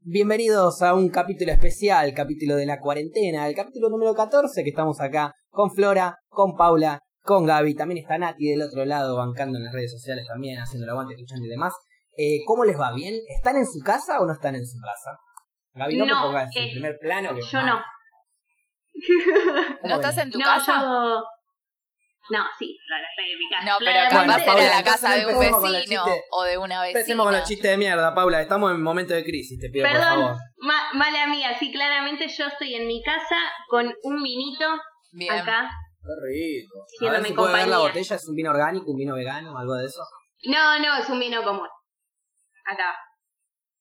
Bienvenidos a un capítulo especial, capítulo de la cuarentena, el capítulo número 14 que estamos acá con Flora, con Paula, con Gaby, también está Nati del otro lado bancando en las redes sociales también, haciendo el aguante, escuchando y demás. Eh, ¿Cómo les va? ¿Bien? ¿Están en su casa o no están en su casa? Gaby, no, No, te pongas en eh, primer plano. Que, Yo no. ¿Cómo ¿No estás ven? en tu no, casa? yo- No, sí, claro, estoy en mi casa. No, pero capaz era la casa de un vecino o de una vecina. Empecemos con los chistes de mierda, Paula. Estamos en momento de crisis, te pido por Perdón, favor. ma- mala mía, sí, claramente yo estoy en mi casa con un vinito Bien. acá. Qué rico. A ver si puede ver la compañía. botella, ¿es un vino orgánico, un vino vegano, algo de eso? No, no, es un vino común. Acá.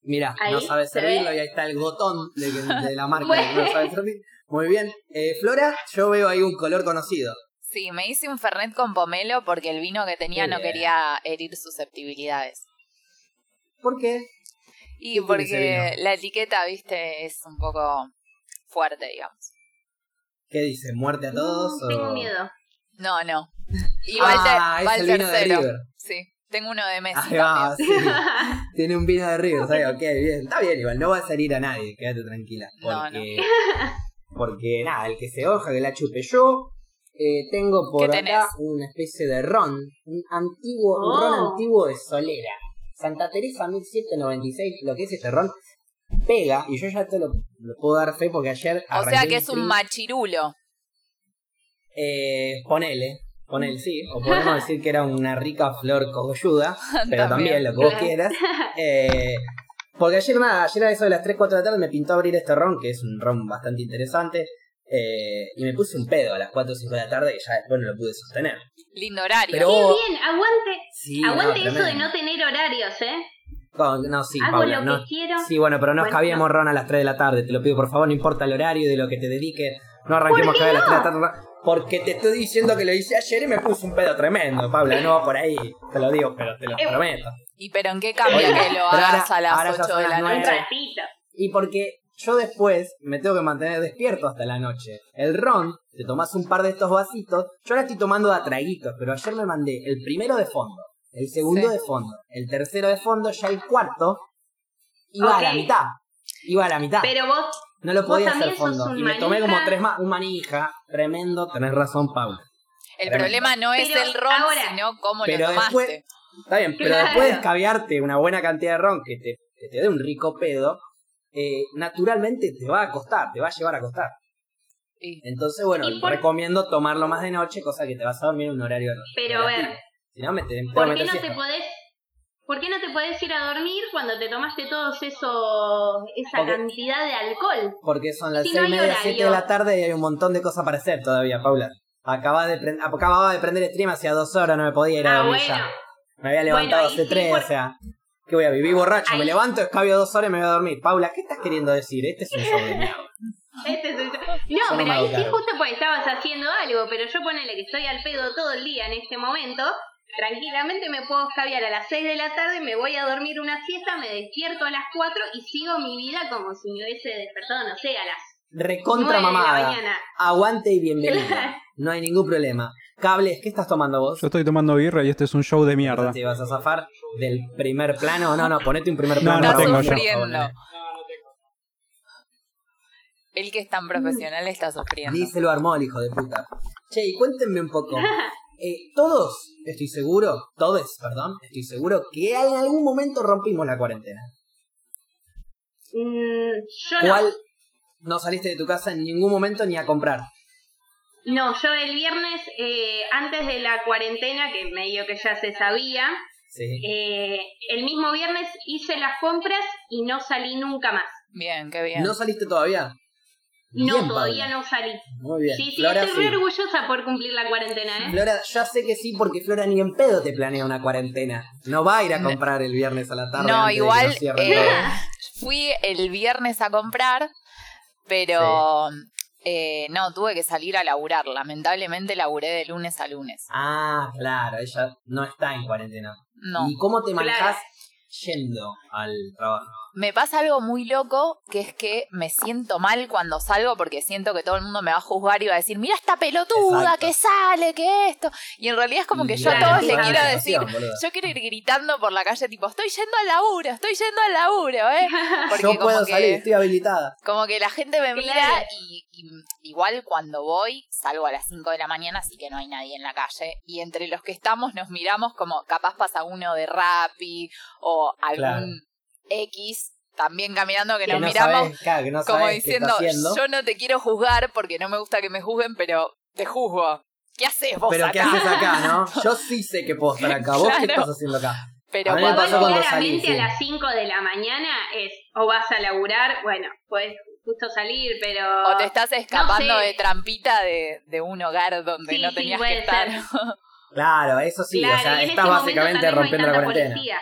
Mira, Ahí, no sabe ¿se servirlo y ahí está el botón de, de la marca Bueno. que no sabe servir. Muy bien. Eh, Flora, yo veo ahí un color conocido. Sí, me hice un fernet con pomelo porque el vino que tenía no bien. quería herir susceptibilidades. ¿Por qué? Y ¿Qué tiene ese porque la etiqueta, viste, es un poco fuerte, digamos. ¿Qué dice? ¿Muerte a todos? O... Tengo miedo. No, no. Y va, Ah, va es el el vino de tercero. River. Sí, tengo uno de Messi Ahí va, sí. Tiene un vino de River, ¿sabes? Ok, bien. Está bien, igual. No va a salir a nadie, quédate tranquila. No, Porque, porque nada, el que se hoja, que la chupe yo. Eh, tengo por ¿Qué acá tenés? una especie de ron. Un antiguo, un ron Oh. antiguo de Solera. Santa Teresa 1796, lo que es este ron, pega, y yo ya te lo, lo puedo dar fe porque ayer. O sea que es un machirulo. Eh, ponele, ponele, sí. O podemos decir que era una rica flor cogolluda, pero también, También. lo que vos quieras. Eh, porque ayer nada, ayer a eso de las 3, 4 de la tarde me pintó abrir este ron, que es un ron bastante interesante. Eh, y me puse un pedo a las 4 o 5 de la tarde que ya después no lo pude sostener. Lindo horario. Pero- Qué bien, aguante, Sí, aguante no, eso de no tener horarios, ¿eh? No, no, sí, Hago Paula, lo no. que quiero. Sí, bueno, pero no Bueno, escabiemos ron a las 3 de la tarde, te lo pido por favor, no importa el horario de lo que te dediques, no arranquemos ¿Por qué a las 3 de la tarde. Porque te estoy diciendo que lo hice ayer y me puse un pedo tremendo, Paula, no va por ahí, te lo digo, pero te lo Eh, prometo. ¿Y pero en qué cambia que lo ahora- hagas a las 8 son de la las Un noche? ratito. Y porque yo después me tengo que mantener despierto hasta la noche. El ron, te tomas un par de estos vasitos, yo ahora estoy tomando de a traguitos, pero ayer me mandé el primero de fondo, el segundo Sí. de fondo, el tercero de fondo, ya el cuarto, iba a la mitad. Iba a la mitad. Pero vos, no lo podía hacer fondo. Y me tomé como tres más, un manija, tremendo, tenés razón, Paula. El Tremendo. problema no es Pero el ron, ahora- sino cómo Pero lo tomaste. después, está bien, pero Claro. después de escabiarte una buena cantidad de ron que te, que te dé un rico pedo, eh, naturalmente te va a costar, te va a llevar a costar. Sí. Entonces, bueno, ¿Y por- recomiendo tomarlo más de noche, cosa que te vas a dormir en un horario pero a ver. Si no, me te, te ¿por qué no te podés, por qué no te podés ir a dormir cuando te tomaste todos esos, esa Porque- cantidad de alcohol? Porque son las Si seis no media, horario. siete de la tarde y hay un montón de cosas para hacer todavía, Paula. Acababa de, prend- acababa de prender stream hacía dos horas, no me podía ir a Ah, dormir bueno. ya. Me había levantado Bueno, hace tres, por- o sea. ¿Qué voy a vivir borracho? Me levanto, escabio dos horas y me voy a dormir. Paula, ¿qué estás queriendo decir? Este es un show de mierda. Este es el- No, no pero ahí sí justo porque estabas haciendo algo, pero yo ponele que estoy al pedo todo el día en este momento, tranquilamente me puedo escabiar a las 6 de la tarde, me voy a dormir una siesta, me despierto a las 4 y sigo mi vida como si me hubiese despertado, no sé, a las Recontra 9 de la mamada. Aguante y bienvenido. No hay ningún problema. Cables, ¿qué estás tomando vos? Yo estoy tomando birra y este es un show de mierda. ¿Te vas a zafar del primer plano? No, no, ponete un primer No, plano. no Está tengo sufriendo. El que es tan profesional está sufriendo. Ni se lo armó el hijo de puta. Che, y cuéntenme un poco. Eh, todos, estoy seguro, todos, perdón, estoy seguro que en algún momento rompimos la cuarentena. Mm, yo no. ¿Cuál no saliste de tu casa en ningún momento ni a comprar? No, yo el viernes, eh, antes de la cuarentena, que medio que ya se sabía, Sí. eh, el mismo viernes hice las compras y no salí nunca más. Bien, qué bien. ¿No saliste todavía? No, Bien, todavía Paula. no salí. Muy bien. Sí, sí, Flora, estoy sí. re orgullosa por cumplir la cuarentena, ¿eh? Flora, ya sé que sí, porque Flora ni en pedo te planea una cuarentena. No va a ir a comprar el viernes a la tarde. No, antes de que igual eh, fui el viernes a comprar, pero eh, no, tuve que salir a laburar. Lamentablemente laburé de lunes a lunes. Ah, claro, ella no está en cuarentena. No. ¿Y cómo te Claro. manejás yendo al trabajo? Me pasa algo muy loco, que es que me siento mal cuando salgo porque siento que todo el mundo me va a juzgar y va a decir, mira esta pelotuda Exacto. que sale, que esto. Y en realidad es como que yo a todos les quiero decir, boluda. yo quiero ir gritando por la calle tipo, estoy yendo al laburo, estoy yendo al laburo, ¿eh? Porque Yo como puedo que... salir, estoy habilitada. Como que la gente me mira Claro. y, y igual cuando voy salgo a las 5 de la mañana, así que no hay nadie en la calle. Y entre los que estamos nos miramos como capaz pasa uno de Rappi o algún Claro. X también caminando que, Que nos no miramos sabés, claro, que no como diciendo, yo no te quiero juzgar porque no me gusta que me juzguen, pero te juzgo. ¿Qué haces vos Pero acá? ¿qué haces acá, no? Yo sí sé que puedo estar acá. ¿Vos qué estás haciendo acá? Pero A mí me cuando- pasó Igual cuando claramente salí, sí. a las 5 de la mañana es o vas a laburar, bueno, puedes justo salir, pero... o te estás escapando No sé. de trampita de, de un hogar donde Sí, no sí, tenías que estar. ser. Claro, eso sí, Claro, o sea, estás momento básicamente rompiendo la cuarentena. policía.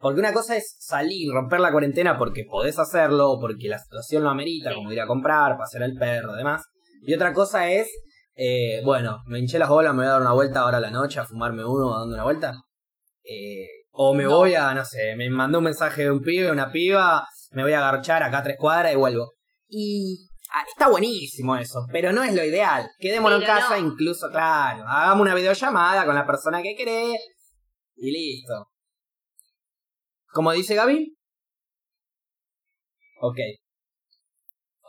Porque una cosa es salir, romper la cuarentena porque podés hacerlo, o porque la situación lo amerita, como ir a comprar, pasear al perro, demás. Y otra cosa es, eh, bueno, me hinché las bolas, me voy a dar una vuelta ahora a la noche, a fumarme uno, dando una vuelta. Eh, o me No. voy a, no sé, me mandó un mensaje de un pibe, una piba, me voy a agarchar acá a tres cuadras y vuelvo. Y ah, está buenísimo eso, pero no es lo ideal. Quedémonos en Pero casa, no. incluso, claro, hagamos una videollamada con la persona que querés y listo. Como dice Gaby. Ok.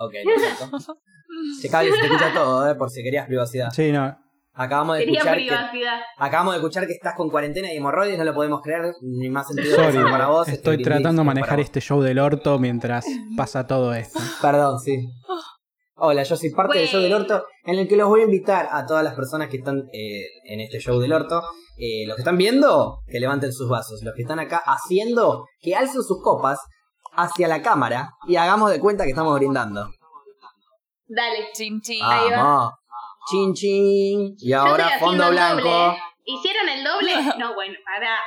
Ok, perfecto. Che, Gaby, se te escucha todo, eh, por si querías privacidad. Sí, no. Acabamos de Quería escuchar que, privacidad. acabamos de escuchar que estás con cuarentena y hemorroides, no lo podemos creer, ni más sentido Sorry, para vos. estoy este tratando de manejar este show del orto mientras pasa todo esto. Perdón, sí. Hola, yo soy parte del show del orto, en el que los voy a invitar a todas las personas que están eh, en este show del orto. Eh, los que están viendo, que levanten sus vasos. Los que están acá haciendo, que alcen sus copas hacia la cámara y hagamos de cuenta que estamos brindando. Dale. Chin, chin. Ahí va. Vamos. Chin chin. Y ahora fondo blanco. doble. ¿Hicieron el doble? No, bueno, pará.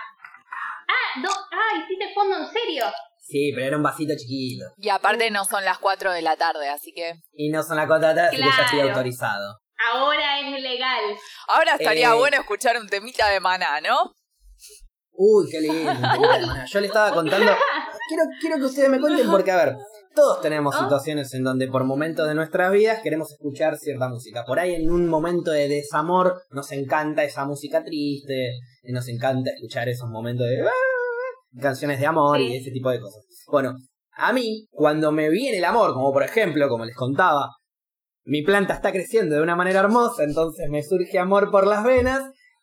Ah, do ah, hiciste fondo en serio. Sí, pero era un vasito chiquito. Y aparte no son las 4 de la tarde, así que Y no son la cuota de atrás, así que ya estoy autorizado. Ahora es legal. ahora estaría Eh, bueno escuchar un temita de maná, ¿no? Uy, qué lindo. un temita de maná. Yo le estaba contando. Quiero, quiero que ustedes me cuenten porque, a ver, todos tenemos ¿Ah? situaciones en donde por momentos de nuestras vidas queremos escuchar cierta música. Por ahí en un momento de desamor nos encanta esa música triste, y nos encanta escuchar esos momentos de "Ah", canciones de amor y ese tipo de cosas. Bueno, a mí, cuando me viene el amor, como por ejemplo, como les contaba, mi planta está creciendo de una manera hermosa, entonces me surge amor por las venas,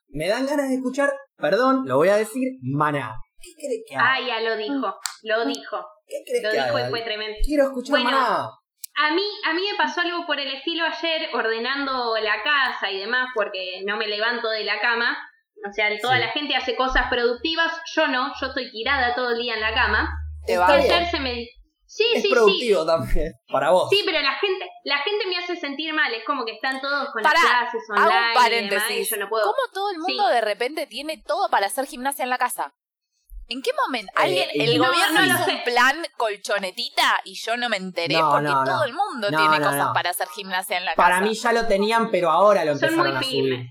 me dan ganas de escuchar, perdón, lo voy a decir, maná. ¿Qué crees que haga? Ah, ya lo dijo. Lo dijo. ¿Qué crees Lo que dijo haga? y fue tremendo. Quiero escuchar Bueno, maná. A mí, a mí me pasó algo por el estilo ayer ordenando la casa y demás porque no me levanto de la cama. O sea, toda Sí. la gente hace cosas productivas, yo no, yo estoy tirada todo el día en la cama. Te va Y bien. ayer se me... Sí, Es sí, sí. productivo también. Para vos. Sí, pero la gente, la gente me hace sentir mal, es como que están todos con Pará, las clases Hago online un y demás, y paréntesis. yo no puedo. ¿Cómo todo el mundo Sí. de repente tiene todo para hacer gimnasia en la casa? ¿En qué momento? Eh, ¿Alguien, el No, gobierno no hizo un plan colchonetita y yo no me enteré No, porque no, no. todo el mundo No, tiene no, cosas no. para hacer gimnasia en la Para casa? mí ya lo tenían, pero ahora lo Son empezaron muy a subir.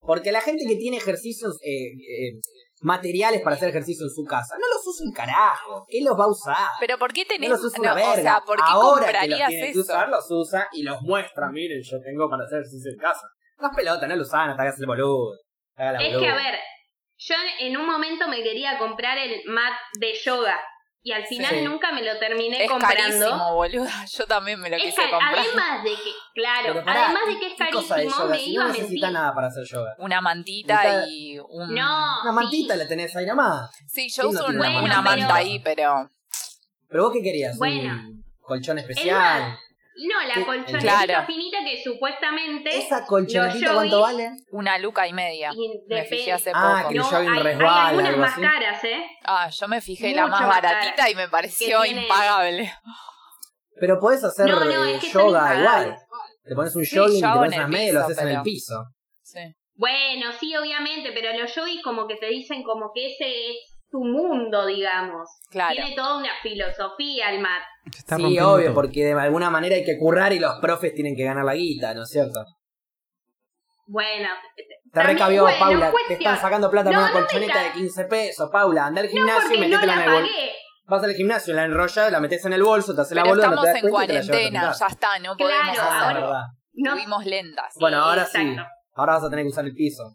Porque la gente que tiene ejercicios eh, eh, materiales para hacer ejercicio en su casa, no los usa un carajo. ¿Qué los va a usar? Pero ¿por qué No tenés los usa no, una o verga. sea, ¿por qué Ahora que los comprarías tiene que eso? usar, los usa y los muestra. Miren, yo tengo para hacer ejercicio en casa. No es pelota, no lo usan, hasta que hace el boludo. Haga la Es que, a ver, yo en un momento me quería comprar el mat de yoga y al final Sí. nunca me lo terminé Es comprando. carísimo, boluda. Yo también me lo Es quise comprar. además de que, claro, Pero pará, además de que es ¿qué cosa de carísimo, yoga? me Si iba no a mentir. nada para hacer yoga. Una mantita Está- y un... No, Una mantita sí. la tenés ahí nomás. Sí, yo ¿Quién no uso una, una una manta? manta ahí, pero... Pero vos qué querías? Bueno. ¿Un colchón especial? mat. No, la colchonetita Claro. finita que supuestamente. ¿Esa colchonetita cuánto vale? Una luca y media. Y Me fijé hace Ah, poco. que No, hay algunas más así. caras, ¿eh? Ah, yo me fijé la más más baratita cara. y me pareció impagable. Pero podés hacer No, no, eh, es que son yoga igual. Te pones un Sí, jogging, te pones unas medias y lo haces en el piso. Sí. Bueno, sí, obviamente, pero los yogis como que te dicen como que ese es tu mundo, digamos. Claro. Tiene toda una filosofía el mat. Se está Sí, rompiendo obvio, todo. porque de alguna manera hay que currar y los profes tienen que ganar la guita, ¿no es cierto? Bueno, Te recabió, bueno, Paula. Te están sacando plata No, por una no colchoneta de 15 pesos. Paula, anda al No, gimnasio y no métetela en la el bol. pagué. Vas al gimnasio, la enrollas, la metes en el bolso, te haces la boluda, no estamos te das en cuenta y te la cuarentena, ya está, no Claro, podemos Ah, hacer. ahora- Fuimos lentas. Bueno, ahora sí. Ahora vas a tener que usar el piso.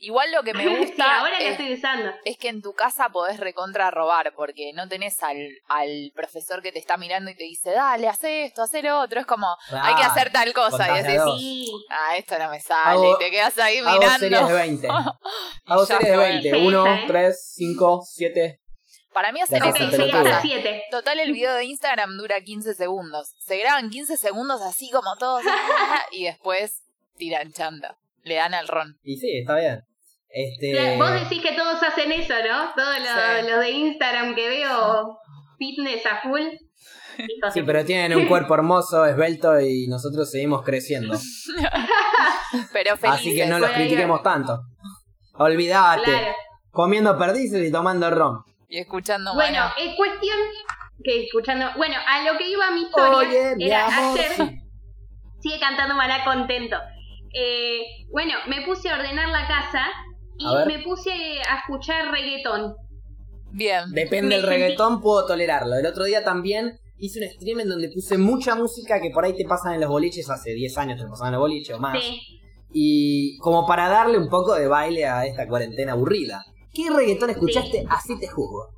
Igual lo que me Sí, gusta ahora la es, estoy usando. es que en tu casa podés recontra robar, porque no tenés al, al profesor que te está mirando y te dice, dale, haz esto, haz lo otro. Es como, hay que Claro, hacer tal cosa. Y decís. Sí. ah, esto no me sale. Hago- y te quedas ahí Hago series de mirando. 20. Y Hago series de fue. 20. Sí, 1, ¿eh? 3, 5, 7. Para mí hacen La Ok, eso. cosa llegué pelotuda. hasta 7. Total, el video de Instagram dura 15 segundos. Se graban 15 segundos así como todos. ah, y después tiran chanda. Le dan al ron. Y sí, está bien. Este. Vos decís que todos hacen eso, ¿no? Todos los, Sí. los de Instagram que veo fitness a full. Sí, pero tienen un cuerpo hermoso, esbelto y nosotros seguimos creciendo. Pero felices. Así que no los critiquemos tanto. Olvídate. Claro. Comiendo perdices y tomando ron. Y escuchando Bueno, mano. es cuestión que escuchando. Bueno, a lo que iba mi historia Oye, mi era amor. ayer. sí. Sigue cantando Maná contento. Eh, bueno, me puse a ordenar la casa y me puse a escuchar reggaetón. Bien. Depende del sentí- reggaetón, puedo tolerarlo. El otro día también hice un stream en donde puse mucha música que por ahí te pasan en los boliches, hace 10 años te pasaban en los boliches o más. Sí. Y como para darle un poco de baile a esta cuarentena aburrida. ¿Qué reggaetón escuchaste? Así te juzgo.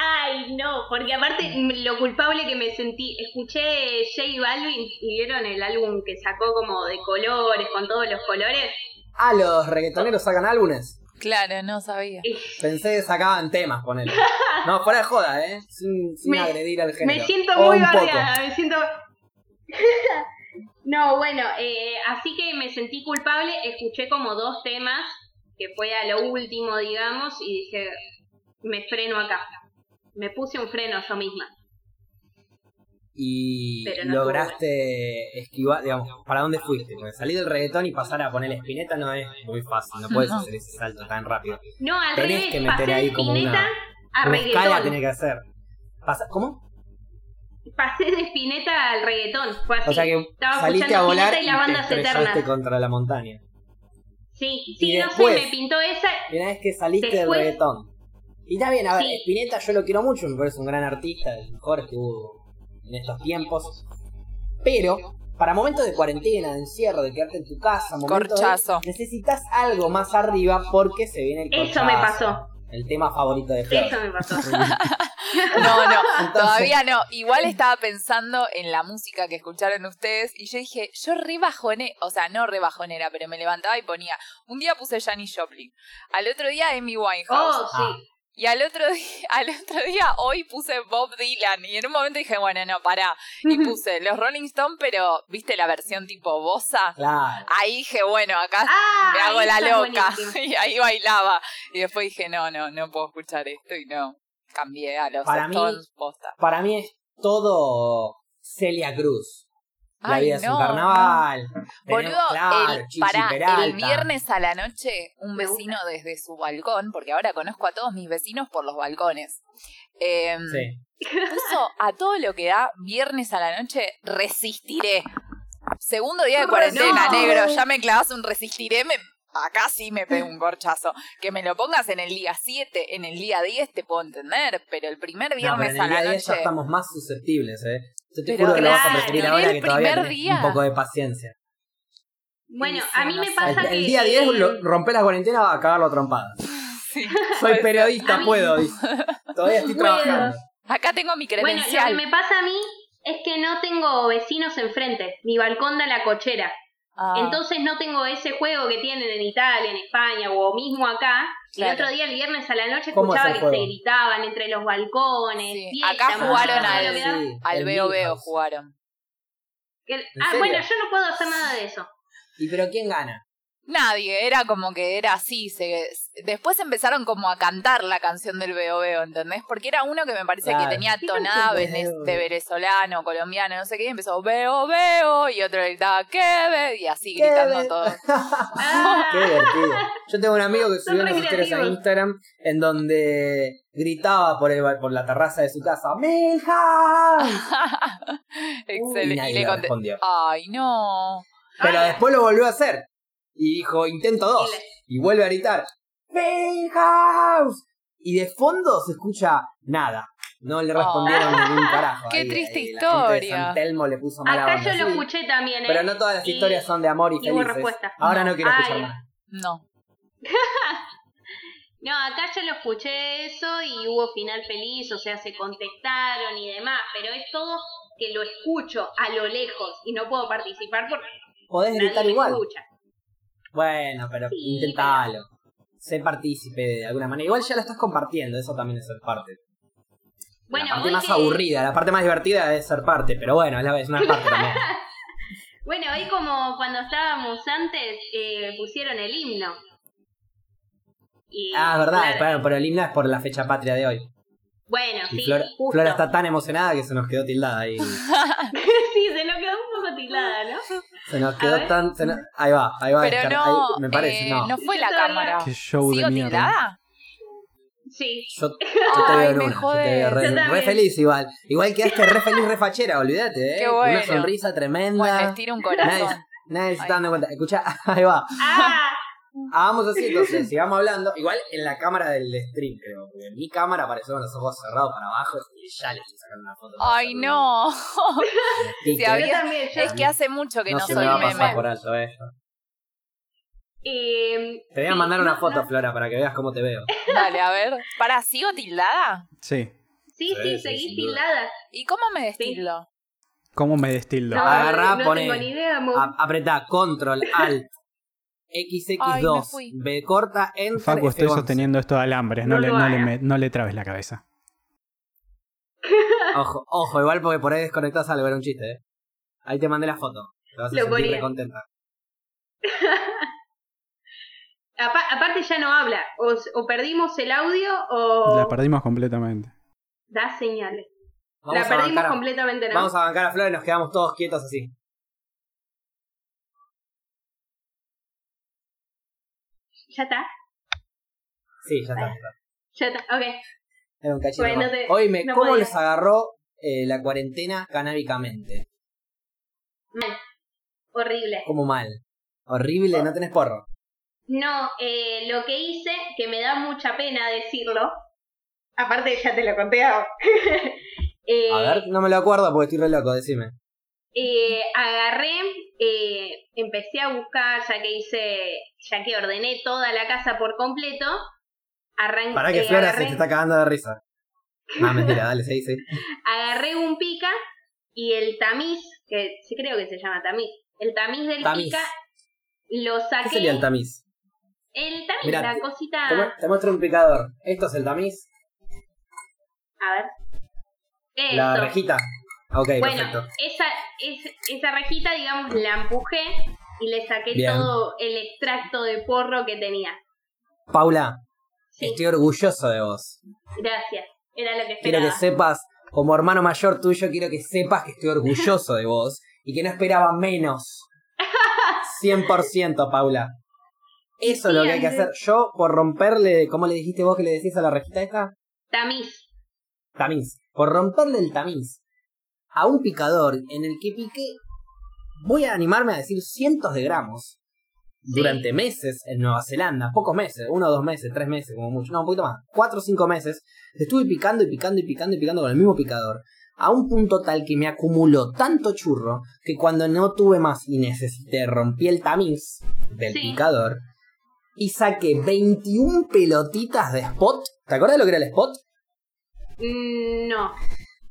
Ay, no, porque aparte mm, lo culpable que me sentí, escuché J Balvin y vieron el álbum que sacó como de colores, con todos los colores. Ah, los reggaetoneros sacan álbumes. Claro, no sabía. Pensé que sacaban temas, ponele. No, fuera de joda, ¿eh? Sin, sin Me- agredir al género. Me siento O muy bardeada, me siento... no, bueno, eh, así que me sentí culpable, escuché como dos temas, que fue a lo último, digamos, y dije, me freno acá. Me puse un freno yo misma. Y no lograste esquivar, digamos, ¿para dónde fuiste? Porque salir del reggaetón y pasar a poner espineta no es muy fácil, no puedes No. hacer ese salto tan rápido. No, al Tenés revés, que meter pasé ahí de como una- a Una escala reggaetón. tiene que hacer. Pasa- ¿Cómo? Pasé de Spinetta al reggaetón, fue así. O sea que Estaba saliste a escuchando volar y y las te estrellaste contra la montaña. Sí, Y sí, no después- sé, me pintó esa. Una vez que saliste del reggaetón. Y está bien, a ver, Sí. Spinetta yo lo quiero mucho, me parece un gran artista, el mejor que hubo en estos tiempos. Pero, para momentos de cuarentena, de encierro, de quedarte en tu casa, de- Corchazo. necesitas algo más arriba porque se viene el Eso me corchazo, pasó. El tema favorito de Flor. Eso me pasó. No, no, Entonces- todavía no. Igual estaba pensando en la música que escucharon ustedes y yo dije, yo re bajoné, o sea, no re bajonera, pero me levantaba y ponía, un día puse Janis Joplin, al otro día Amy Winehouse Oh, sí. Y al otro día, al otro día hoy puse Bob Dylan y en un momento dije, bueno, no, pará, y puse los Rolling Stones, pero viste la versión tipo bossa. Claro. Ahí dije, bueno, acá Ah, me hago la loca. Y ahí bailaba. Y después dije, no, no, no puedo escuchar esto y no. Cambié a los Para mí- posta. Para mí es todo Celia Cruz. La Ay, vida es un no, carnaval. Boludo, claro, el, Peralta. el viernes a la noche, un vecino desde su balcón, porque ahora conozco a todos mis vecinos por los balcones, eh, Sí. puso a todo lo que da viernes a la noche, resistiré. Segundo día de cuarentena, No. negro, ya me clavas un resistiré, me, acá sí me pego un corchazo. Que me lo pongas en el día 7, en el día 10 te puedo entender, pero el primer No, viernes pero en a el día la 10 ya noche... estamos más susceptibles, ¿eh? Yo te Pero juro que lo vas a claro, preferir el ahora que todavía tenés día. un poco de paciencia. Bueno, Sí, a mí no me. El, pasa el que. día 10 eh, romper la cuarentena a cagarlo a trompadas. Sí, Soy periodista, mí- puedo. Todavía estoy trabajando. Acá tengo mi Bueno, lo que credencial. me pasa a mí es que no tengo vecinos enfrente. Mi balcón da la cochera. Ah, Entonces no tengo ese juego que tienen en Italia, en España o mismo acá. Claro. El otro día, el viernes a la noche, ¿Cómo es escuchaba que juego? se gritaban entre los balcones. Sí. fiesta, Acá jugaron al-. Sí, al veo veo jugaron. Que- ¿En Ah, serio? bueno, yo no puedo hacer nada de eso. ¿Y pero quién gana? Nadie, era como que era así. Se, después empezaron como a cantar la canción del Veo Veo, ¿entendés? Porque era uno que me parece Claro. que tenía ¿Qué tonada de venezolano, colombiano, no sé qué, y empezó Veo Veo, y otro gritaba ¿Qué ve? Y así ¿Qué gritando ve? todo. Ah, Qué divertido. Yo tengo un amigo que subió unas historias en creativos. Instagram en donde gritaba por, el, por la terraza de su casa, ¡Milhouse! Excelente. y nadie y le respondió. ay no. Pero Ay. después lo volvió a hacer. Y dijo, intento dos. Y vuelve a gritar, ¡Milhouse! Y de fondo se escucha nada. No le respondieron ningún carajo. qué Ahí, triste ahí la gente de historia. San Telmo le puso mala Acá onda, yo lo sí. escuché también, ¿eh? Pero no todas las Y- historias son de amor y y felices. respuesta. Ahora no, No. quiero escuchar más. No. No, acá yo lo escuché eso y hubo final feliz, o sea, se contestaron y demás, pero es todo que lo escucho a lo lejos y no puedo participar porque Podés nadie gritar me igual. escucha. Bueno, pero Sí, intentalo. Sé partícipe de alguna manera. Igual ya lo estás compartiendo, eso también es ser parte. Bueno, la parte más que- aburrida, la parte más divertida es ser parte, pero bueno, es la- es una parte también. Bueno, hoy como cuando estábamos antes, eh, pusieron el himno. Y, Ah, verdad, claro, bueno, pero el himno es por la fecha patria de hoy. Bueno, Y sí, Flora, justo. Flora está tan emocionada que se nos quedó tildada ahí. sí, se nos quedó un poco tildada, ¿no? Se nos quedó tan. se nos- ahí va, ahí va. Pero no, ahí me parece, eh, no. no fue la cámara. Qué show ¿Sigo de mierda. tildada? Sí. Yo, yo te veo en me una, yo te jodés. veo re, feliz igual. Igual quedaste re feliz, re fachera, olvídate, eh. Qué Una bueno. sonrisa tremenda. Bueno, les tiro un Nadie, corazón. nadie se Ay. está dando cuenta. Escucha, ahí va. Ah, Hagamos así entonces, sigamos hablando. Igual en la cámara del stream, creo. Porque en mi cámara apareció con los ojos cerrados para abajo y ya le estoy sacando una foto. Ay, no. Había- también. Es que hace mucho que no, no se soy me va a pasar meme. por alto esto. eh, Te voy a mandar una no, foto, no. Flora, para que veas cómo te veo. Dale, a ver. Para, ¿sigo tildada? Sí. Sí, Sí, sí, sí, seguí sin duda. tildada. ¿Y cómo me destildo? ¿Cómo me destildo? No, Agarrá, no pone- tengo ni idea, mo. A- apretá Control, Alt, XX2, fui. B corta, Enter, Facu, estoy F11. sosteniendo esto de alambres. No, No le, no, le, no le trabes la cabeza. Ojo, ojo, igual porque por ahí desconectás algo, era un chiste, eh. Ahí te mandé la foto. Te vas a Lo sentir ponía. re contenta. Apa- aparte ya no habla. O, o perdimos el audio o La perdimos completamente. da señales. Vamos la perdimos a- completamente, ¿no? Vamos a bancar a Flor y nos quedamos todos quietos así. Ya está, Sí, ya está. ya está. ok. Era un cachito. Bueno, te- no ¿cómo podía. les agarró eh, la cuarentena canábicamente? Mal. Horrible. ¿Cómo mal? Horrible, no tenés porro. No, eh, lo que hice, que me da mucha pena decirlo, aparte ya te lo conté. Eh, A ver, no me lo acuerdo porque estoy re loco, decime. Eh, agarré, eh, empecé a buscar, ya que hice, ya que ordené toda la casa por completo, arranqué, Para que Flora se agarré, te está cagando de risa. No, mentira, dale, sí, sí. agarré un pica y el tamiz, que creo que se llama tamiz, el tamiz del Tamiz. pica lo saqué. ¿Qué sería el tamiz? El tamiz, Mirá, la cosita. Te, te muestro un picador. Esto es el tamiz. A ver. La Eso. rejita. Ok, Bueno, perfecto. esa, es- esa rejita, digamos, la empujé y le saqué Bien. todo el extracto de porro que tenía. Paula, Sí, estoy orgulloso de vos. gracias. Era lo que Quiero esperaba. que sepas, como hermano mayor tuyo, quiero que sepas que estoy orgulloso de vos y que no esperaba menos. 100%, Paula. Eso es lo que hay que hacer. Yo, por romperle, ¿cómo le dijiste vos que le decís a la rejita esta? Tamiz. Tamiz. Por romperle el tamiz a un picador en el que piqué, voy a animarme a decir cientos de gramos durante meses en Nueva Zelanda, pocos meses, uno o dos meses, tres meses como mucho, no, un poquito más, cuatro o cinco meses, estuve picando y picando y picando y picando con el mismo picador, a un punto tal que me acumuló tanto churro que cuando no tuve más y necesité, rompí el tamiz del Sí. picador y saqué 21 pelotitas de spot. ¿Te acuerdas de lo que era el spot? Mm, no.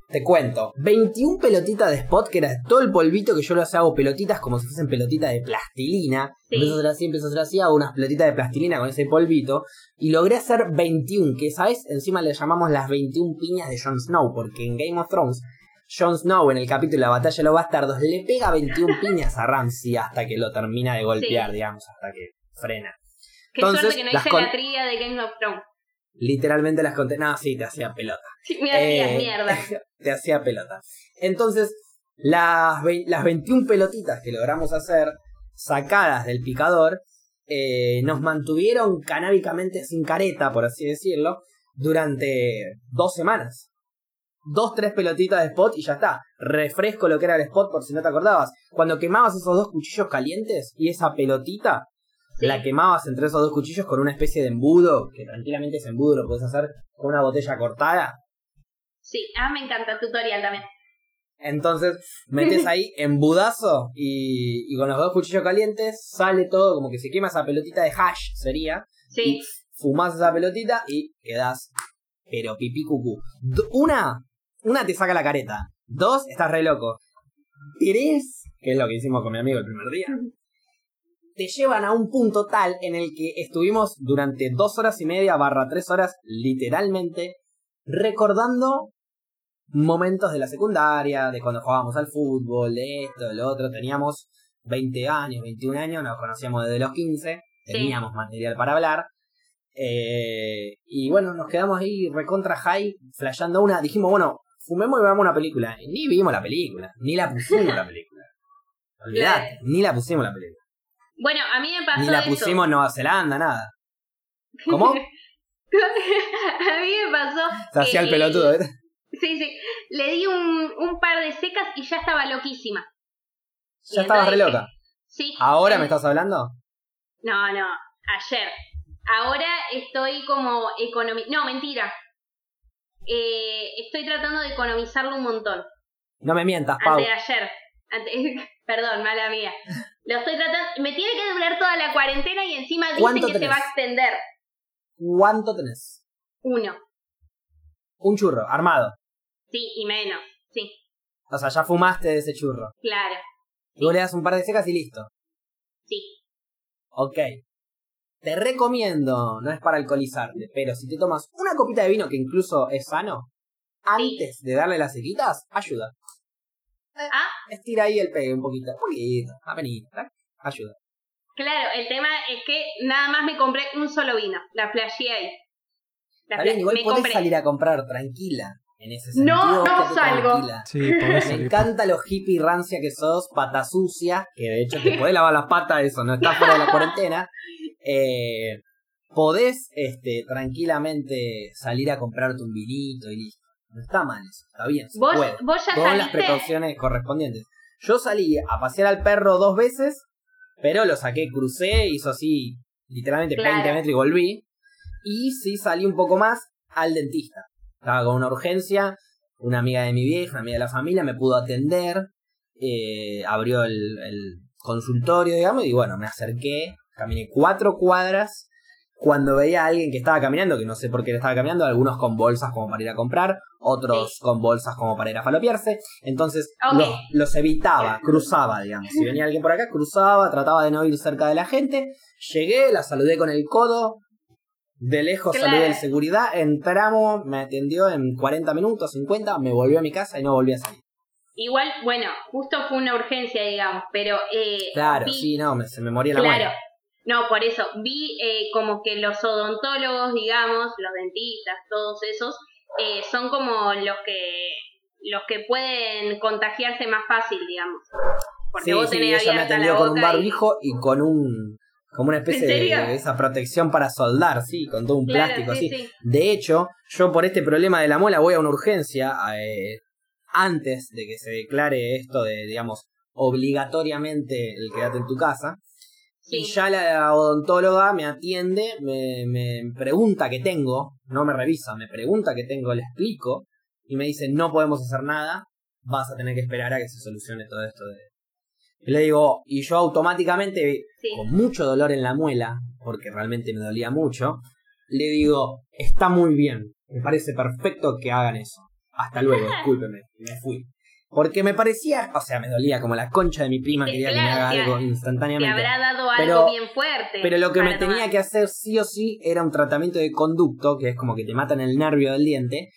Te cuento, 21 pelotitas de spot, que era todo el polvito que yo los hago pelotitas como si fuesen pelotitas de plastilina. Sí. Empiezo a hacer así, empiezo a hacer así, hago unas pelotitas de plastilina con ese polvito. Y logré hacer 21, que sabes, encima le llamamos las 21 piñas de Jon Snow, porque en Game of Thrones, Jon Snow en el capítulo La batalla de los bastardos le pega 21 piñas a Ramsay hasta que lo termina de golpear, Sí. digamos, hasta que frena. Qué Entonces, suerte que no las hice con- la trivia de Game of Thrones. Literalmente las conté. No, sí, te hacía pelota. Sí, me hacías Eh, mierda. te hacía pelota. Entonces, las, las 21 pelotitas que logramos hacer, sacadas del picador, eh, nos mantuvieron canábicamente sin careta, por así decirlo, durante dos semanas. Dos, tres pelotitas de spot y ya está. Refresco lo que era el spot por si no te acordabas. Cuando quemabas esos dos cuchillos calientes y esa pelotita, Sí. la quemabas entre esos dos cuchillos con una especie de embudo, que tranquilamente ese embudo lo puedes hacer con una botella cortada. Sí, ah, me encanta tutorial también. Entonces, metes ahí en budazo y, y con los dos cuchillos calientes sale todo como que se quema esa pelotita de hash, sería. Sí, Y fumás esa pelotita y quedás, pero pipí cucú. Una, una te saca la careta. Dos, estás re loco. Tres, que es lo que hicimos con mi amigo el primer día, te llevan a un punto tal en el que estuvimos durante dos horas y media barra tres horas, literalmente, recordando momentos de la secundaria, de cuando jugábamos al fútbol, de esto, de lo otro. Teníamos 20 años, 21 años, nos conocíamos desde los 15, Sí. teníamos material para hablar. Eh, y bueno, nos quedamos ahí recontra high, flasheando una. Dijimos, bueno, fumemos y veamos una película. Y ni vimos la película, ni la pusimos la película. Olvidate, ni la pusimos la película. Bueno, a mí me pasó Ni la eso. pusimos en Nueva Zelanda, nada. ¿Cómo? a mí me pasó. Se hacía el pelotudo, ¿eh? Sí, sí. Le di un, un par de secas y ya estaba loquísima. Ya estabas re loca. Sí. ¿Ahora me estás hablando? No, no, ayer. Ahora estoy como economi... No, mentira. Eh, estoy tratando de economizarlo un montón. No me mientas, Pau. Ante ayer. Ante- Perdón, mala mía. Lo estoy tratando... Me tiene que durar toda la cuarentena y encima dicen ¿Cuánto que se va a extender. ¿Cuánto tenés? Uno. Un churro, armado. Sí, y menos. Sí, O sea, ya fumaste de ese churro. claro. Y vos le das un par de secas y listo. Sí. Ok. Te recomiendo, no es para alcoholizarte, pero si te tomas una copita de vino que incluso es sano, antes de darle las sequitas, ayuda. Ah, Estira ahí el pegue un poquito, un poquito, apenas, ¿tak? ayuda. claro. El tema es que nada más me compré un solo vino. La flasheé ahí. La Está bien, igual me podés compré. salir a comprar tranquila. En ese sentido, No, no salgo. tranquila. Sí, Me encanta lo hippie rancia que sos, pata sucia, que de hecho te podés lavar las patas, eso no está fuera de la cuarentena. Eh, podés este, tranquilamente salir a comprarte un vinito y listo. No está mal eso, está bien, se Vos, puede. vos ya Con las precauciones correspondientes. Yo salí a pasear al perro dos veces, pero lo saqué, crucé, hizo así literalmente Claro. 20 metros y volví. Y sí salí un poco más al dentista. Estaba con una urgencia, una amiga de mi vieja, una amiga de la familia, me pudo atender, eh, abrió el, el consultorio, digamos, y bueno, me acerqué, caminé cuatro cuadras. Cuando veía a alguien que estaba caminando, que no sé por qué estaba caminando, algunos con bolsas como para ir a comprar, otros Sí. con bolsas como para ir a falopearse. Entonces los, los evitaba, cruzaba, digamos. Si venía alguien por acá, cruzaba, trataba de no ir cerca de la gente. Llegué, la saludé con el codo. De lejos Claro. saludé el seguridad, entramos, me atendió en 40 minutos, 50, me volvió a mi casa y no volví a salir. Igual, bueno, justo fue una urgencia, digamos, pero... Eh, Claro, vi- sí, no, me- se me moría la Claro. No, por eso, vi eh, como que los odontólogos, digamos, los dentistas, todos esos, eh, son como los que los que pueden contagiarse más fácil, digamos. Porque Sí, vos sí, tenés ella me atendió la con un y- barbijo y... con un como una especie ¿En de, esa protección para soldar, sí, con todo un Claro, plástico sí, así. sí. De hecho, yo por este problema de la muela voy a una urgencia eh, antes de que se declare esto de, digamos, obligatoriamente el quedarte en tu casa. Sí. Y ya la odontóloga me atiende, me, me pregunta qué tengo, no me revisa, me pregunta qué tengo, le explico y me dice no podemos hacer nada, vas a tener que esperar a que se solucione todo esto de... Y le digo, y yo automáticamente, Sí. con mucho dolor en la muela, porque realmente me dolía mucho, le digo, está muy bien, me parece perfecto que hagan eso. Hasta luego, discúlpeme, me fui. Porque me parecía, o sea, me dolía como la concha de mi prima, Sí, quería que me haga algo Te instantáneamente. habrá dado algo Pero- bien fuerte. Pero lo que me tenía que hacer sí o sí era un tratamiento de conducto, que es como que te matan el nervio del diente.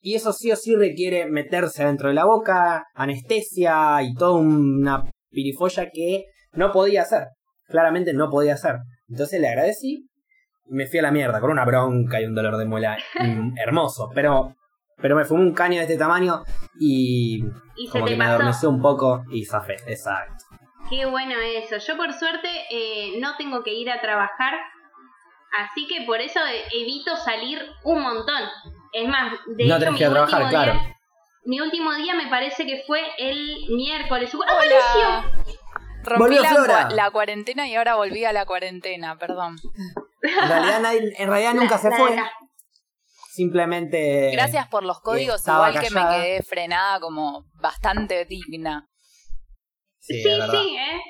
Y eso sí o sí requiere meterse dentro de la boca, anestesia y toda una pirifolla que no podía hacer. Claramente no podía hacer. Entonces le agradecí y me fui a la mierda con una bronca y un dolor de muela hermoso. Pero, pero me fumé un caño de este tamaño y Y como que me adormeció un poco y zafé. Exacto. Qué bueno eso. Yo por suerte eh, no tengo que ir a trabajar, así que por eso eh, evito salir un montón. Es más, de No hecho, tenés que ir a trabajar, día- claro. mi último día me parece que fue el miércoles. ¡Apareció! Hola. Rompí la, la cuarentena y ahora volví a la cuarentena, perdón. En realidad, nadie- en realidad nunca se La- fue. Simplemente... Gracias por los códigos, igual que me quedé frenada como bastante digna. Sí, Sí, sí, ¿eh?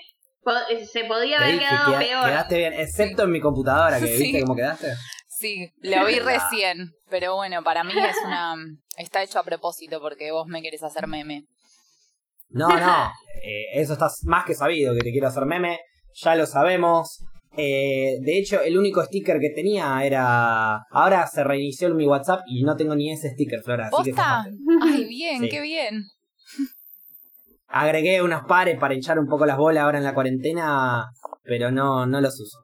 Eh, Se podía haber dije, quedado queda- peor. Quedaste bien, excepto en mi computadora, que Sí. viste cómo quedaste. Sí, lo vi recién, pero bueno, para mí es una está hecho a propósito porque vos me querés hacer meme. No, no, eh, eso está más que sabido, que te quiero hacer meme, ya lo sabemos. Eh, de hecho, el único sticker que tenía era... Ahora se reinició mi WhatsApp y no tengo ni ese sticker, Flora. Así ¿Posta? Ay, bien, Sí. qué bien. Agregué unos pares para hinchar un poco las bolas ahora en la cuarentena, pero no, no los uso.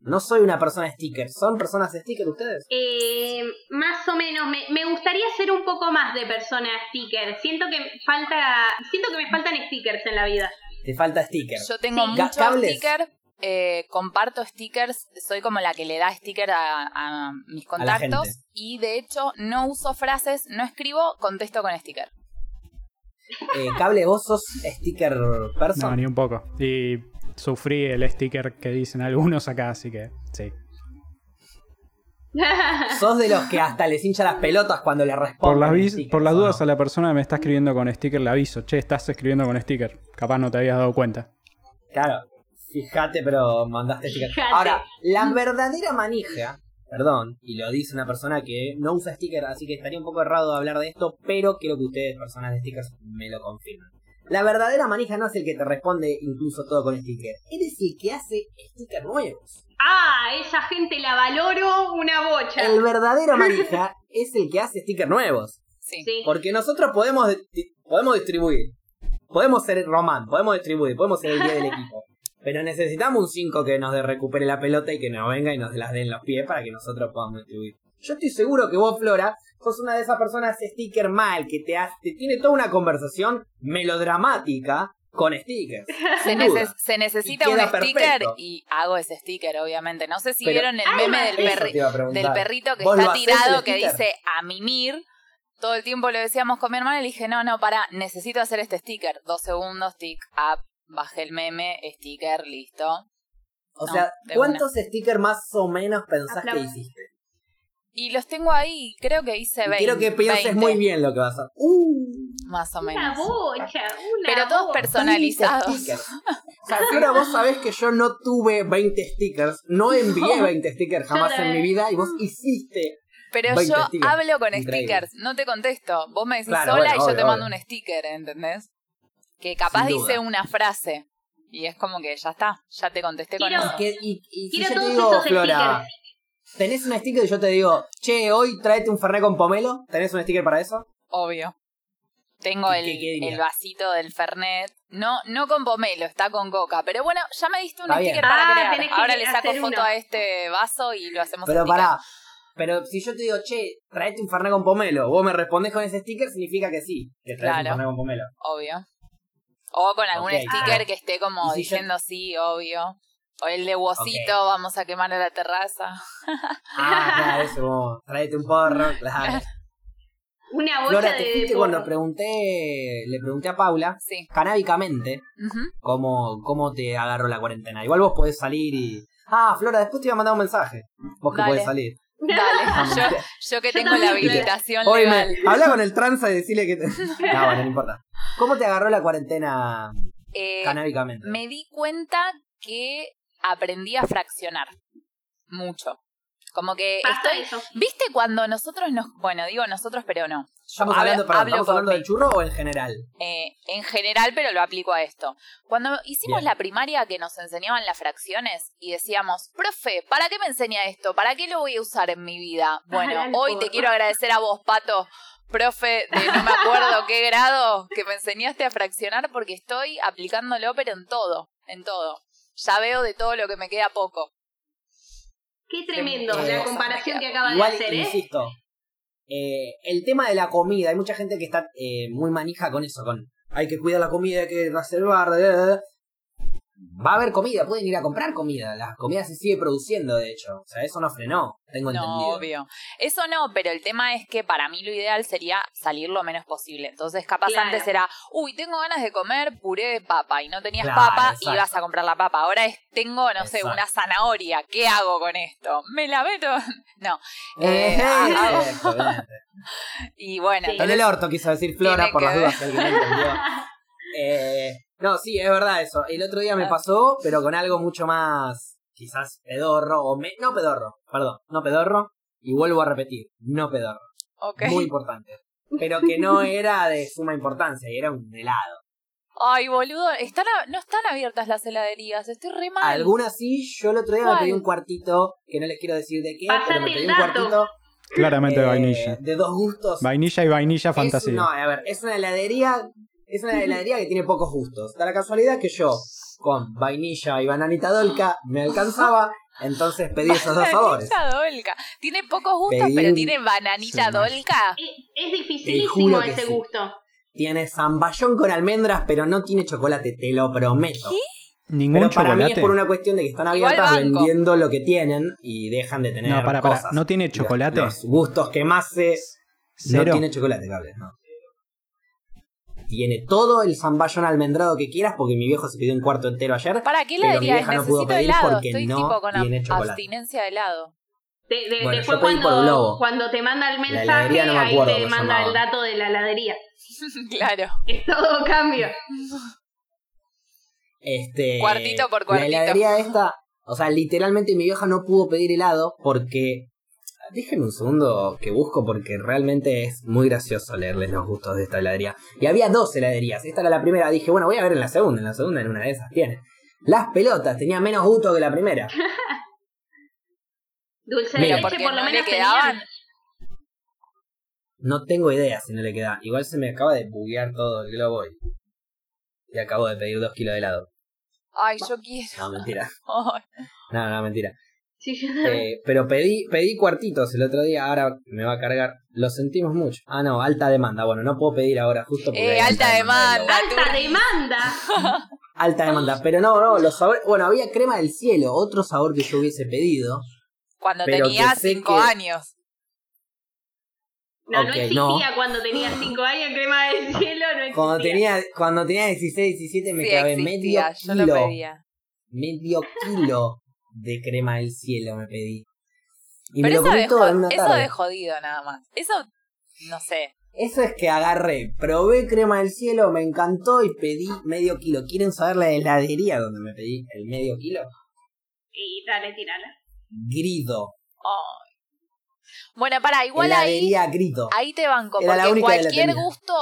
No soy una persona sticker. ¿Son personas sticker ustedes? Eh, más o menos, me, me gustaría ser un poco más de persona sticker. Siento que falta, siento que me faltan stickers en la vida. Te falta sticker. Yo tengo Sí. Muchos stickers, eh, comparto stickers, soy como la que le da sticker a, a mis A contactos y de hecho no uso frases, no escribo, contesto con sticker. Eh, Cable, vos sos sticker person. No, ni un poco. Y sufrí el sticker que dicen algunos acá, así que sí. Sos de los que hasta les hincha las pelotas cuando le responden. Por las, vis- stickers, por las ¿o dudas no? a la persona que me está escribiendo con sticker le aviso. Che, estás escribiendo con sticker. Capaz no te habías dado cuenta. Claro, fíjate, pero mandaste sticker. Fíjate. Ahora, la verdadera manija, perdón, y lo dice una persona que no usa sticker, así que estaría un poco errado de hablar de esto, pero quiero que ustedes, personas de stickers, me lo confirmen. La verdadera manija no es el que te responde incluso todo con sticker, eres el que hace stickers nuevos. ah, esa gente la valoro una bocha. El verdadero manija es el que hace stickers nuevos. Sí. Sí. Porque nosotros podemos, podemos distribuir. Podemos ser Román, podemos distribuir, podemos ser el día del equipo. Pero necesitamos un 5 que nos de- recupere la pelota y que nos venga y nos las dé en los pies para que nosotros podamos distribuir. Yo estoy seguro que vos, Flora, sos una de esas personas sticker mal, que te, hace, te tiene toda una conversación melodramática con stickers. Se, se necesita un sticker y hago ese sticker, obviamente. No sé si Pero- vieron el meme del, perri- del perrito que ¿Vos lo está tirado que dice a mimir. Todo el tiempo lo decíamos con mi hermana y le dije, no, no, para, necesito hacer este sticker. Dos segundos, tick, up, bajé el meme, sticker, listo. O No, sea, ¿cuántos stickers más o menos pensás que hiciste? Y los tengo ahí, creo que hice Y 20. quiero que pienses 20, muy bien lo que vas a... ¡Uh! Más o Una menos. bocha, una Pero todos bocha. personalizados. 20 stickers. O sea, Flora, vos sabés que yo no tuve 20 stickers, no envié 20 stickers jamás en mi vida y vos hiciste. Pero 20 yo stickers. hablo con Increíble. stickers, no te contesto. Vos me decís Claro, sola bueno, y yo obvio, te mando obvio. un sticker, ¿entendés? Que capaz dice una frase y es como que ya está, ya te contesté con Quiero- eso. Que- y, y si yo te digo, Flora, stickers. tenés un sticker y yo te digo, che, hoy tráete un Fernet con pomelo, ¿tenés un sticker para eso? Obvio. Tengo ¿Y el, qué- qué dirías? el vasito del Fernet. No, no con pomelo, está con coca. Pero bueno, ya me diste un Está bien. sticker para Ah, crear. tenés que Ahora le saco foto uno. a este vaso y lo hacemos Pero sticker. pará, pero si yo te digo, che, tráete un Fernet con pomelo, vos me respondés con ese sticker, significa que sí, que traes un Claro. Fernet con pomelo. Obvio. O con algún sticker Ah. que esté como yo- diciendo sí, obvio. O el de Wosito, vamos a quemar a la terraza. Ah, claro, eso, como, tráete un porro, claro. Una bocha Flora, de. te fuiste de cuando pregunté, le pregunté a Paula, Sí. canábicamente, cómo, cómo te agarró la cuarentena. Igual vos podés salir y... Ah, Flora, después te iba a mandar un mensaje. Vos que Dale. podés salir. Dale, yo, yo que Yo tengo la habilitación Oye, legal. me- habla con el tranza y decirle que... Te... No, bueno, no importa. ¿Cómo te agarró la cuarentena Eh, canábicamente? me di cuenta que aprendí a fraccionar mucho. Como que Pasa estoy... eso. ¿Viste cuando nosotros nos... Bueno, digo nosotros, pero no. ¿Estamos hablo- hablando, perdón, hablo ¿estamos hablando del churro o en general? Eh, en general, pero lo aplico a esto. Cuando hicimos Bien. la primaria que nos enseñaban las fracciones y decíamos, profe, ¿para qué me enseña esto? ¿Para qué lo voy a usar en mi vida? Bueno, hoy te quiero agradecer a vos, Pato, profe de no me acuerdo qué grado, que me enseñaste a fraccionar porque estoy aplicándolo, pero en todo, en todo. Ya veo de todo lo que me queda poco. Qué tremendo Eh, la comparación que acaba Igual, de hacer, ¿eh? insisto, eh, el tema de la comida, hay mucha gente que está eh, muy manija con eso, con hay que cuidar la comida, hay que reservar. eh, eh. Va a haber comida, pueden ir a comprar comida. La comida se sigue produciendo, de hecho. O sea, eso no frenó, tengo No, entendido. obvio. Eso no, pero el tema es que para mí lo ideal sería salir lo menos posible. Entonces, capaz Claro. antes era, uy, tengo ganas de comer puré de papa y no tenías Claro, papa y exacto. ibas a comprar la papa. Ahora es, tengo, no sé, una zanahoria. ¿Qué hago con esto? ¿Me la meto? No. Eh, Eh, hago- excelente. Y bueno, Sí. En el orto quiso decir Flora, por las dudas que alguien entendió. Eh, no, sí, es verdad eso. El otro día me Ah. pasó, pero con algo mucho más, quizás pedorro, o me- no pedorro, perdón, no pedorro, y vuelvo a repetir, no pedorro, muy importante. Pero que no era de suma importancia, y era un helado. Ay, boludo, están a- no están abiertas las heladerías, estoy re mal. Algunas sí, yo el otro día me pedí un cuartito, que no les quiero decir de qué, pero me pedí un cuartito Claramente eh, vainilla. de dos gustos. Vainilla y vainilla Es- fantasía. no, a ver, es una heladería, es una heladería que tiene pocos gustos. Da la casualidad que yo, con vainilla y bananita dolca, me alcanzaba, entonces pedí esos dos sabores. Bananita dolca. Tiene pocos gustos, Pedí pero un- tiene bananita Sí, dolca. Es, dificilísimo juro que ese sí. gusto. Tiene zamballón con almendras, pero no tiene chocolate, te lo prometo. ¿Qué? Ningún Pero para mí chocolate. es por una cuestión de que están Igual abiertas banco. vendiendo lo que tienen y dejan de tener No, para, para. cosas. ¿No tiene chocolate? Los, gustos que más se... Cero. No tiene chocolate, cables, no. Tiene todo el zamballón almendrado que quieras porque mi viejo se pidió un cuarto entero ayer. ¿Para qué mi heladería es? vieja no pudo Necesito pedir helado. porque Estoy no tipo con ab- tiene chocolate. abstinencia de helado. De- de- Bueno, después cuando, Globo. cuando te manda el mensaje, heladería no me ahí te manda el dato de la heladería. claro. Es todo cambio. Este, Cuartito por cuartito. La heladería esta, o sea, literalmente mi vieja no pudo pedir helado porque... Déjenme un segundo que busco porque realmente es muy gracioso leerles los gustos de esta heladería. Y había dos heladerías. Esta era la primera. Dije, bueno, voy a ver en la segunda. En la segunda, en una de esas tiene. Las pelotas tenía menos gusto que la primera. Dulce Mira, de leche por lo no le menos quedaban. tenían. No tengo idea si no le queda. Igual se me acaba de buguear todo el globo y, y acabo de pedir dos kilos de helado. Ay, yo quiero. No, mentira. No, no, mentira. Sí. Eh, pero pedí, pedí cuartitos el otro día, ahora me va a cargar. Lo sentimos mucho. Ah, no, alta demanda. Bueno, no puedo pedir ahora justo porque. Eh, alta demanda. logo. ¡Alta demanda! Alta demanda. Pero no, no, los sabores. Bueno, había crema del cielo, otro sabor que yo hubiese pedido. Cuando Pero tenía que sé cinco que- años. No, Ok, no existía no. cuando tenía 5 años, crema del cielo, no existía. Cuando tenía, cuando tenía 16, 17 me Sí, clavé existía. medio Yo lo kilo. pedía. Medio kilo de crema del cielo me pedí. Y Pero me lo eso, de, en una eso tarde. de jodido nada más. Eso, no sé. Eso es que agarré, probé crema del cielo, me encantó y pedí medio kilo. ¿Quieren saber la heladería donde me pedí el medio kilo? Y dale, tirala. Grido. Ay. Bueno, para, igual ahí, heladería Grito. ahí te banco, Era la porque la cualquier gusto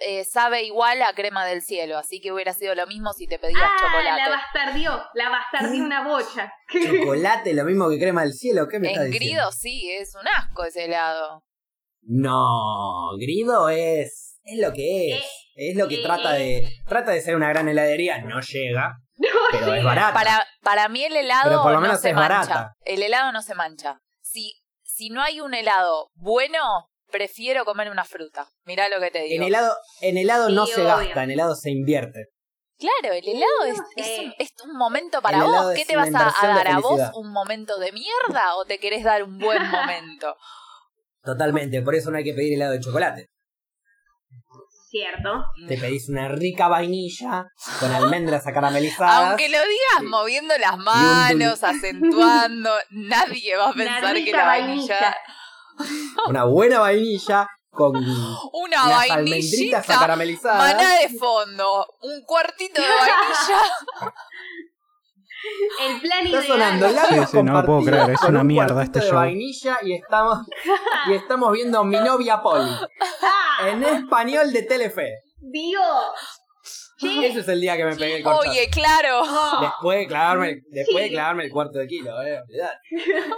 eh, sabe igual a crema del cielo, así que hubiera sido lo mismo si te pedías Ah, chocolate. la bastardió. La bastardió una bocha. Chocolate, lo mismo que crema del cielo. ¿Qué me estás En diciendo? Grido sí, es un asco ese helado. No, Grido es es lo que es. Eh, es lo que eh, trata de trata de ser una gran heladería, no llega, No, pero es barata. Para, para mí el helado Pero por lo no menos se es mancha. barata. El helado no se mancha. Si, si no hay un helado bueno, prefiero comer una fruta. Mirá lo que te digo. En helado en helado no se gasta, en helado se invierte. Claro, el helado es, es un, es un momento para El vos. ¿Qué te vas a, dar? ¿A vos un momento de mierda o te querés dar un buen momento? Totalmente, por eso no hay que pedir helado de chocolate. Cierto. Te pedís una rica vainilla con almendras acaramelizadas. Aunque lo digas Sí. moviendo las manos, acentuando, nadie va a pensar que la vainilla... Una buena vainilla con Una las almendritas maná de fondo, un cuartito de vainilla. El plan Está ideal. sonando labios Sí, sí, no lo puedo creer, es una un mierda este de show. vainilla y estamos y estamos viendo mi novia Polly ¡Ah! en español de Telefe. Dios. Che, Ese es el día que me pegué el corchazo. Oye, claro. Después de clavarme, después de Sí. clavarme el cuarto de kilo, eh, olvidate.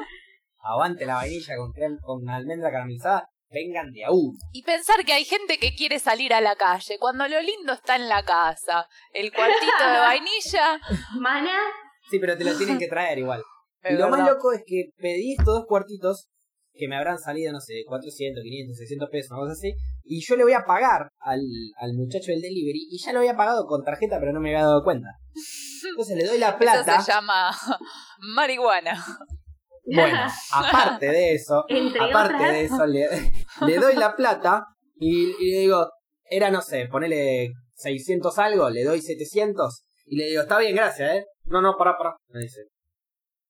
Aguante la vainilla con con almendra caramelizada, vengan de a uno. Y pensar que hay gente que quiere salir a la calle, cuando lo lindo está en la casa. El cuartito de vainilla. Mana. Sí, pero te lo tienen que traer igual. Es y lo más loco es que pedí estos dos cuartitos que me habrán salido, no sé, 400, 500, 600 pesos, una cosa así, Y yo le voy a pagar al, al muchacho del delivery y ya lo había pagado con tarjeta, pero no me había dado cuenta. Entonces le doy la plata. Eso se llama marihuana. Bueno, aparte de eso, Entre aparte otras. de eso, le, le doy la plata y, y le digo, era, no sé, ponele 600 algo, le doy 700 y le digo, está bien, gracias, ¿eh? No, no, pará, pará, me dice.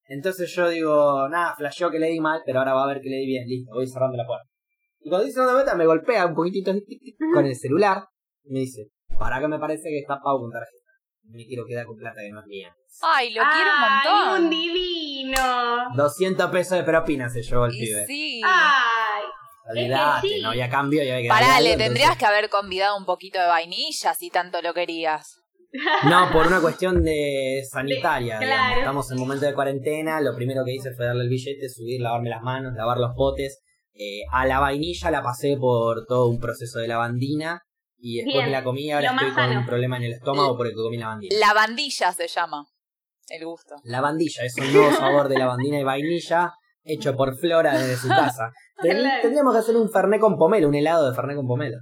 Entonces yo digo, nada, flasheó que le di mal, pero ahora va a ver que le di bien, listo, voy cerrando la puerta. Y cuando dice la puerta me golpea un poquitito con el celular y me dice, para que me parece que está pago con tarjeta. Me quiero quedar con plata que no es mía. Ay, lo quiero un ¡Ay, montón. un divino! 200 pesos de propina se llevó el Y pibe. sí. ¡Ay! Olvidate, sí. no había cambio y había que Pará, algo, le entonces- tendrías que haber convidado un poquito de vainilla si tanto lo querías. No, por una cuestión de sanitaria. De- digamos. claro. Estamos en momento de cuarentena. Lo primero que hice fue darle el billete, subir, lavarme las manos, lavar los potes. Eh, a la vainilla la pasé por todo un proceso de lavandina. Y después Bien, me la comí y ahora lo más estoy con sano. un problema en el estómago porque comí lavandina. La bandilla se llama. El gusto. Lavandilla es un nuevo sabor de lavandina y vainilla hecho por Flora desde su casa. Ten- Claro. Tendríamos que hacer un fernet con pomelo, un helado de fernet con pomelo.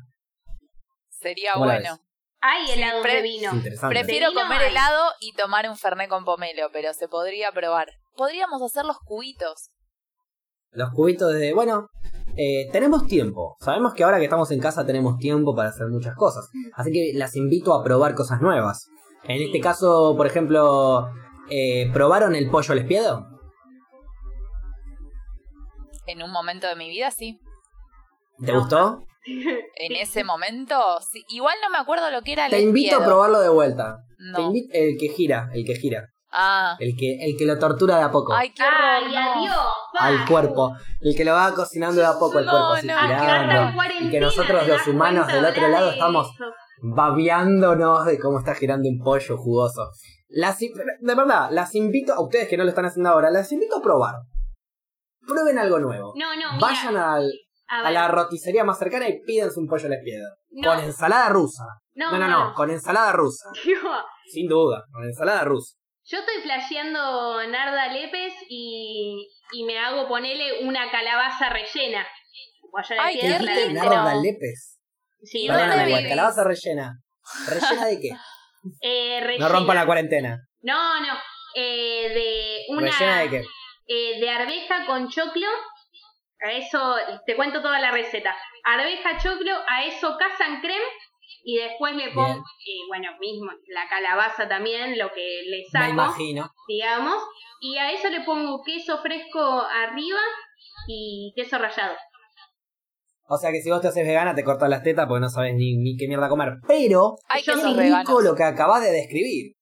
Sería ¿Cómo la bueno. Hay helados pre- de vino. Es interesante. Prefiero De vino comer hay. helado y tomar un fernet con pomelo, pero se podría probar. Podríamos hacer los cubitos. Los cubitos de... Bueno, eh, tenemos tiempo. Sabemos que ahora que estamos en casa tenemos tiempo para hacer muchas cosas. Así que las invito a probar cosas nuevas. En este caso, por ejemplo, eh, ¿probaron el pollo al espiedo? En un momento de mi vida, sí. ¿Te No. gustó? En ese momento, sí. Igual no me acuerdo lo que era el Te invito a probarlo de vuelta. Te No. invito el que gira, el que gira. Ah. El que, el que lo tortura de a poco. Ay, qué horror. ¡Ay, no. adiós! al cuerpo. El que lo va cocinando de a poco el No, cuerpo así no, girando. Y que nosotros ¿te los humanos del otro lado de estamos babeándonos de cómo está girando un pollo jugoso. Las, de verdad, las invito a ustedes que no lo están haciendo ahora, las invito a probar. Prueben algo nuevo. No, no, mira. Vayan al- a a la roticería más cercana y pídense un pollo al espiedo. No. Con ensalada rusa. no, No, no, no, con ensalada rusa. Sin duda, con ensalada rusa. Yo estoy flasheando Narda Lepes y, y me hago ponerle una calabaza rellena. Ay, ¿Qué rico. Narda Lepes. Sí, ¿Y una Perdóname, igual, vivís? calabaza rellena. ¿Rellena de qué? eh, rellena. No rompa la cuarentena. No, no. Eh, de una. ¿Rellena de qué? eh, de arveja con choclo. A eso, te cuento toda la receta. Arveja, choclo, a eso casan creme y después le pongo, eh, bueno, mismo, la calabaza también, lo que le Me saco, imagino. digamos. Y a eso le pongo queso fresco arriba y queso rallado. O sea que si vos te haces vegana te cortas las tetas porque no sabes ni, ni qué mierda comer. Pero Ay, Yo que qué sos rico vegano. lo que acabas de describir.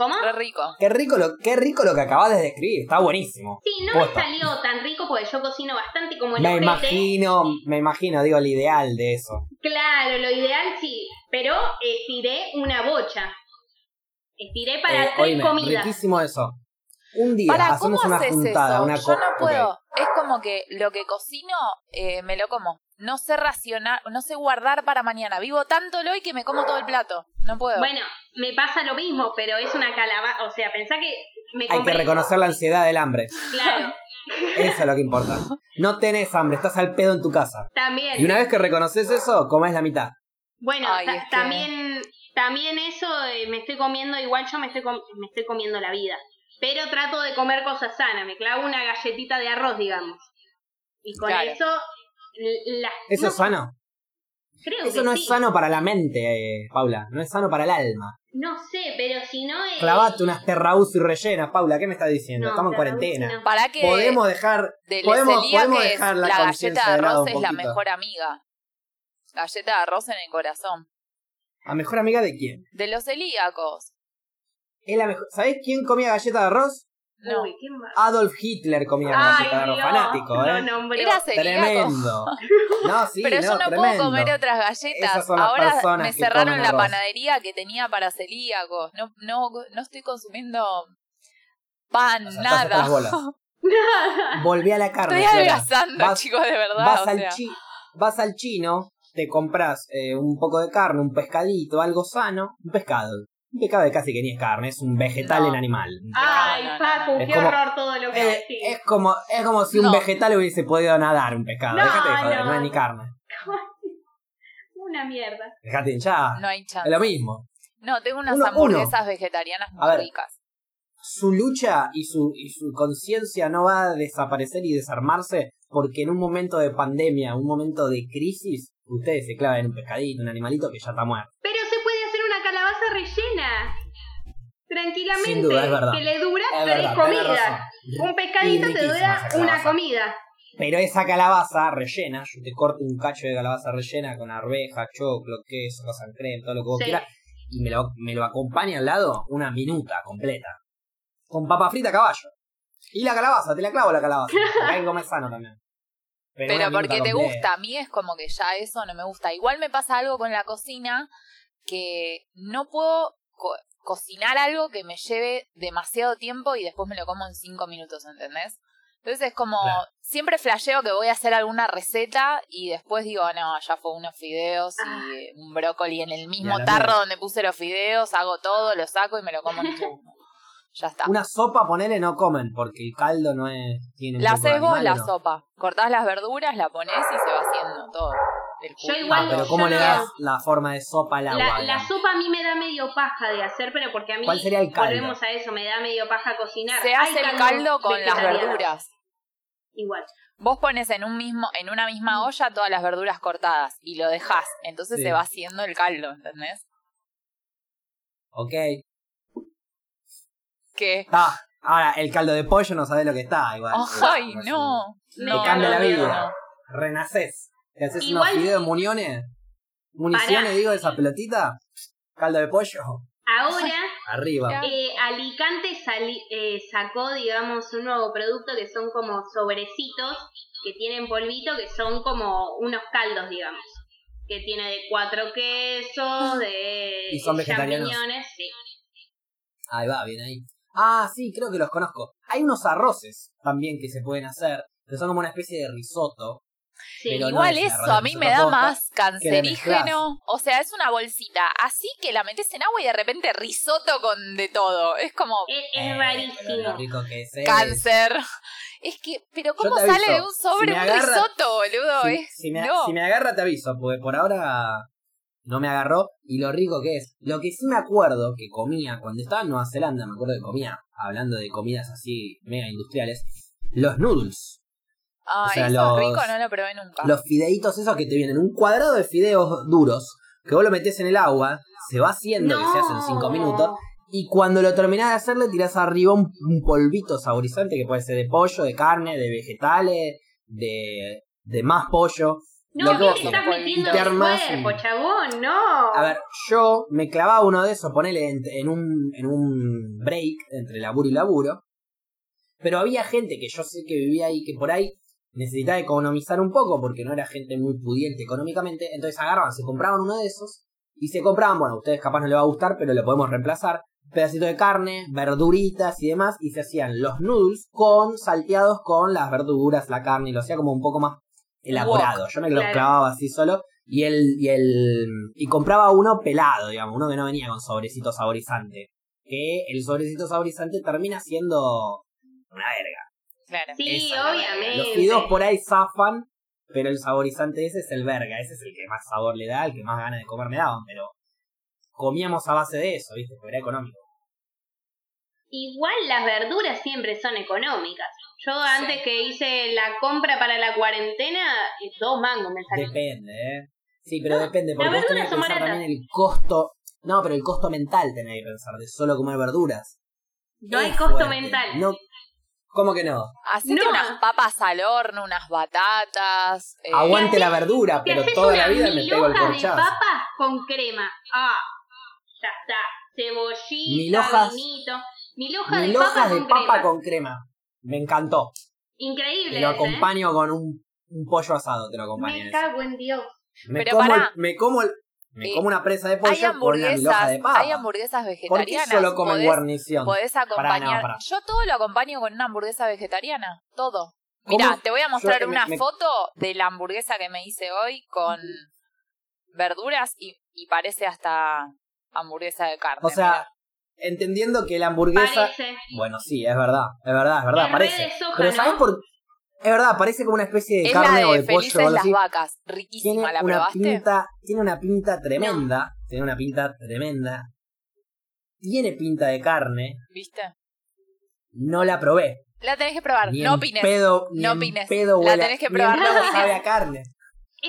¿Cómo? Re rico. Qué rico lo, qué rico lo que acabas de describir. Está buenísimo. Sí, no me salió tan rico porque yo cocino bastante como el Me ojete. imagino, me imagino, digo, el ideal de eso. Claro, lo ideal sí, pero estiré una bocha. Estiré para Eh, tres oíme, comidas. riquísimo eso. Un día Para, hacemos ¿cómo una haces juntada, eso? una Yo no puedo. Es como que lo que cocino eh, me lo como. No sé racionar, no sé guardar para mañana. Vivo tanto lo hoy que me como todo el plato. No puedo. Bueno, me pasa lo mismo, pero es una calabaza. O sea, pensá que me Hay que reconocer la ansiedad del hambre. Claro, Eso es lo que importa. No tenés hambre, estás al pedo en tu casa. también. Y una vez que reconoces eso, comés la mitad. Bueno, Ay, ta- es que- también, también eso eh, me estoy comiendo, igual yo me estoy, com- me estoy comiendo la vida. Pero trato de comer cosas sanas. Me clavo una galletita de arroz, digamos. Y con Claro. eso. La, ¿Eso no, es sano? Creo Eso que no sí. es sano para la mente, eh, Paula. No es sano para el alma. No sé, pero si no. eh, Clavate unas terraúz y rellenas, Paula. ¿Qué me estás diciendo? no, Estamos en cuarentena. no. para que Podemos dejar. de podemos- podemos es dejar la la, galleta de arroz es la mejor amiga. Galleta de arroz en el corazón. ¿A mejor amiga de quién? De los celíacos. Es la mejor. ¿Sabés quién comía galleta de arroz? No. Uy, qué mal. Adolf Hitler comía Ay, Fanático, lo ¿eh? nombró. Era celíaco. Tremendo. No, sí, Pero no, yo no tremendo. puedo comer otras galletas. Ahora me cerraron la arroz. panadería que tenía para celíacos. No, no, no estoy consumiendo pan, O sea, nada. las bolas. Volví a la carne. Estoy adelgazando, Vas- chicos, de verdad. vas, o al sea. chi- vas al chino, te compras eh, un poco de carne, un pescadito, algo sano, un pescado. Un pescado que casi que ni es carne, es un vegetal No. en animal. Ay, Paco, qué Es como- horror todo lo que decís. es como es como si un vegetal hubiese podido nadar un pescado. No, Déjate de joder, no. no. es ni carne. Una mierda. Dejate hinchar. No hay chance. Es lo mismo. No, tengo unas Uno- hamburguesas vegetarianas muy ver. ricas. Su lucha y su, y su conciencia no va a desaparecer y desarmarse porque en un momento de pandemia, un momento de crisis, ustedes se clavan en un pescadito, un animalito que ya está muerto. Pero calabaza rellena. Tranquilamente. Sin duda, es verdad. Que le dura Es tres verdad, comidas. Un pescadito te dura una comida. Pero esa calabaza rellena, yo te corto un cacho de calabaza rellena con arveja, choclo, queso, cosa en crema, todo lo que vos Sí. quieras, y me lo, me lo acompaña al lado una minuta completa. Con papa frita a caballo. Y la calabaza, te la clavo la calabaza. Porque hay que comer sano también. Pero una porque te completa. gusta, a mí es como que ya eso no me gusta. Igual me pasa algo con la cocina que no puedo co- cocinar algo que me lleve demasiado tiempo y después me lo como en cinco minutos, ¿entendés? Entonces es como, Claro. siempre flasheo que voy a hacer alguna receta y después digo, no, ya fue unos fideos Ah. y un brócoli en el mismo tarro mierda. donde puse los fideos, hago todo, lo saco y me lo como en segundo. Ya está. Una sopa, ponele, no comen, porque el caldo no es. Tiene La haces vos animal, la sopa. Cortás las verduras, la pones y se va haciendo todo. El Yo igual Ah, pero yo ¿cómo le no- das la forma de sopa al agua? La, la sopa a mí me da medio paja de hacer, pero porque a mí, ¿Cuál sería el caldo? volvemos a eso, me da medio paja cocinar. Se hace el caldo con las verduras. Igual. Vos pones en un mismo, en una misma olla todas las verduras cortadas y lo dejás. Entonces Sí. se va haciendo el caldo, ¿entendés? Ok. Que. Está. Ahora, el caldo de pollo no sabés lo que está, igual. ¡Ay, no! Te No, cambia no, la no, vida. no. Renacés. Te haces Igual- unos fideos muniones. Municiones, digo, esa pelotita. Caldo de pollo. Ahora, Arriba. Eh, Alicante sali- eh, sacó, digamos, un nuevo producto que son como sobrecitos que tienen polvito, que son como unos caldos, digamos. Que tiene de cuatro quesos, de ¿Y son vegetarianos? champiñones. Sí. Ahí va, bien ahí. Ah, sí, creo que los conozco. Hay unos arroces también que se pueden hacer, que son como una especie de risotto. Sí. Pero no Igual es eso a mí me da más cancerígeno. O sea, es una bolsita. Así que la metes en agua y de repente risotto con de todo. Es como Es, es Eh, rarísimo. pero Lo rico que es. cáncer. Es que, pero ¿cómo sale de un sobre si un risotto, boludo? Si, Es- si me, no. si me agarra te aviso, porque por ahora no me agarró. Y lo rico que es. Lo que sí me acuerdo que comía cuando estaba en Nueva Zelanda, me acuerdo que comía, hablando de comidas así mega industriales, los noodles. Ah, o sea, eso los- rico no lo probé nunca. Los fideitos esos que te vienen, un cuadrado de fideos duros, que vos lo metés en el agua, se va haciendo, que se hace en 5 minutos, y cuando lo terminás de hacer le tirás arriba un, un polvito saborizante que puede ser de pollo, de carne, de vegetales, de, de más pollo. No, Lo que ¿qué vos le quieras. estás metiendo en cuerpo, chabón? No. A ver, yo me clavaba uno de esos, ponele en, en un, en un break entre laburo y laburo. Pero había gente que yo sé que vivía ahí, que por ahí necesitaba economizar un poco porque no era gente muy pudiente económicamente. Entonces agarraban, se compraban uno de esos y se compraban, bueno, a ustedes capaz no les va a gustar, pero lo podemos reemplazar. Pedacito de carne, verduritas y demás, y se hacían los noodles con salteados con las verduras, la carne, y lo hacía como un poco más elaborado. Yo me lo clavaba así solo y el, y el y compraba uno pelado, digamos, uno que no venía con sobrecito saborizante. Que el sobrecito saborizante termina siendo una verga. Claro. Sí, Esa obviamente. Los fideos por ahí zafan, pero el saborizante ese es el verga, ese es el que más sabor le da, el que más ganas de comer me daban, pero comíamos a base de eso, ¿viste? Porque era económico. Igual las verduras siempre son económicas. Yo antes que hice la compra para la cuarentena, eh, dos mangos me salió. Depende, ¿eh? Sí, pero No, depende, porque vos tenés que pensar también el costo. No, pero el costo mental tenés que pensar de solo comer verduras. No hay costo fuerte. mental. No, ¿Cómo que no? Hacete No. unas papas al horno, unas batatas. eh, Aguante la verdura, pero toda la vida me pego el hojas de corchazo. papas con crema. Ah, ya está. Cebollita, vinito. Mil hojas Mil de papa de con papa crema. con crema. Me encantó. Increíble. Te lo ¿eh? acompaño con un, un pollo asado, te lo acompaño. Me cago en Dios. Me Pero como, el- me como, el- me Eh, como una presa de pollo hay con una mil hojas hamburguesas, de papa. hay hamburguesas ¿Por qué vegetarianas. solo comen podés, guarnición? podés Pará, acompañar. no, pará. Yo todo lo acompaño con una hamburguesa vegetariana, todo. Mira, te voy a mostrar Yo, eh, me- una me- foto de la hamburguesa que me hice hoy con verduras y, y parece hasta hamburguesa de carne. O sea, mira. entendiendo que la hamburguesa... Parece. Bueno, sí, es verdad, es verdad, es verdad, parece. soja, Pero ¿no? ¿sabes por Es verdad, parece como una especie de Es carne la o de de pollo o Felices algo las así. Vacas. Tiene Riquísima, ¿la una probaste? pinta, tiene una pinta tremenda. Tiene una pinta tremenda. Tiene pinta de carne. ¿Viste? No la probé. La tenés que probar. Ni No opines. Pedo, ni No opines. pedo La tenés que ni probar, en no opines. sabe a carne.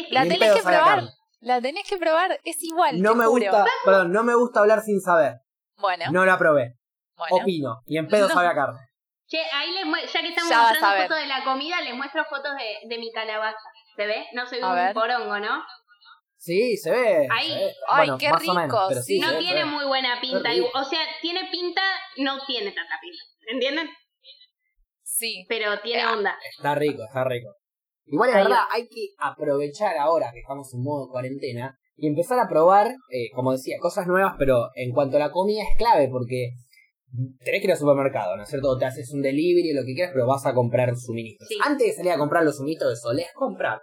La Ni en tenés que probar. La tenés que probar. Es igual. No te me juro. gusta, perdón, no me gusta hablar sin saber. Bueno, No la probé. bueno. Opino. Y en pedo No. sabe a carne. Che, ahí les mue- ya que estamos Ya mostrando fotos de la comida, les muestro fotos de, de mi calabaza. ¿Se ve? No se ve A un ver. porongo, ¿no? Sí, se ve. Ahí. se ve. Ay, Bueno, qué más o menos, rico, pero sí. no ve, tiene muy buena pinta. O sea, tiene pinta, no tiene tanta pinta. ¿Entienden? Sí. Pero tiene Ah. onda. Está rico, está rico. Igual es Ahí verdad, va. hay que aprovechar ahora que estamos en modo cuarentena y empezar a probar, eh, como decía, cosas nuevas, pero en cuanto a la comida es clave porque tenés que ir al supermercado, ¿no es cierto? Te haces un delivery o lo que quieras, pero vas a comprar suministros. Sí. Antes de salir a comprar los suministros que solés comprar,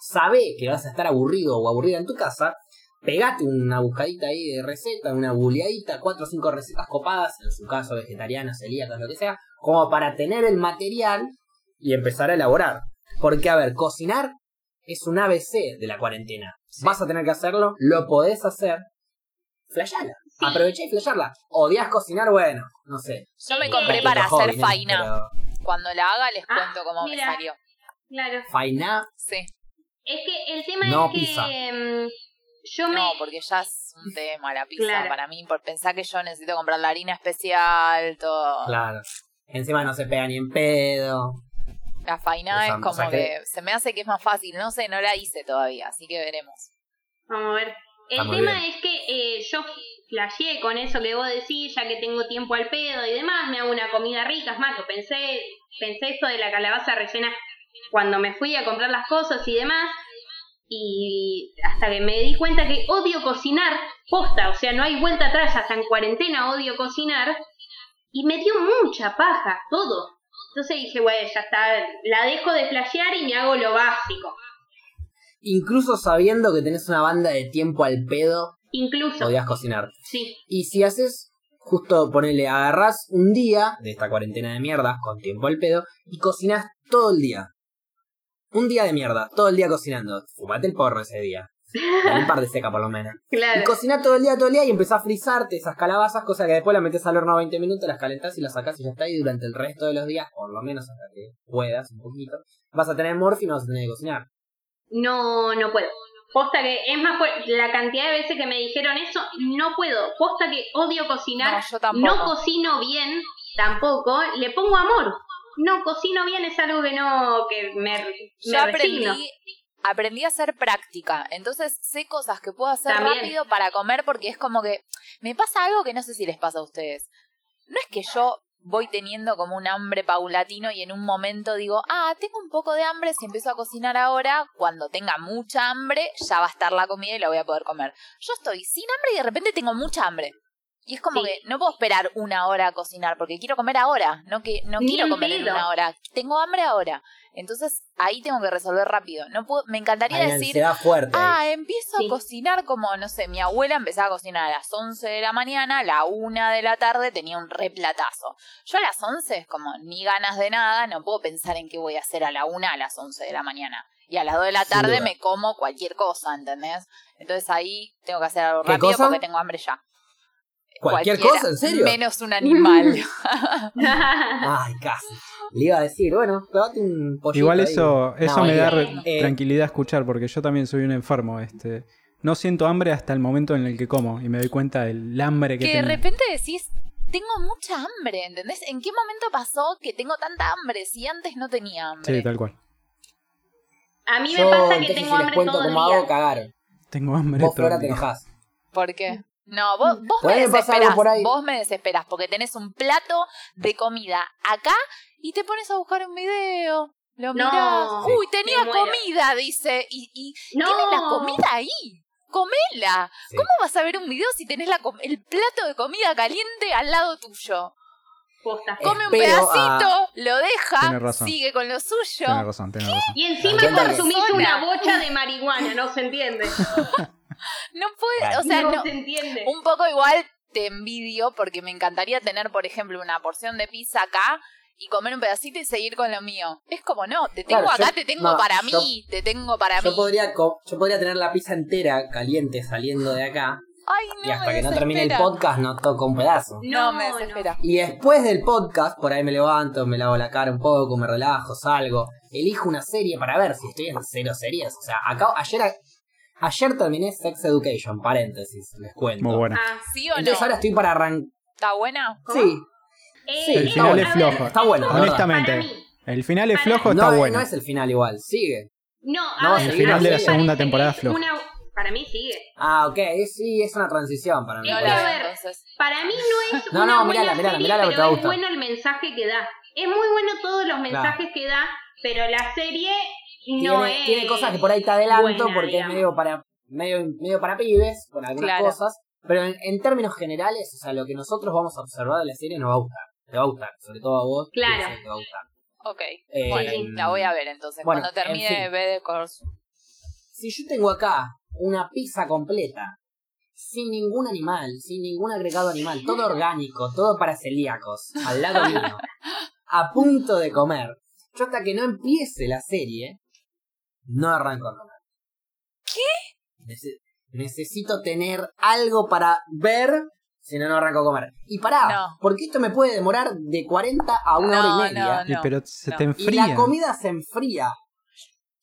sabé que vas a estar aburrido o aburrida en tu casa, pegate una buscadita ahí de receta, una buleadita, cuatro o cinco recetas copadas, en su caso vegetarianas, celíacas, lo que sea, como para tener el material y empezar a elaborar. Porque, a ver, cocinar es un ABC de la cuarentena. Sí. Vas a tener que hacerlo, lo podés hacer, flashala. Sí. Aproveché y flasharla. ¿Odias cocinar? Bueno, no sé. Yo me compré eh, para hacer faina. Pero Cuando la haga les Ah, cuento cómo mira. me salió. Claro. faina, Sí. Es que el tema No es que pizza. mm, yo me... No, porque ya es un tema la pizza Claro. para mí. Por pensar que yo necesito comprar la harina especial, todo. claro. Encima no se pega ni en pedo. La faina es como o sea que... que- se me hace que es más fácil. No sé, no la hice todavía, así que veremos. Vamos a ver. El tema bien. es que eh, yo flasheé con eso que vos decís, ya que tengo tiempo al pedo y demás, me hago una comida rica. Es más, pensé, pensé esto de la calabaza rellena cuando me fui a comprar las cosas y demás. Y hasta que me di cuenta que odio cocinar, posta, o sea, no hay vuelta atrás, hasta en cuarentena odio cocinar. Y me dio mucha paja, todo. Entonces dije, bueno, ya está, la dejo de flashear y me hago lo básico. Incluso sabiendo que tenés una banda de tiempo al pedo, Incluso, odias cocinar. sí, Y si haces, justo ponele, agarrás un día de esta cuarentena de mierda, con tiempo al pedo, y cocinás todo el día. Un día de mierda, todo el día cocinando. Fumate el porro ese día. Un par de seca por lo menos. claro. Y cocinás todo el día, todo el día y empezás a frizarte esas calabazas, cosa que después las metes al horno 20 minutos, las calentás y las sacás y ya está. Y durante el resto de los días, por lo menos hasta que puedas un poquito, vas a tener morfi y no vas a tener que cocinar. no, no puedo. Posta que, es más, la cantidad de veces que me dijeron eso, no puedo. Posta que odio cocinar, No, yo tampoco. no cocino bien, tampoco, le pongo amor. No cocino bien es algo que no, que me, Yo me resigno. aprendí, aprendí a hacer práctica. Entonces sé cosas que puedo hacer También. rápido para comer porque es como que me pasa algo que no sé si les pasa a ustedes. No es que yo voy teniendo como un hambre paulatino y en un momento digo, ah, tengo un poco de hambre, si empiezo a cocinar ahora, cuando tenga mucha hambre, ya va a estar la comida y la voy a poder comer. Yo estoy sin hambre y de repente tengo mucha hambre. Y es como Sí. que no puedo esperar una hora a cocinar porque quiero comer ahora, no que no Ni quiero comer en una hora. Tengo hambre ahora. Entonces ahí tengo que resolver rápido. No puedo, me encantaría Hay decir, fuerte. ahí. ah, empiezo Sí. a cocinar como, no sé, mi abuela empezaba a cocinar a las 11 de la mañana, a la 1 de la tarde tenía un replatazo. Yo a las 11 es como ni ganas de nada, no puedo pensar en qué voy a hacer a la 1 a las 11 de la mañana. Y a las 2 de la tarde me como cualquier cosa, ¿entendés? Entonces ahí tengo que hacer algo ¿Qué rápido cosa? porque tengo hambre ya. ¿Cualquier cosa? ¿En serio? Menos un animal. Ay, casi. Le iba a decir, bueno, clavate un pollito Igual ahí. eso, eso No, me da Eh, tranquilidad escuchar, porque yo también soy un enfermo. Este, no siento hambre hasta el momento en el que como y me doy cuenta del hambre que que de tengo. repente decís, tengo mucha hambre, ¿entendés? ¿En qué momento pasó que tengo tanta hambre si antes no tenía hambre? Sí, tal cual. A mí me yo, pasa que tengo si les hambre cuento todo el cómo día. hago, cagaron. Tengo hambre Vos, todo el te enojás. ¿Por qué? No, vos, vos me desesperás. por ahí. Vos me desesperás porque tenés un plato de comida acá y te pones a buscar un video. Lo No. mirás. Uy, tenía comida, dice. Y, y No. tienes la comida ahí. Comela. Sí. ¿Cómo vas a ver un video si tenés la el plato de comida caliente al lado tuyo? Posta. Come un Espero pedacito, lo deja, sigue con lo suyo. Razón, razón. Y encima consumís una bocha de marihuana, no se entiende. No puede, Claro. o sea, no, no, se entiende. un poco igual te envidio porque me encantaría tener, por ejemplo, una porción de pizza acá y comer un pedacito y seguir con lo mío. Es como, no, te tengo Claro, acá, yo- te tengo no, para yo- mí, te tengo para Yo mí. podría, yo podría tener la pizza entera caliente saliendo de acá Ay, no, y hasta que no termine el podcast no toco un pedazo. No, No, me no. desespera. Y después del podcast, por ahí me levanto, me lavo la cara un poco, me relajo, salgo, elijo una serie para ver si estoy en cero series. O sea, acá, ayer, ayer terminé Sex Education, paréntesis, les cuento. Muy buena. Ah, ¿Sí o no? Entonces ahora estoy para arrancar. ¿Está buena? Sí, eh, Sí, El final es ver, flojo. está bueno. Honestamente. El final es flojo, está bueno. no es el final igual, sigue. No, a No, ver, el final de la segunda temporada es flojo. una- Para mí sigue. Ah, ok, sí, es una transición para mí. No Es la que, a ver, entonces. Para mí no es No, una no, buena mirala, mirala, serie, mirala pero es bueno el mensaje que da. Es muy bueno todos los mensajes que da, pero la serie no tiene, es tiene cosas que por ahí te adelanto buena, porque es medio para, medio, medio para pibes, por algunas Claro. cosas. Pero en, en términos generales, o sea, lo que nosotros vamos a observar de la serie nos va a gustar. Te va a gustar, sobre todo a vos. Claro. Te va a gustar. Ok. Eh, bueno, la voy a ver entonces. bueno, Cuando termine en de fin. ver Course. Si yo tengo acá una pizza completa, sin ningún animal, sin ningún agregado animal, todo orgánico, todo para celíacos, al lado mío, a punto de comer, yo hasta que no empiece la serie, no arranco a comer. ¿Qué? necesito tener algo para ver, si no, no arranco a comer. Y pará, No. porque esto me puede demorar de 40 a una No, hora y media. no, Y pero se no. te Y enfría. la comida se enfría.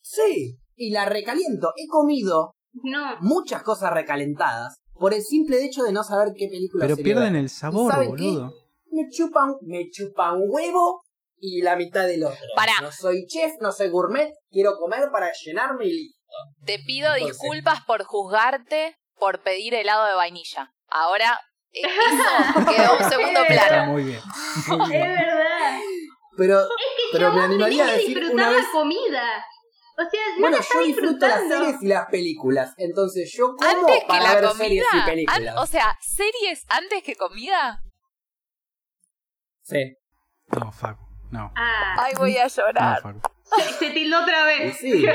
Sí, y la recaliento. He comido No. muchas cosas recalentadas por el simple hecho de no saber qué película Pero pierden ver. el sabor, saben qué? boludo. Me chupan, me chupan huevo y la mitad del otro. Pará. No soy chef, no soy gourmet, quiero comer para llenarme y listo. Te pido Entonces- disculpas por juzgarte por pedir helado de vainilla. Ahora, eh, eso quedó un segundo plano. muy bien. Es verdad. Pero, Es que pero me animaría a decir disfrutar una vez. la comida. O sea, no Bueno, yo disfruto las series y las películas. Entonces yo como Antes que para la ver comida. series y an- películas. o sea, series antes que comida. Sí. No, Facu. No. Ah, Ay, voy a No, llorar. Facu. se tildó otra vez. sí.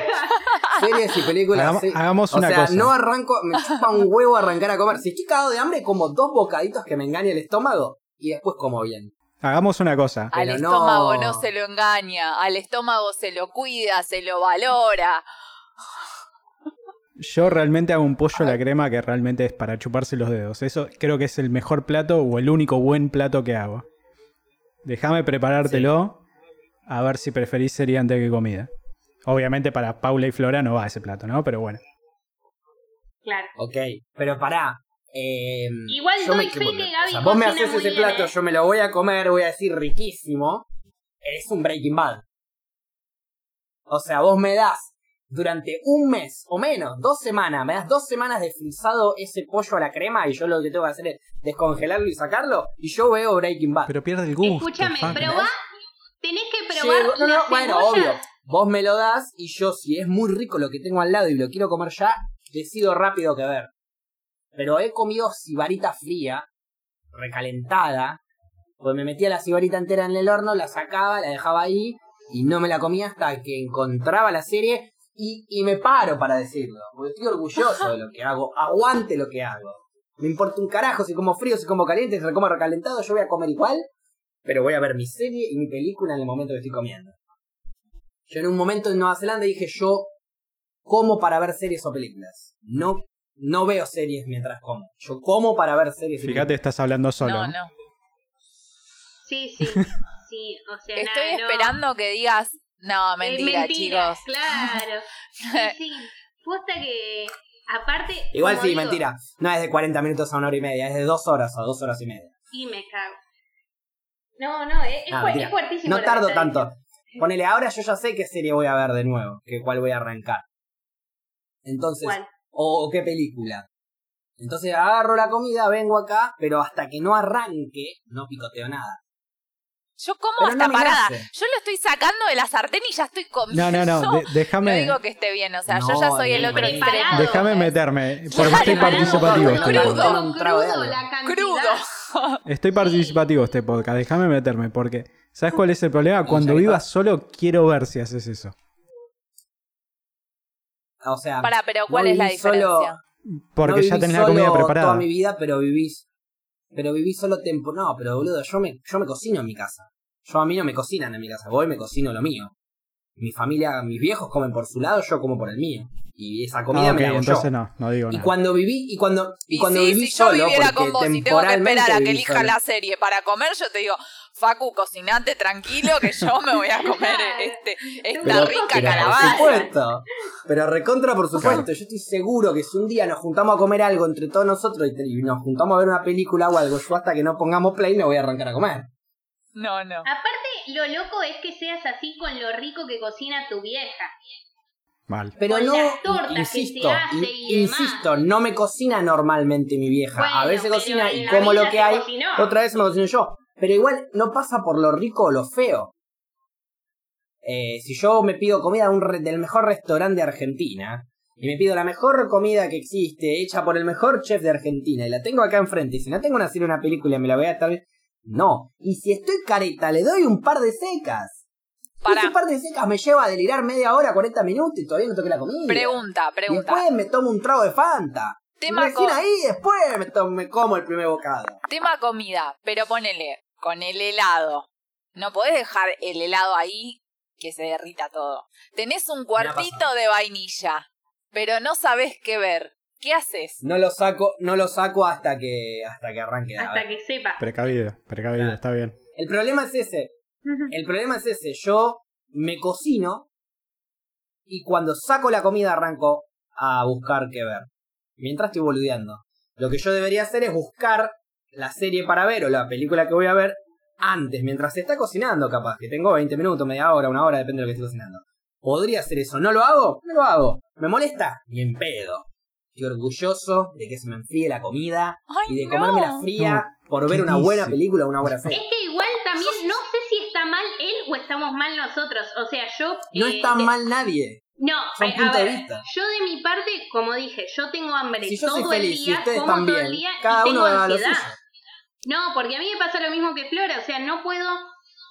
series y películas. Hagamos, sí. hagamos O una sea, cosa. no arranco, me chupa un huevo arrancar a comer. Si estoy cagado de hambre, como dos bocaditos que me engañe el estómago y después como bien. Hagamos una cosa. Al Pero no. estómago no se lo engaña, al estómago se lo cuida, se lo valora. Yo realmente hago un pollo a la crema que realmente es para chuparse los dedos. Eso creo que es el mejor plato o el único buen plato que hago. Déjame preparártelo a ver si preferís serie antes que comida. Obviamente para Paula y Flora no va ese plato, ¿no? Pero bueno. Claro. Ok, pero pará. eh, Igual yo doy me- fe que Gaby o sea, vos me haces ese bien, plato, ¿eh? yo me lo voy a comer, voy a decir riquísimo. Es un Breaking Bad. O sea, vos me das durante un mes o menos, dos semanas, me das dos semanas de frisado ese pollo a la crema y yo lo que tengo que hacer es descongelarlo y sacarlo y yo veo Breaking Bad. Pero pierde el gusto. Escúchame, probá. Tenés que probar Llego- no, no, la bueno, cebolla. obvio. Vos me lo das y yo, si es muy rico lo que tengo al lado y lo quiero comer ya, decido rápido que ver. Pero he comido cibarita fría, recalentada, pues me metía la cibarita entera en el horno, la sacaba, la dejaba ahí y no me la comía hasta que encontraba la serie y, y me paro para decirlo, porque estoy orgulloso de lo que hago, aguante lo que hago. Me importa un carajo si como frío, si como caliente, si como recalentado, yo voy a comer igual, pero voy a ver mi serie y mi película en el momento que estoy comiendo. Yo en un momento en Nueva Zelanda dije yo como para ver series o películas. No, no veo series mientras como. Yo como para ver series y Fíjate, películas. estás hablando solo. No, ¿no? no. Sí, sí. Sí, o sea, Estoy nada, no. esperando que digas, no, Eh, mentira, mentira, chicos. Claro. Sí, sí. Posta que, aparte. Igual sí, digo, mentira. No es de 40 minutos a una hora y media, es de dos horas a dos horas y media. Sí, me cago. No, no, es, es Ah, mentira. es fuertísimo. No tardo tanto. Ponele, ahora yo ya sé qué serie voy a ver de nuevo, que cuál voy a arrancar. Entonces, o, o qué película. Entonces agarro la comida, vengo acá, pero hasta que no arranque, no picoteo nada. Yo como Pero hasta no parada. Yo lo estoy sacando de la sartén y ya estoy comiendo. No, no, no. de- No déjame. digo que esté bien, o sea, yo ya soy el otro extremo. Déjame meterme. Porque Claro, estoy participativo. Este no, Crudo. crudo, la. Crudo. Estoy participativo este podcast. Déjame meterme. Porque, ¿sabes cuál es el problema? Cuando vivas solo, quiero ver si haces eso. O sea, Pará, pero ¿cuál no es la solo- diferencia? Porque no ya tenés la comida preparada. Toda mi vida, pero vivís. Pero viví solo tiempo. No, pero boludo, yo me, yo me cocino en mi casa. Yo a mí no me cocinan en mi casa, voy y me cocino lo mío. Mi familia, mis viejos comen por su lado, yo como por el mío. Y esa comida Ah, me ok, la hago entonces yo. no, no digo Y nada. cuando viví, y cuando, y Y cuando sí, viví si yo solo, viviera porque con vos y tengo que temporalmente esperar a que elija solo. la serie para comer, yo te digo, Facu, cocinate tranquilo que yo me voy a comer este, esta Pero- rica pero Por calabaza. supuesto. Pero recontra, por supuesto. Yo estoy seguro que si un día nos juntamos a comer algo entre todos nosotros y, nos juntamos a ver una película o algo, yo hasta que no pongamos play me voy a arrancar a comer. No, no. Aparte, lo loco es que seas así con lo rico que cocina tu vieja. Mal. Pero Con no, las tortas que insisto, se hace y demás. insisto, no me cocina normalmente mi vieja. a veces cocina y como lo que hay, cocinó. otra vez me cocino yo. Pero igual no pasa por lo rico o lo feo. Eh, si yo me pido comida un re- del mejor restaurante de Argentina y me pido la mejor comida que existe, hecha por el mejor chef de Argentina, y la tengo acá enfrente, y si no tengo una serie una película me la voy a estar... No. Y si estoy careta, le doy un par de secas. Para, Ese par de secas me lleva a delirar media hora, 40 minutos y todavía no toqué la comida. pregunta, pregunta. después me tomo un trago de Fanta. Tema y recién ahí después me, tomo- me como el primer bocado. Tema comida, pero ponele, con el helado. No podés dejar el helado ahí que se derrita todo. Tenés un cuartito de vainilla, pero no sabés qué ver. ¿Qué haces? No lo saco, no lo saco hasta que hasta que arranque. Hasta que sepa. Precavido, precavido, Claro. está bien. El problema es ese. El problema es ese. Yo me cocino y cuando saco la comida arranco a buscar qué ver. Mientras estoy boludeando. Lo que yo debería hacer es buscar la serie para ver o la película que voy a ver antes, mientras se está cocinando capaz, que tengo 20 minutos, media hora, una hora, depende de lo que esté cocinando. Podría hacer eso. ¿No lo hago? No lo hago. ¿Me molesta? Ni en pedo. Estoy orgulloso de que se me enfríe la comida Ay, y de no. comérmela fría por ver ¿qué una buena película o una buena Es serie. que igual también no sé si está mal él o estamos mal nosotros. O sea, yo. No eh, está de- mal nadie. No, Son a- a puntos de ver, vista. yo de mi parte, como dije, yo tengo hambre Si yo todo soy feliz el y día, ustedes como todo también, el día cada y uno tengo ansiedad. No, porque a mí me pasa lo mismo que Flora, o sea, no puedo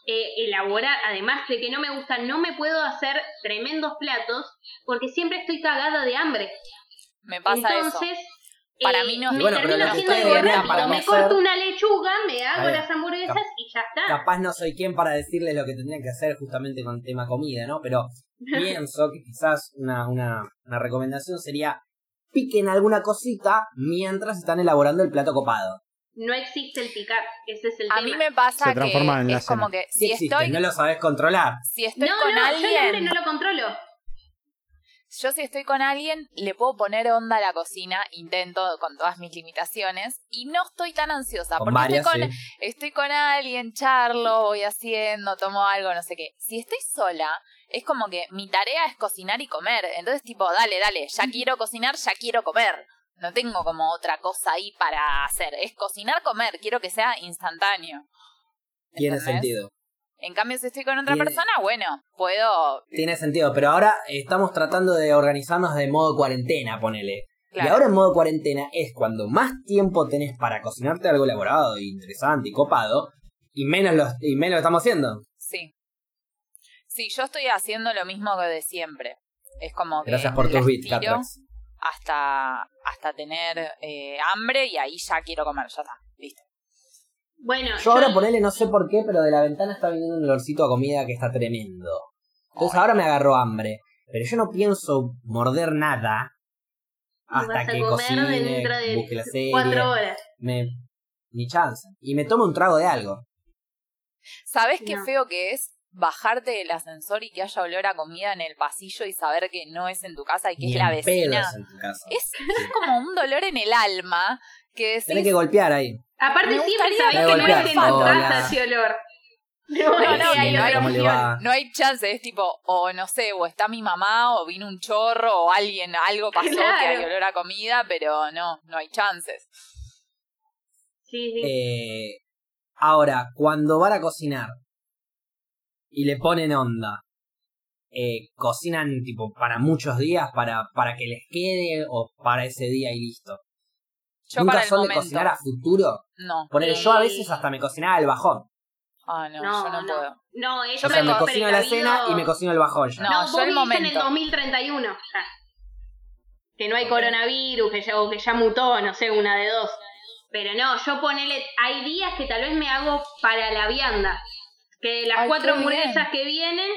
eh, elaborar, además de que no me gusta, no me puedo hacer tremendos platos porque siempre estoy cagada de hambre. Me pasa eso. Entonces, Para eh, mí no- me bueno, termino haciendo algo rápido, para me corto una lechuga, me hago ver, las hamburguesas cap- y ya está. Capaz no soy quien para decirles lo que tendrían que hacer justamente con tema comida, ¿no? Pero pienso que quizás una, una, una recomendación sería piquen alguna cosita mientras están elaborando el plato copado. No existe el picar, ese es el A tema. mí me pasa Se transforma que en la es como que Sí si existe, estoy, no lo sabes controlar. si estoy no, con no, yo el hambre alguien, no lo controlo. yo si estoy con alguien le puedo poner onda a la cocina, intento con todas mis limitaciones y no estoy tan ansiosa Con porque varias, estoy con, sí. estoy con alguien, charlo, voy haciendo, tomo algo, no sé qué. Si estoy sola, es como que mi tarea es cocinar y comer. Entonces, tipo, dale, dale, ya quiero cocinar, ya quiero comer. No tengo como otra cosa ahí para hacer. Es cocinar, comer. Quiero que sea instantáneo. Tiene sentido. En cambio, si estoy con otra Tiene- persona, bueno, puedo. Tiene sentido, pero ahora estamos tratando de organizarnos de modo cuarentena, ponele. Claro. Y ahora en modo cuarentena es cuando más tiempo tenés para cocinarte algo elaborado, interesante y copado, y menos lo, y menos lo estamos haciendo. Sí. Sí, yo estoy haciendo lo mismo que de siempre. Es como que. Gracias por tus bits. Hasta, hasta tener eh, hambre y ahí ya quiero comer, ya está. Listo. Bueno, Yo ahora ponele, no sé por qué, pero de la ventana está viniendo un olorcito a comida que está tremendo. Entonces ahora me agarró hambre. Pero yo no pienso morder nada vas hasta a que comer cocine, dentro de busque la serie. cuatro horas. Me, ni chance. Y me tomo un trago de algo. ¿Sabes qué No. feo que es bajarte del ascensor y que haya olor a comida en el pasillo y saber que no es en tu casa y que Ni es la vecina? pedos en tu casa. Es, es como un dolor en el alma que decís, Tenés que golpear ahí. Aparte Me siempre sabés que no es en tu casa ese olor. No, No, no, hay no no hay chance, es tipo, o no sé, o está mi mamá, o vino un chorro, o alguien, algo pasó que hay olor a comida, pero no, no hay chances. Sí, sí. Eh, ahora, cuando van a cocinar y le ponen onda, eh, cocinan tipo para muchos días, para, para que les quede o para ese día y listo. Yo ¿Nunca para el son de momento. cocinar a futuro? No, Ponele, yo a veces hasta me cocinaba el bajón. ah, no, no, yo no, puedo. No, O sea, me me co- cocino la cena y me cocino el bajón ya. No, No, yo vos el vivís en el momento. 2031 ya. Que no hay coronavirus, que ya, o que ya mutó, no sé, una de dos. Pero no, yo ponele, hay días que tal vez me hago para la vianda. Que las Ay, cuatro bien. hamburguesas que vienen,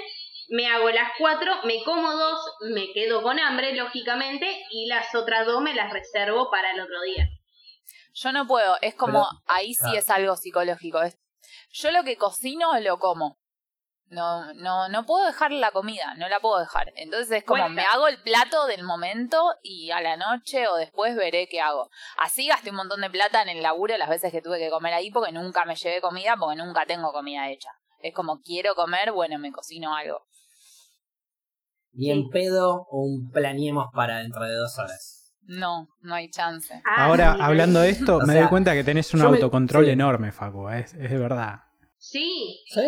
me hago las cuatro, me como dos, me quedo con hambre, lógicamente, y las otras dos me las reservo para el otro día. Yo no puedo, es como, Pero- ahí sí es algo psicológico. es- yo lo que cocino lo como. No, no, no puedo dejar la comida, no la puedo dejar. Entonces es como, Cuesta. me hago el plato del momento y a la noche o después veré qué hago. Así gasté un montón de plata en el laburo las veces que tuve que comer ahí porque nunca me llevé comida, porque nunca tengo comida hecha. Es como, quiero comer, bueno, me cocino algo. Ni en pedo un planeemos para dentro de dos horas. No, no hay chance. Ah, Ahora, hablando de esto, O me sea, doy cuenta que tenés un me- autocontrol sí. enorme, Facu. Es, es de verdad. Sí, Sí,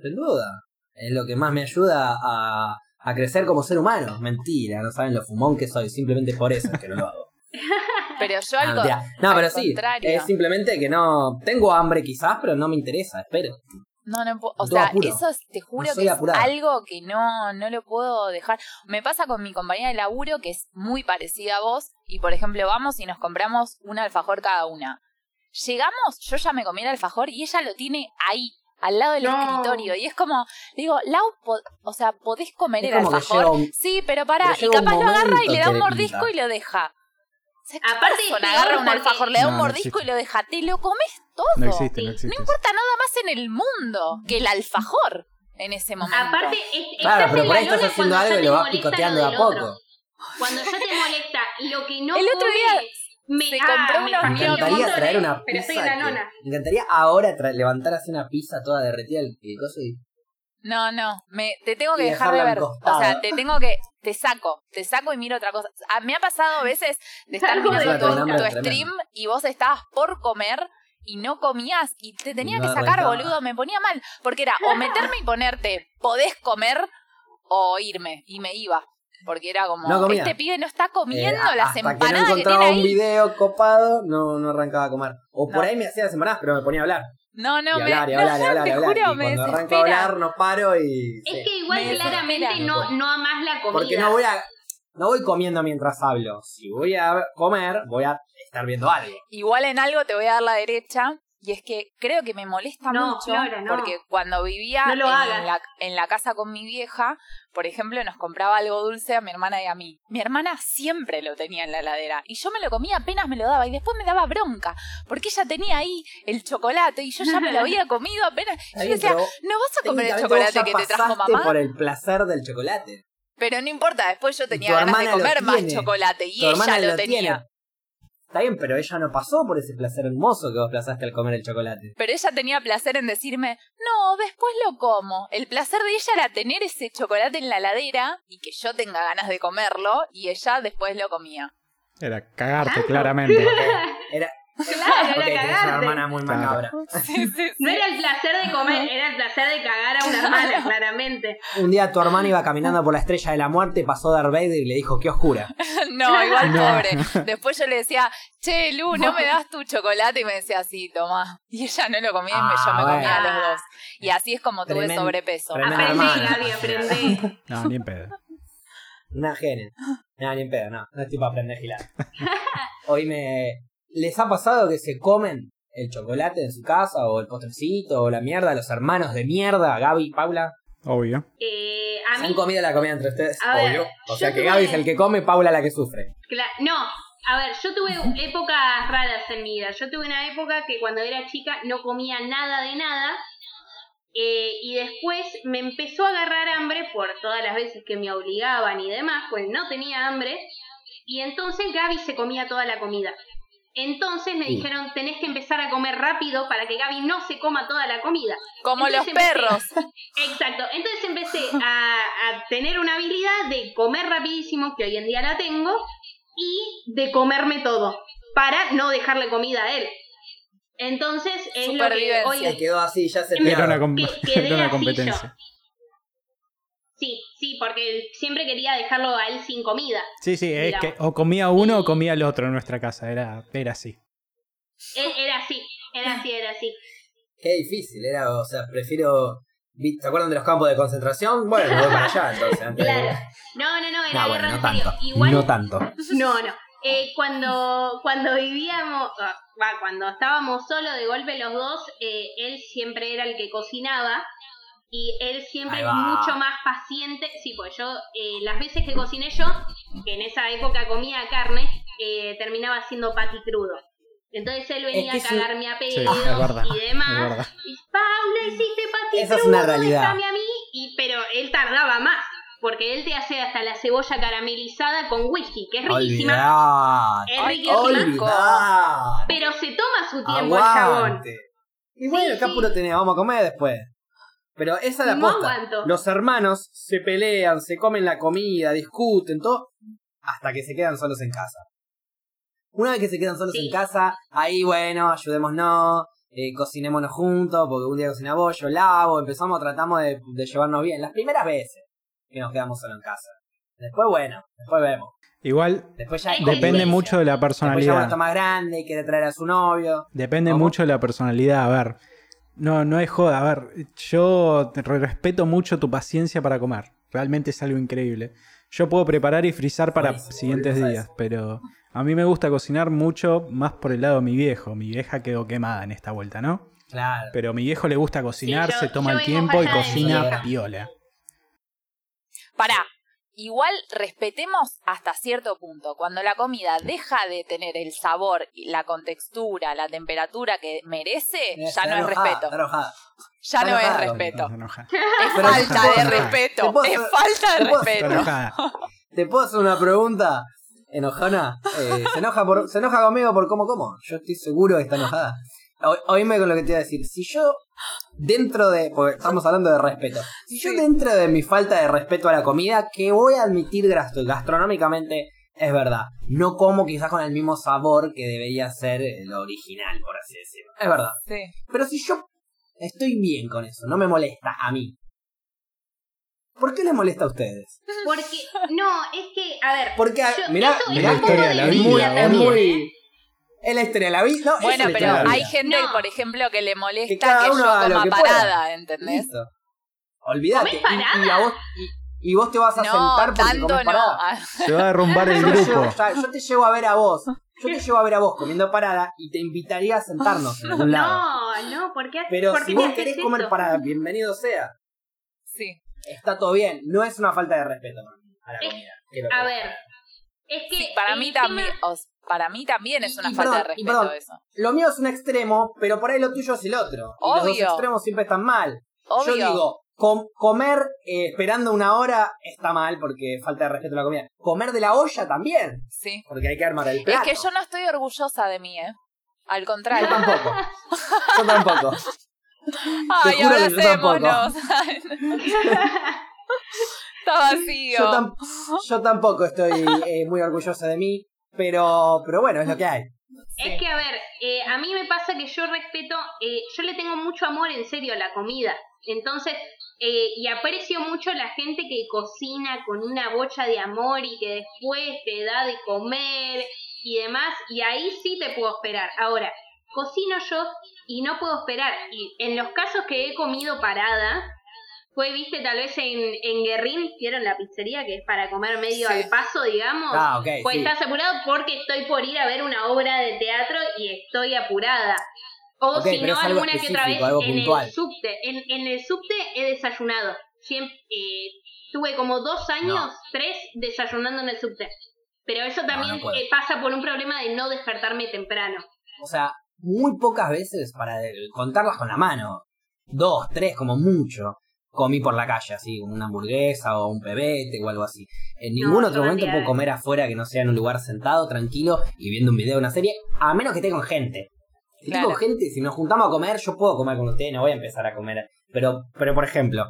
sin duda. Es lo que más me ayuda a, a crecer como ser humano. Mentira, no saben lo fumón que soy. Simplemente por eso es que no lo hago. Pero yo algo... no, al pero sí. contrario. Es simplemente que no. Tengo hambre quizás, pero no me interesa. Espero. No, no puedo. O sea, apuro. eso es- te juro No que es algo que no, no lo puedo dejar. Me pasa con mi compañera de laburo que es muy parecida a vos. Y por ejemplo, vamos y nos compramos un alfajor cada una. Llegamos, yo ya me comí el alfajor y ella lo tiene ahí, al lado del No. escritorio. Y es como, digo, Lau, o sea, ¿podés comer Es el alfajor? un- Sí, pero para. pero Y capaz lo agarra y le da un mordisco y lo deja. O sea, ¿qué Aparte es persona peor agarra un alfajor, le da un No, mordisco y lo deja? Te lo comes todo. No existe, Sí. no existe. No importa nada más en el mundo que el alfajor en ese momento. aparte, es, Claro, pero por ahí estás haciendo algo y lo vas picoteando de a otro. poco. Cuando ya te molesta lo que no El otro día me, se ah, compró me unos Me encantaría traer una Pero pizza. estoy en la que- nona. me encantaría ahora levantar así una pizza toda derretida el, el coso y. No, no, me, te tengo que dejar de ver. O sea, te tengo que, te saco, te saco y miro otra cosa. Ah, me ha pasado a veces de estar mirando tu, stream y vos estabas por comer y no comías y te tenía no que sacar, arrancaba. boludo, me ponía mal. Porque era o meterme y ponerte, podés comer o irme. Y me iba. Porque era como, No este pibe no está comiendo Eh, las hasta que no empanadas que, encontraba tiene un ahí. video copado, no, no arrancaba a comer. O por ahí me hacía las empanadas, pero me ponía a hablar. No, no, y me, hablar, y no, hablar, y hablar, te y hablar. juro, y me cuando arranco a hablar, no paro y. Es sí. que igual Me claramente no, no amás la comida. Porque no voy a. No voy comiendo mientras hablo. Si voy a comer, voy a estar viendo algo. Igual en algo te voy a dar la derecha. Y es que creo que me molesta No, mucho. No. Porque cuando vivía No en, la, en la casa con mi vieja, por ejemplo, nos compraba algo dulce a mi hermana y a mí. Mi hermana siempre lo tenía en la heladera. Y yo me lo comía apenas me lo daba. Y después me daba bronca. Porque ella tenía ahí el chocolate y yo ya me lo había comido apenas. Yo decía, no vas a comer el chocolate que te trajo mamá. por el placer del chocolate. Pero no importa, después yo tenía ganas de comer más tiene. chocolate. Y Tu ella lo, lo tenía. tiene. Está bien, pero ella no pasó por ese placer hermoso que vos plazaste al comer el chocolate. Pero ella tenía placer en decirme, no, después lo como. El placer de ella era tener ese chocolate en la ladera y que yo tenga ganas de comerlo y ella después lo comía. Era cagarte, claramente. Era. Claro, Ok, era tenés una cagarte. hermana muy Claro. macabra. No era el placer de comer, era el placer de cagar a una hermana, claramente. Un día tu hermana iba caminando por la estrella de la muerte, pasó Darth Vader y le dijo, qué oscura. no, igual No. pobre. Después yo le decía, che, Lu, ¿no me das tu chocolate? Y me decía, sí, toma. Y ella no lo comía y me- yo me Ah, comía bueno. los dos. Y así es como tuve sobrepeso. hermana. Gaby, aprendé. No, ni en pedo. Una genia. No, ni en pedo, no. No estoy para aprender a girar. Hoy me... ¿Les ha pasado que se comen el chocolate en su casa o el postrecito o la mierda? Los hermanos de mierda, Gaby, Paula. Obvio. Eh, a ¿Se mí, han comido la comida entre ustedes? A ver, Obvio. O sea yo que tuve- Gaby es el que come, Paula la que sufre. cla- no, a ver, yo tuve épocas raras en mi vida. Yo tuve una época que cuando era chica no comía nada de nada. eh, y después me empezó a agarrar hambre por todas las veces que me obligaban y demás, pues no tenía hambre. Y entonces Gaby se comía toda la comida. Entonces me dijeron, tenés que empezar a comer rápido para que Gaby no se coma toda la comida. Como los empecé- perros. Exacto, entonces empecé a, a tener una habilidad de comer rapidísimo, que hoy en día la tengo, y de comerme todo, para no dejarle comida a él. Entonces es lo que Supervivencia. hoy... Se quedó así, ya se Era Era una, pegó. com- Que- quedé era una así competencia. Sí, sí, porque siempre quería dejarlo a él sin comida. Sí, sí, es que o comía uno o comía el otro en nuestra casa. Era, era así. E- Era así, era así, era así. Qué difícil, era, o sea, prefiero... ¿Se acuerdan de los campos de concentración? Bueno, me voy para allá entonces. Antes de- Claro. No, no, no, era No, bueno, no en serio. tanto. Igual, No tanto. No, no. eh, cuando, cuando vivíamos, ah, cuando estábamos solos de golpe los dos, eh, él siempre era el que cocinaba y él siempre es mucho más paciente. Sí, pues yo, eh, las veces que cociné yo, que en esa época comía carne, eh, terminaba haciendo pati crudo. Entonces él venía Es que a cagarme a Sí, pedos es verdad. y Es demás. Y, Paula, hiciste pati Esa es crudo, una realidad. déjame a mí. Y, pero él tardaba más, porque él te hace hasta la cebolla caramelizada con whisky, que es riquísima. Olvidate. Es riquísima, pero se toma su tiempo el chabón. Aguante. Y bueno, Sí, acá sí. puro tenés, vamos a comer después. Pero esa es la No posta. aguanto. Los hermanos se pelean, se comen la comida, discuten, todo, hasta que se quedan solos en casa. Una vez que se quedan solos Sí. en casa, ahí bueno, ayudémonos, eh, cocinémonos juntos, porque un día cocina vos, yo lavo, empezamos, tratamos de, de llevarnos bien. Las primeras veces que nos quedamos solos en casa. Después, bueno, después vemos. Igual Después ya depende mucho de la Después ya personalidad. está más grande, quiere traer a su novio. Depende ¿Cómo? mucho de la personalidad. A ver, no, no es joda. A ver, yo te re- respeto mucho tu paciencia para comer. Realmente es algo increíble. Yo puedo preparar y frizar para Buenísimo, siguientes días, eso. pero a mí me gusta cocinar mucho más por el lado de mi viejo. Mi vieja quedó quemada en esta vuelta, ¿no? Claro. Pero a mi viejo le gusta cocinar, yo- se toma el tiempo y cocina piola. Pará, igual respetemos hasta cierto punto. Cuando la comida deja de tener el sabor, la contextura, la temperatura que merece, ya no es enojada, respeto. está enojada. Ya está no es respeto. Es falta de respeto. Es falta de respeto. ¿Te puedo hacer una pregunta? ¿Enojona? Eh, ¿se, enoja por, ¿Se enoja conmigo por cómo como? Yo estoy seguro que está enojada. Oíme con lo que te iba a decir. Si yo, dentro de. Porque estamos hablando de respeto. Si yo, Sí. dentro de mi falta de respeto a la comida, que voy a admitir gastro- gastronómicamente, es verdad. No como quizás con el mismo sabor que debería ser el original, por así decirlo. Es verdad. Sí. Pero si yo estoy bien con eso, no me molesta a mí. ¿Por qué les molesta a ustedes? Porque, no, es que, a ver. Porque, yo- mirá, mirá que poco de la es vida, muy, también, ¿eh? Es la historia de la vida. No, Bueno, es la pero historia de la hay gente, No. por ejemplo, que le molesta Que que, cada yo uno haga lo coma que pueda. parada, ¿entendés? Listo. Olvídate. ¿Comés Y, y parada? a vos, y, y vos te vas a No, sentar porque tanto comés no. parada. Ah, Se va a derrumbar el Yo, grupo. yo te llevo a ver a vos. Yo te llevo a ver a vos comiendo parada y te invitaría a sentarnos en algún lado. No, no, ¿por qué, Pero por si qué vos me haces querés comer parada, bienvenido sea. Sí. Está todo bien. No es una falta de respeto a la comida. A que- ver, es que. Sí, para mí también, os- para mí también es una y falta perdón, de respeto perdón. eso. Lo mío es un extremo, pero por ahí lo tuyo es el otro. Y los dos Obvio. extremos siempre están mal. Obvio. Yo digo, com- comer eh, esperando una hora está mal porque falta de respeto a la comida. Comer de la olla también, sí. porque hay que armar el Es plato. que yo no estoy orgullosa de mí, ¿eh? Al Yo contrario. tampoco. Yo tampoco. Ay, yo tampoco. abracémonos. Está vacío. Yo, tam- yo tampoco estoy eh, muy orgullosa de mí, pero, pero bueno, es lo que hay. Es que, a ver, eh, a mí me pasa que yo respeto, eh, yo le tengo mucho amor en serio a la comida. Entonces, eh, y aprecio mucho la gente que cocina con una bocha de amor y que después te da de comer y demás. Y ahí sí te puedo esperar. Ahora, cocino yo y no puedo esperar. Y en los casos que he comido parada, fue, viste, tal vez en, en Guerrín, ¿vieron la pizzería que es para comer medio Sí. al paso, digamos? Ah, ok, Pues sí. estás apurado porque estoy por ir a ver una obra de teatro y estoy apurada. O si no, alguna que otra vez en el subte. En, en el subte he desayunado. Siempre, eh, tuve como dos años, No. tres, desayunando en el subte. Pero eso No, también no eh, pasa por un problema de no despertarme temprano. O sea, muy pocas veces, para eh, contarlas con la mano, dos, tres como mucho, comí por la calle, así, una hamburguesa o un pebete o algo así. En ningún otro momento puedo comer afuera que no sea en un lugar sentado, tranquilo y viendo un video de una serie, a menos que esté con gente. Si estoy Claro. con gente, si nos juntamos a comer, yo puedo comer con ustedes, no voy a empezar a comer. Pero, pero por ejemplo,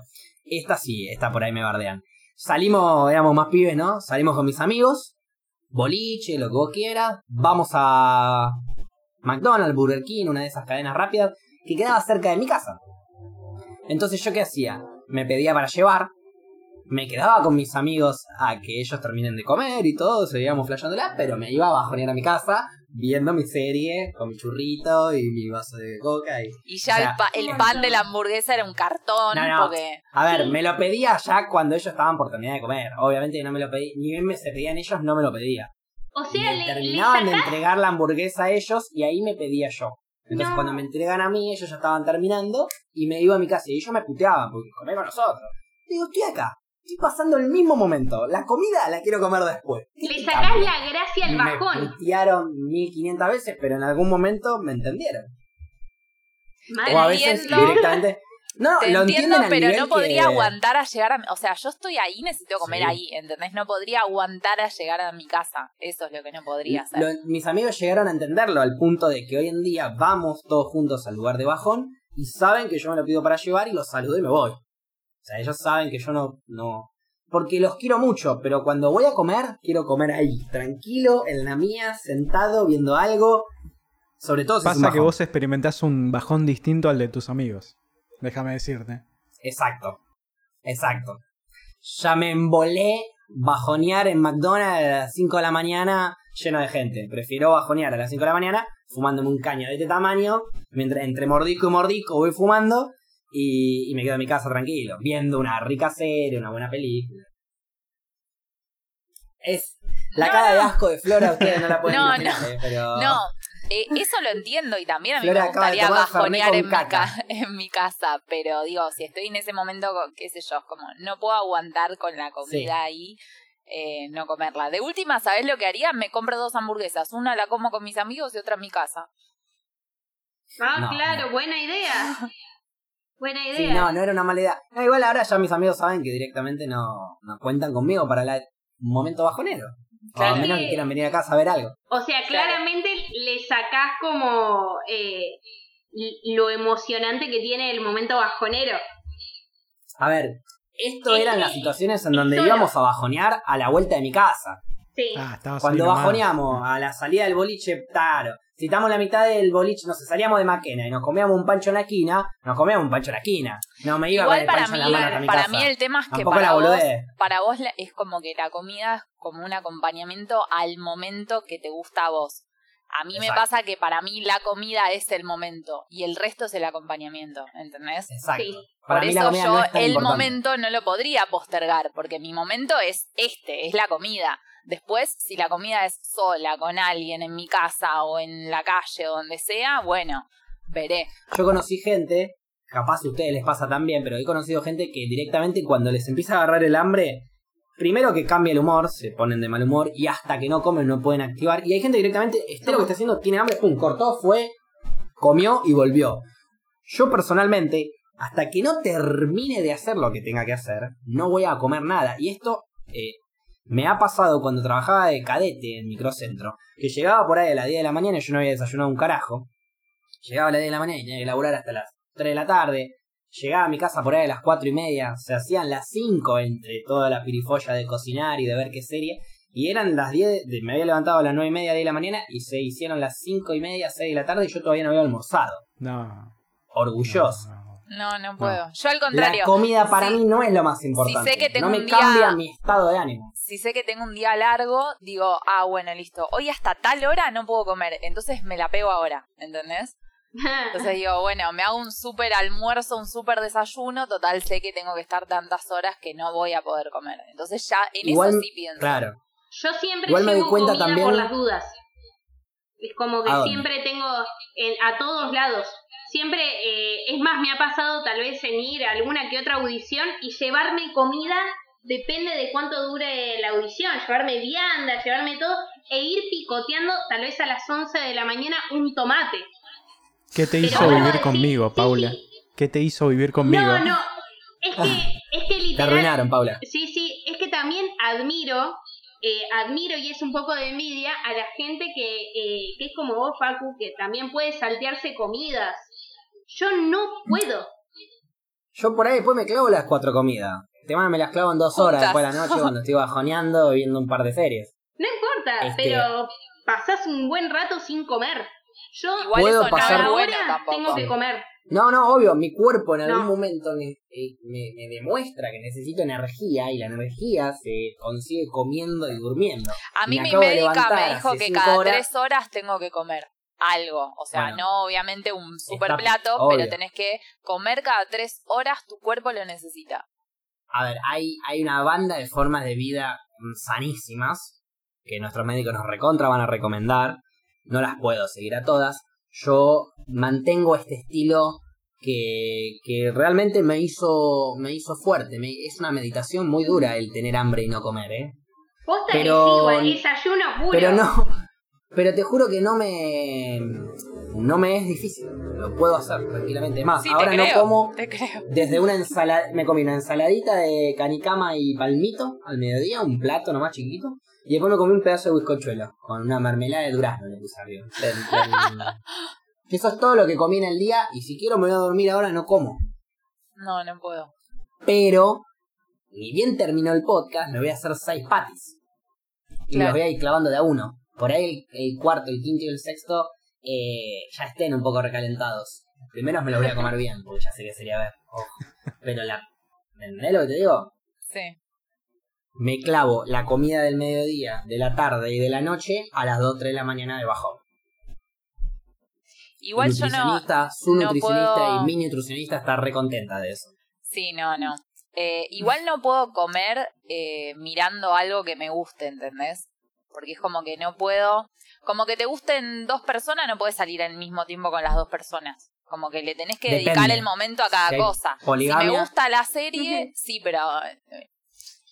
esta sí, esta por ahí me bardean. Salimos, éramos más pibes, ¿no? Salimos con mis amigos, boliche, lo que vos quieras, vamos a McDonald's, Burger King, una de esas cadenas rápidas, que quedaba cerca de mi casa. Entonces yo qué hacía? Me pedía para llevar, me quedaba con mis amigos a que ellos terminen de comer y todo, seguíamos flasheándola, pero me iba a bajonear a mi casa viendo mi serie con mi churrito y mi vaso de coca y... Y ya O sea, el, pa- el pan de la hamburguesa era un cartón. No, no. Porque. A ver, me lo pedía ya cuando ellos estaban por terminar de comer. Obviamente no me lo pedí, ni bien me se pedían ellos, no me lo pedía. O sea, me le, le terminaban de entregar la hamburguesa a ellos y ahí me pedía yo. Entonces No. cuando me entregan a mí, ellos ya estaban terminando y me iba a mi casa y ellos me puteaban porque comé con nosotros. Digo, estoy acá, estoy pasando el mismo momento. La comida la quiero comer después. ¿Qué le sacás la gracia al bajón. Me putearon 1500 veces, pero en algún momento me entendieron. O a veces directamente. No, Te lo entiendo, pero no podría que- aguantar a llegar a... O sea, yo estoy ahí, necesito comer Sí. ahí, ¿entendés? No podría aguantar a llegar a mi casa. Eso es lo que no podría hacer. Lo- mis amigos llegaron a entenderlo al punto de que hoy en día vamos todos juntos al lugar de bajón y saben que yo me lo pido para llevar y los saludo y me voy. O sea, ellos saben que yo no, no. Porque los quiero mucho, pero cuando voy a comer, quiero comer ahí, tranquilo, en la mía, sentado, viendo algo. Sobre todo si es un Pasa que vos experimentás un bajón distinto al de tus amigos. Déjame decirte. Exacto. Exacto. Ya me embolé bajonear en McDonald's a las 5 de la mañana lleno de gente. Prefiero bajonear a las 5 de la mañana fumándome un caño de este tamaño, mientras entre mordisco y mordisco voy fumando y, y me quedo en mi casa tranquilo, viendo una rica serie, una buena película. Es la No, cara de asco de Flora, ustedes no la pueden No, imaginar, eh, pero... No, eh, eso lo entiendo y también a mí Flora me gustaría bajonear en mi, ca- en mi casa, pero digo, si estoy en ese momento, qué sé yo, como no puedo aguantar con la comida ahí, eh, no comerla. De última, ¿sabes lo que haría? Me compro dos hamburguesas, una la como con mis amigos y otra en mi casa. Ah, No, claro, buena idea. Buena idea. Sí, no, no era una mala idea. No, igual ahora ya mis amigos saben que directamente no, no cuentan conmigo para la, un momento bajonero. O Claro. a menos que quieran venir a casa a ver algo. O sea, Claro. claramente le sacás como eh, lo emocionante que tiene el momento bajonero. A ver, esto Es eran las situaciones en donde íbamos a bajonear a la vuelta de mi casa. Sí. Ah, Cuando bajoneamos a la salida del boliche, claro. Si estamos en la mitad del boliche, no sé, salíamos de Maquena y nos comíamos un pancho en la esquina, nos comíamos un pancho en la esquina. No me iba con Igual el para pancho mí, en la mano mi para casa. mí el tema es que para vos, para vos la- es como que la comida es como un acompañamiento al momento que te gusta a vos. A mí me pasa que para mí la comida es el momento y el resto es el acompañamiento, ¿entendés? Exacto. Sí. Para Por mí la eso comida yo no es tan el importante. momento no lo podría postergar, porque mi momento es este, es la comida. Después, si la comida es sola, con alguien en mi casa o en la calle o donde sea, bueno, veré. Yo conocí gente, capaz a ustedes les pasa también, pero he conocido gente que directamente cuando les empieza a agarrar el hambre, primero que cambia el humor, se ponen de mal humor y hasta que no comen no pueden activar. Y hay gente directamente, esté lo que está haciendo, tiene hambre, pum, cortó, fue, comió y volvió. Yo personalmente, hasta que no termine de hacer lo que tenga que hacer, no voy a comer nada. Y esto eh, me ha pasado cuando trabajaba de cadete en microcentro, que llegaba por ahí a las 10 de la mañana y yo no había desayunado un carajo. Llegaba a las 10 de la mañana y tenía que laburar hasta las 3 de la tarde. Llegaba a mi casa por ahí a las 4 y media. Se hacían las 5 entre toda la pirifolla de cocinar y de ver qué serie. Y eran las 10, de- me había levantado a las 9 y media, 10 de la mañana y se hicieron las 5 y media, 6 de la tarde y yo todavía no había almorzado. No. Orgulloso. no, no. No, no puedo. Yo al contrario. La comida para Sí. mí no es lo más importante. sé que tengo no me un día- cambia mi estado de ánimo. Si sé que tengo un día largo, digo, ah, bueno, listo, hoy hasta tal hora no puedo comer, entonces me la pego ahora, ¿entendés? Entonces digo, bueno, me hago un súper almuerzo, un súper desayuno, total sé que tengo que estar tantas horas que no voy a poder comer. Entonces ya en Igual, eso sí pienso. Claro. Yo siempre Igual me llevo doy cuenta comida también- por las dudas. Es como que ¿A dónde? siempre tengo en- a todos lados. Siempre, eh, es más, me ha pasado tal vez en ir a alguna que otra audición y llevarme comida, depende de cuánto dure la audición, llevarme vianda, llevarme todo, e ir picoteando tal vez a las 11 de la mañana un tomate. ¿Qué te hizo vivir conmigo, sí, Paula? sí. ¿Qué te hizo vivir conmigo? No, no, es que, es que Te literal... arruinaron, Paula. Sí, sí, es que también admiro, eh, admiro y es un poco de envidia a la gente que, eh, que es como vos, Facu, que también puede saltearse comidas. Yo no puedo. Yo por ahí después me clavo las cuatro comidas. Te van me las clavo en dos horas después de la noche cuando estoy bajoneando viendo un par de series. No importa, Este- pero pasás un buen rato sin comer. Yo Igual Puedo eso pasar- ahora bueno tengo que comer. No, no, obvio, mi cuerpo en algún No. momento eh, me, me demuestra que necesito energía y la energía se consigue comiendo y durmiendo. A mí Me mi médica me dijo que cada horas. tres horas tengo que comer algo. O sea, Bueno. no obviamente un super plato, obvio. pero tenés que comer cada tres horas, tu cuerpo lo necesita. A ver, hay, hay una banda de formas de vida sanísimas que nuestros médicos nos recontra van a recomendar. No las puedo seguir a todas. Yo mantengo este estilo que, que realmente me hizo, me hizo fuerte. Me- es una meditación muy dura el tener hambre y no comer, ¿eh? Posta Pero- que sí, igual, es ayuno puro. Pero no, pero te juro que no me, no me es difícil. Lo puedo hacer tranquilamente. Más, Sí, ahora te no como Te creo. desde una ensalada, me comí una ensaladita de canicama y palmito al mediodía, un plato nomás chiquito, y después me comí un pedazo de bizcochuelo con una mermelada de durazno le puse arriba. Eso es todo lo que comí en el día y si quiero me voy a dormir ahora no como. No, no puedo. Pero, ni bien terminó el podcast, me voy a hacer seis patis. Y Claro. los voy a ir clavando de a uno. Por ahí el, el cuarto, el quinto y el sexto eh, ya estén un poco recalentados. Primero me los voy a comer bien, porque ya sé que sería ver. Pero la... ¿Entendés lo que te digo? Sí. Me clavo la comida del mediodía, de la tarde y de la noche a las 2 3 de la mañana de bajón. Igual yo no. nutricionista, su no nutricionista puedo- y mi nutricionista está re contenta de eso. Sí, no, no. Eh, igual no puedo comer eh, mirando algo que me guste, ¿entendés? Porque es como que no puedo. Como que te gusten dos personas, no puedes salir al mismo tiempo con las dos personas. Como que le tenés que Depende. dedicar el momento a cada Si cosa. Si poligamia- me gusta la serie, sí, pero. eh,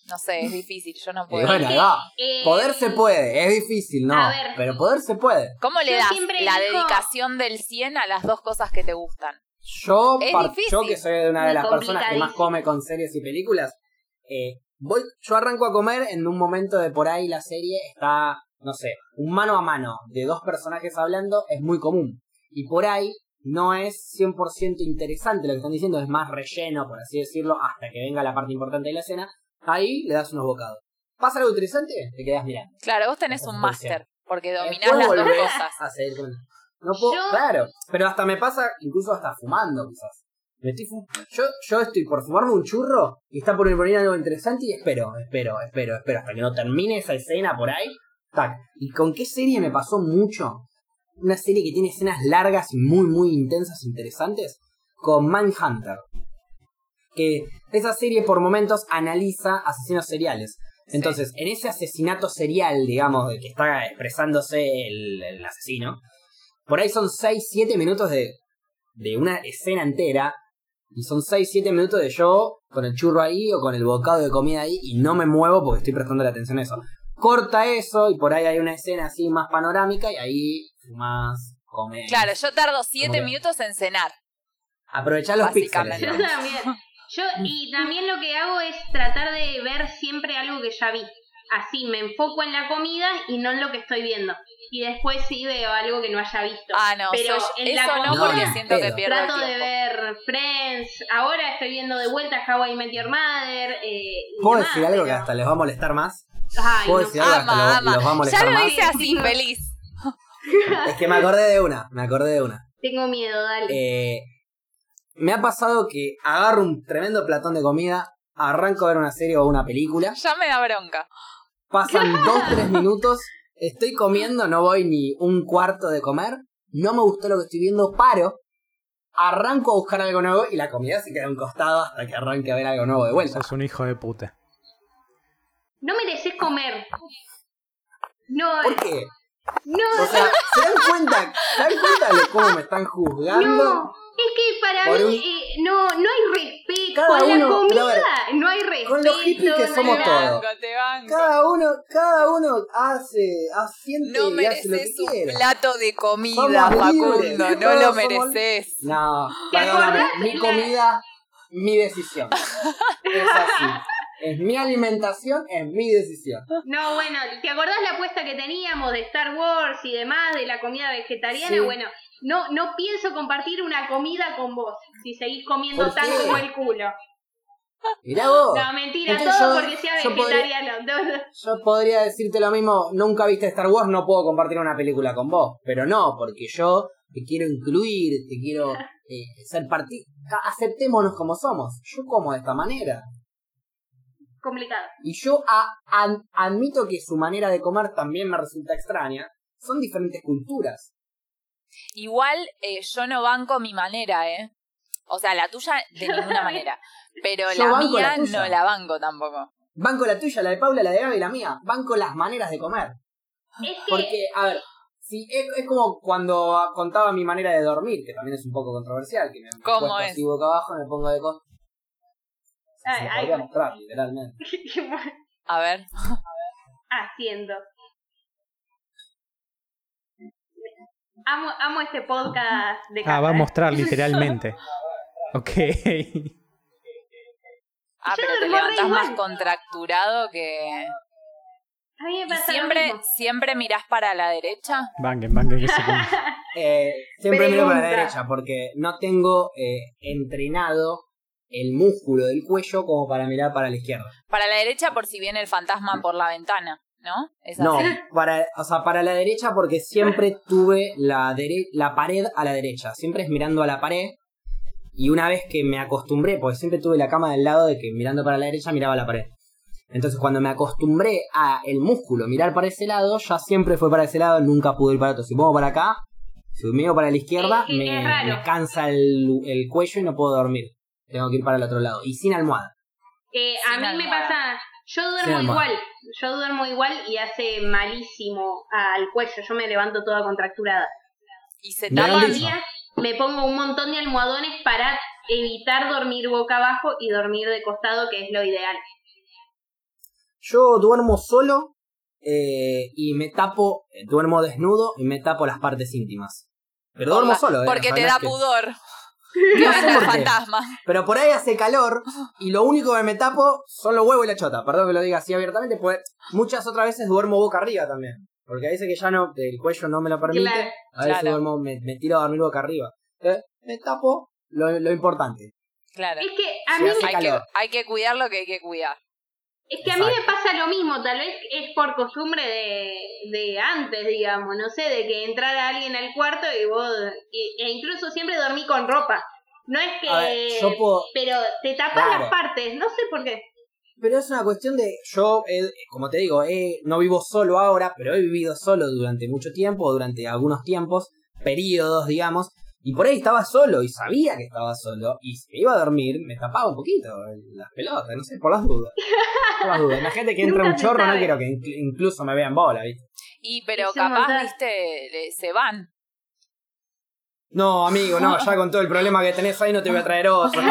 no sé, es difícil, yo no Y puedo. bueno, va. Eh, Poder se puede, es difícil, ¿no? A ver. Pero poder se puede. ¿Cómo le Yo das la digo- dedicación del 100 a las dos cosas que te gustan? Yo, par- yo que soy de una de Muy las personas que más come con series y películas, eh, voy, yo arranco a comer en un momento de por ahí la serie está, no sé, un mano a mano de dos personajes hablando es muy común. Y por ahí no es 100% interesante lo que están diciendo, es más relleno, por así decirlo, hasta que venga la parte importante de la escena. Ahí le das unos bocados. ¿Pasa algo interesante? Te quedas mirando. Claro, vos tenés Por un máster, porque dominás las dos cosas. a seguir comiendo. No puedo, Yo- claro, pero hasta me pasa incluso hasta fumando quizás. Me estoy fu- yo, yo estoy por fumarme un churro y está por venir algo interesante y espero, espero, espero, espero hasta que no termine esa escena por ahí. Tac. ¿Y con qué serie me pasó mucho? Una serie que tiene escenas largas y muy, muy intensas, interesantes. Con Mindhunter. Que esa serie por momentos analiza asesinos seriales. Entonces, en ese asesinato serial, digamos, de que está expresándose el, el asesino, por ahí son 6, 7 minutos de, de una escena entera. Y son 6, 7 minutos de yo con el churro ahí o con el bocado de comida ahí y no me muevo porque estoy prestando la atención a eso. Corta eso y por ahí hay una escena así más panorámica y ahí fumás, comes. Claro, yo tardo siete minutos en cenar. Aprovechar los píxeles. Yo también. Yo, y también lo que hago es tratar de ver siempre algo que ya vi. Así me enfoco en la comida y no en lo que estoy viendo. Y después sí veo algo que no haya visto. Ah, no, Pero soy- en la eso no comida porque siento que pierdo el trato de ver Friends. Ahora estoy viendo de vuelta How I Met Your Mother. Eh, y ¿Puedo demás, decir algo que hasta les va a molestar más? Ay, ¿Puedo no. decir algo hasta lo- ama. los va a Ya molestar lo más? dice así, Sí. feliz. Es que me acordé de una, me acordé de una. Tengo miedo, dale. Eh, me ha pasado que agarro un tremendo platón de comida, arranco a ver una serie o una película, Ya me da bronca. pasan dos, tres minutos, estoy comiendo, no voy ni un cuarto de comer, no me gustó lo que estoy viendo, paro, arranco a buscar algo nuevo y la comida se queda a un costado hasta que arranque a ver algo nuevo de vuelta. Sos un hijo de puta. No mereces comer. No, ¿Por qué? no, O sea, ¿se dan cuenta? ¿Se dan cuenta de cómo me están juzgando? no. Es que para Por mí un- eh, no, no hay respeto. Cada Con uno- la comida ver, no hay respeto. con los hippies que no somos todos. Cada uno, cada uno hace, asiente No y hace lo que mereces un plato de comida, Somos libres, Facundo. No lo somos- mereces. No, ¿Te perdóname, acordás mi la- comida, mi decisión. Es así. Es mi alimentación, es mi decisión. No, bueno, ¿te acordás la apuesta que teníamos de Star Wars y demás, de la comida vegetariana? Sí. Bueno, no, no pienso compartir una comida con vos si seguís comiendo ¿Por tan qué? como el culo. Mirá vos. No, mentira, Entonces todo yo- porque sea yo podría- vegetariano. todo. Yo podría decirte lo mismo, nunca viste Star Wars, no puedo compartir una película con vos. Pero no, porque yo te quiero incluir, te quiero eh, ser parte. Aceptémonos como somos. Yo como de esta manera. Complicado. Y yo a- admito que su manera de comer también me resulta extraña. Son diferentes culturas. Igual eh, yo no banco mi manera, ¿eh? O sea, la tuya de ninguna manera. Pero Yo la mía la no la banco tampoco. Banco la tuya, la de Paula, la de Gaby y la mía. Banco las maneras de comer. Es que Porque, a ver, sí, es, es como cuando contaba mi manera de dormir, que también es un poco controversial, que me me ¿Cómo acuesto es? así boca abajo y me pongo de costas. Se Ay, lo ay. podría mostrar, literalmente. A ver. haciendo. Amo, amo este podcast de. Ah, va a mostrar literalmente. Ok. Ah, Yo pero te levantás más contracturado que. A mí me ¿Y pasa lo siempre, mismo. siempre mirás para la derecha? Banquen, banquen que se. Eh, siempre miro para la Pregunta. derecha porque no tengo eh, entrenado el músculo del cuello como para mirar para la izquierda. Para la derecha por si viene el fantasma por la ventana, ¿no? ¿Es No, para, o sea, para la derecha porque siempre tuve la, dere- la pared a la derecha. Siempre es mirando a la pared. Y una vez que me acostumbré, porque siempre tuve la cama del lado de que mirando para la derecha miraba la pared. Entonces cuando me acostumbré a el músculo mirar para ese lado, ya siempre fue para ese lado, nunca pude ir para otro. Si pongo para acá, si miro para la izquierda, me, me cansa el, el cuello y no puedo dormir. Tengo que ir para el otro lado. Y sin almohada. Eh, a mí me pasa, yo duermo igual, yo duermo igual y hace malísimo al cuello, yo me levanto toda contracturada. Y se tapa. me pongo un montón de almohadones para evitar dormir boca abajo y dormir de costado, que es lo ideal. Yo duermo solo eh, y me tapo, duermo desnudo y me tapo las partes íntimas. Pero duermo solo, ¿eh? Porque te da pudor. No sé por qué. fantasma. Pero por ahí hace calor y lo único que me tapo son los huevos y la chota. Perdón que lo diga así abiertamente, pues muchas otras veces duermo boca arriba también. Porque a veces que ya no, el cuello no me lo permite, Claro. a veces Claro. duermo, me, me tiro a dormir boca arriba. Eh, me tapo lo, lo importante. Claro. Es que a mí, hace Hay que, hay que cuidar lo que hay que cuidar. Es que a mí me pasa lo mismo, tal vez es por costumbre de, de antes, digamos, no sé, de que entrara alguien al cuarto y vos, e incluso siempre dormí con ropa. No es que, ver, yo puedo- pero te tapas Claro. las partes, no sé por qué. Pero es una cuestión de. Yo, eh, como te digo, eh, no vivo solo ahora, pero he vivido solo durante mucho tiempo, durante algunos tiempos, periodos, digamos. Y por ahí estaba solo y sabía que estaba solo. Y si me iba a dormir, me tapaba un poquito las pelotas, no sé, por las dudas. Por las dudas. Imagínate que entra un chorro, no quiero que inclu- incluso me vean bola, ¿viste? Y pero capaz, viste, le- se van. No, amigo, no, ya con todo el problema que tenés ahí no te voy a traer otro.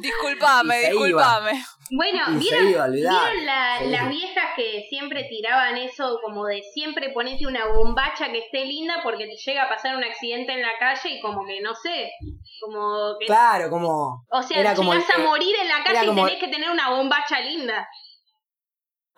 Disculpame, disculpame. Bueno, ¿vieron, iba a olvidar. ¿vieron la- Sí. las viejas que siempre tiraban eso como de siempre ponete una bombacha que esté linda porque te llega a pasar un accidente en la calle y como que no sé, como que... Claro, como. o sea, como llegás el- a morir en la calle y como- tenés que tener una bombacha linda.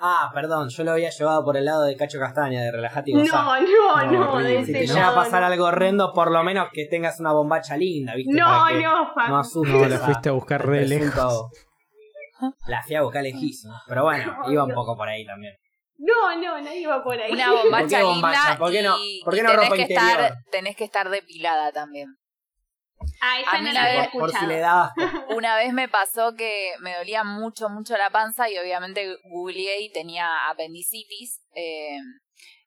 Ah, perdón, yo lo había llevado por el lado de Cacho Castaña, de relajate y gozá. No, no, No, no, de Si te llega a pasar no. algo horrendo, por lo menos que tengas una bombacha linda, ¿viste? No, no, Facu. No asustes. No, la fuiste a buscar re lejos. La fui a buscar lejísimo. Pero bueno, No, iba un poco por ahí también. No, no, no iba por ahí. Una bombacha ¿Por qué bombacha? linda ¿Por qué no- y, por qué no tenés ropa que interior? estar, tenés que estar depilada también. Ah, esa a no mí la había vez- Por, si escuchado. le asco. Una vez me pasó que me dolía mucho, mucho la panza y obviamente googleé y tenía apendicitis. eh,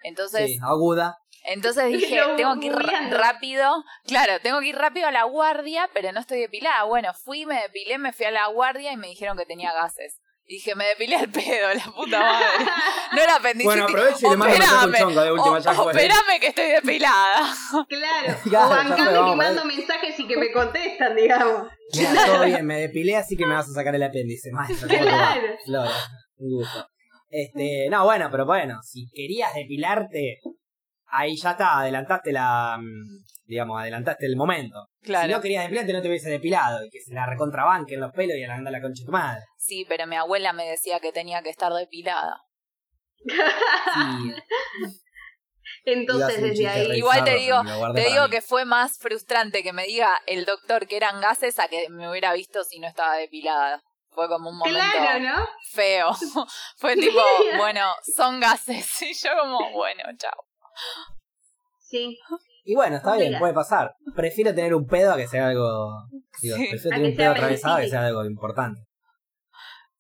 entonces, Sí, aguda. entonces dije, Lo tengo que ir rápido. Claro, tengo que ir rápido a la guardia, pero no estoy depilada. Bueno, fui, me depilé, me fui a la guardia y me dijeron que tenía gases. Dije, me depilé al pedo, la puta madre. No era apendicitis. Bueno, aprovecho y le mando un mensaje a un Operame, chongo de última o- operame que estoy depilada. Claro, Claro, o bancame que mando mensajes y que me contestan, digamos. Mira, todo bien, me depilé, así que me vas a sacar el apéndice. Maestro. Claro. Flora, un gusto. Este, no, bueno, pero bueno, si querías depilarte, ahí ya está, adelantaste la. Digamos, adelantaste el momento. Claro. Si no querías depilarte, no te hubiese depilado. Y que se la recontrabanque en los pelos y anda la concha de tu madre. Sí, pero mi abuela me decía que tenía que estar depilada. Sí, Entonces, desde ahí. Igual te digo, Te digo que fue más frustrante que me diga el doctor que eran gases a que me hubiera visto si no estaba depilada. Fue como un momento Claro, ¿no? feo. Fue tipo, bueno, son gases. Y yo como, bueno, chao. Sí. Y bueno, está bien, puede pasar. Prefiero tener un pedo a que sea algo. Digo, Sí. prefiero A tener un pedo atravesado a que sea algo importante.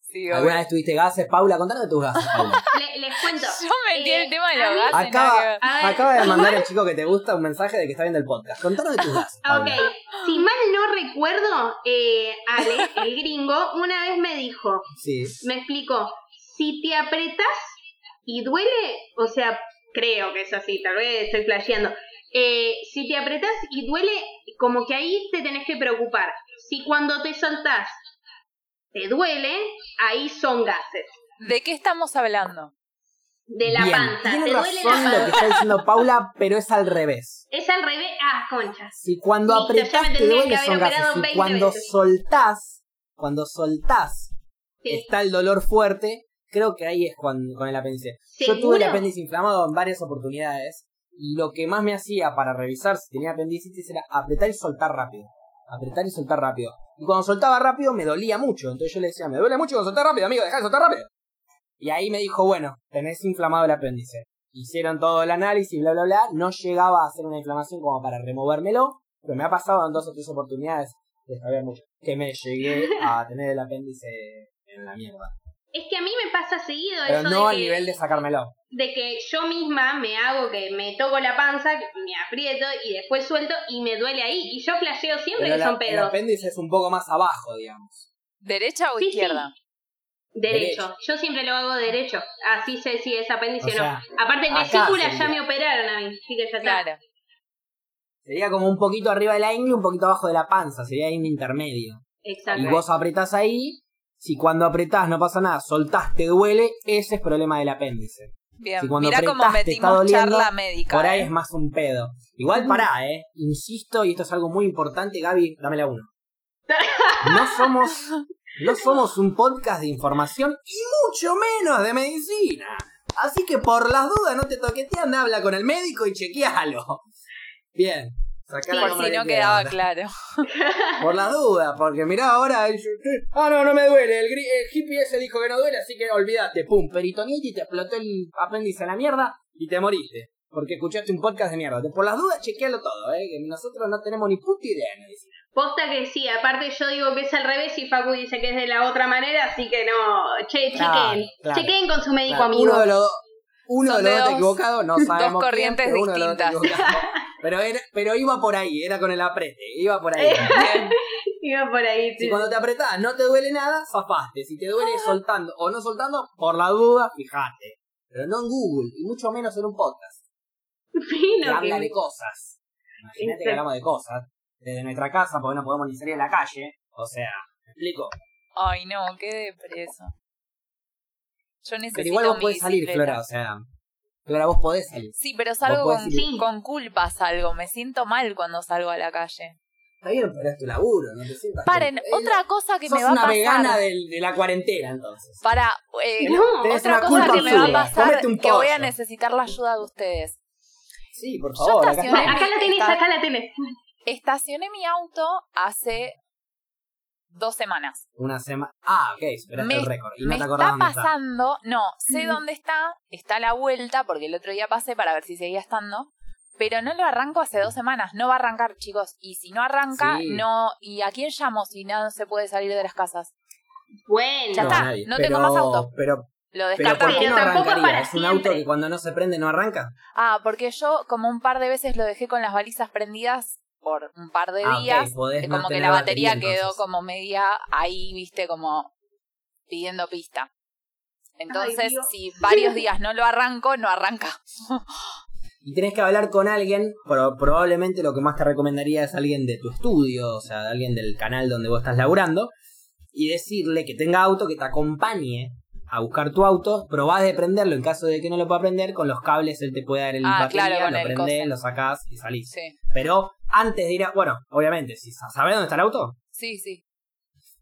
Sí, ¿Alguna vez tuviste gases, Paula? Contanos de tus gases, Paula. Le- les cuento. Yo metí Eh, el tema de los gases. Acaba, ver. acaba de mandar el chico que te gusta un mensaje de que está viendo el podcast. Contanos de tus gases. Ah, Ok, Paula. si mal no recuerdo, eh, Ale, el gringo, una vez me dijo, Sí. me explicó, si te apretas y duele, o sea, creo que es así, tal vez estoy flasheando. Eh, si te apretás y duele, como que ahí te tenés que preocupar. Si cuando te soltás te duele, ahí son gases. ¿De qué estamos hablando? De la Bien, panza. tiene te duele lo que está diciendo Paula, pero es al revés. Es al revés. Ah, conchas. Si cuando Listo, ya apretás te duele son gases. 20 cuando veces. soltás, cuando soltás, Sí. está el dolor fuerte, creo que ahí es cuando, con el apéndice. Yo tuve el apéndice inflamado en varias oportunidades lo que más me hacía para revisar si tenía apendicitis era apretar y soltar rápido. Apretar y soltar rápido. Y cuando soltaba rápido me dolía mucho. Entonces yo le decía, me duele mucho cuando soltar rápido, amigo, dejá de soltar rápido. Y ahí me dijo, bueno, tenés inflamado el apéndice. Hicieron todo el análisis, bla, bla, bla. No llegaba a hacer una inflamación como para removérmelo. Pero me ha pasado en dos o tres oportunidades, que me llegué a tener el apéndice en la mierda. Es que a mí me pasa seguido Pero eso no de a que, nivel de sacármelo. de que yo misma me hago que me toco la panza, me aprieto y después suelto y me duele ahí. Y yo flasheo siempre Pero que la- son el pedos. apéndice es un poco más abajo, digamos. ¿Derecha o Sí, sí. izquierda? Derecho. Derecho. Yo siempre lo hago derecho. Así sé si es apéndice o, O sea, no. Aparte, en vesícula ya me operaron a mí. Así que ya está. Claro. Sería como un poquito arriba de la ingle, un poquito abajo de la panza. Sería ahí un intermedio. Exacto. Y vos apretás ahí. Si cuando apretás no pasa nada, soltás, te duele, ese es problema del apéndice. Bien, Si cuando mirá cómo apretás metimos doliendo, charla médica. Por ahí ¿eh? es más un pedo. Igual pará, eh. Insisto, y esto es algo muy importante, Gaby, dame la uno. No somos, no somos un podcast de información y mucho menos de medicina. Así que por las dudas no te toquetean, habla con el médico y chequealo. Bien. Sacá la Por cámara si no que quedaba claro. Por las dudas, porque mirá ahora. yo- Ah, no, no me duele. El, gri- el hippie ese dijo que no duele, así que olvídate. Pum, peritonitis, te explotó el apéndice a la mierda y te moriste. Porque escuchaste un podcast de mierda. Por las dudas, chequealo todo, eh. Que nosotros no tenemos ni puta idea de medicina. Posta que sí, aparte yo digo que es al revés y Facu dice que es de la otra manera, así que no. Che, Claro, chequen. claro. Chequen con su médico Claro, amigo. Uno de los dos. Uno de los dos dos- equivocado, no sabemos. quién, corrientes pero uno de los dos distintas. Pero, era, pero iba por ahí, era con el aprete, iba por ahí. Iba por ahí. Si sí. cuando te apretás no te duele nada, zafaste. Si te duele soltando o no soltando, por la duda, fijate. Pero no en Google, y mucho menos en un podcast. Que Fino habla de cosas. Imagínate que hablamos de cosas. Desde nuestra casa, porque no podemos ni salir a la calle. O sea, ¿me explico? Ay, no, qué depreso. Yo necesito Pero igual vos mi podés salir, bicicleta. Flora, o sea. Flora, vos podés salir. Sí, pero salgo con, con culpa, salgo. Me siento mal cuando salgo a la calle. Está bien, pero es tu laburo, no te sientas. Paren, como- Eh, otra cosa que sos me va a una pasar. vegana del- de, la cuarentena, entonces. Para, eh, No, otra una cosa culpa que me va a pasar, un que voy a necesitar la ayuda de ustedes. Sí, por Yo favor. acá estacioné- está. Acá la tenés, acá la tenés. Estacioné mi auto hace dos semanas. Una semana. Ah, ok, superaste Me, el récord. Y no me te acordás está dónde está. pasando, no, sé dónde está, está a la vuelta, porque el otro día pasé para ver si seguía estando, pero no lo arranco hace dos semanas, no va a arrancar, chicos, y si no arranca, Sí. no, ¿y a quién llamo si no se puede salir de las casas? Bueno. Ya No, está, no pero, tengo más auto. Pero, Lo pero. ¿por qué no tampoco para ¿Es un auto que cuando no se prende no arranca? Ah, porque yo como un par de veces lo dejé con las balizas prendidas por un par de Ah, días, como que la batería, batería, quedó como media ahí, viste, como pidiendo pista. Entonces, si varios días no lo arranco, no arranca. Y tenés que hablar con alguien, pero probablemente lo que más te recomendaría es alguien de tu estudio, o sea, de alguien del canal donde vos estás laburando, y decirle que tenga auto, que te acompañe a buscar tu auto, probás de prenderlo en caso de que no lo pueda prender, con los cables él te puede dar el Ah, batería, claro, lo el prendés, lo sacás y salís. Sí, Pero antes de ir a... Bueno, obviamente, si sabés dónde está el auto, sí, sí.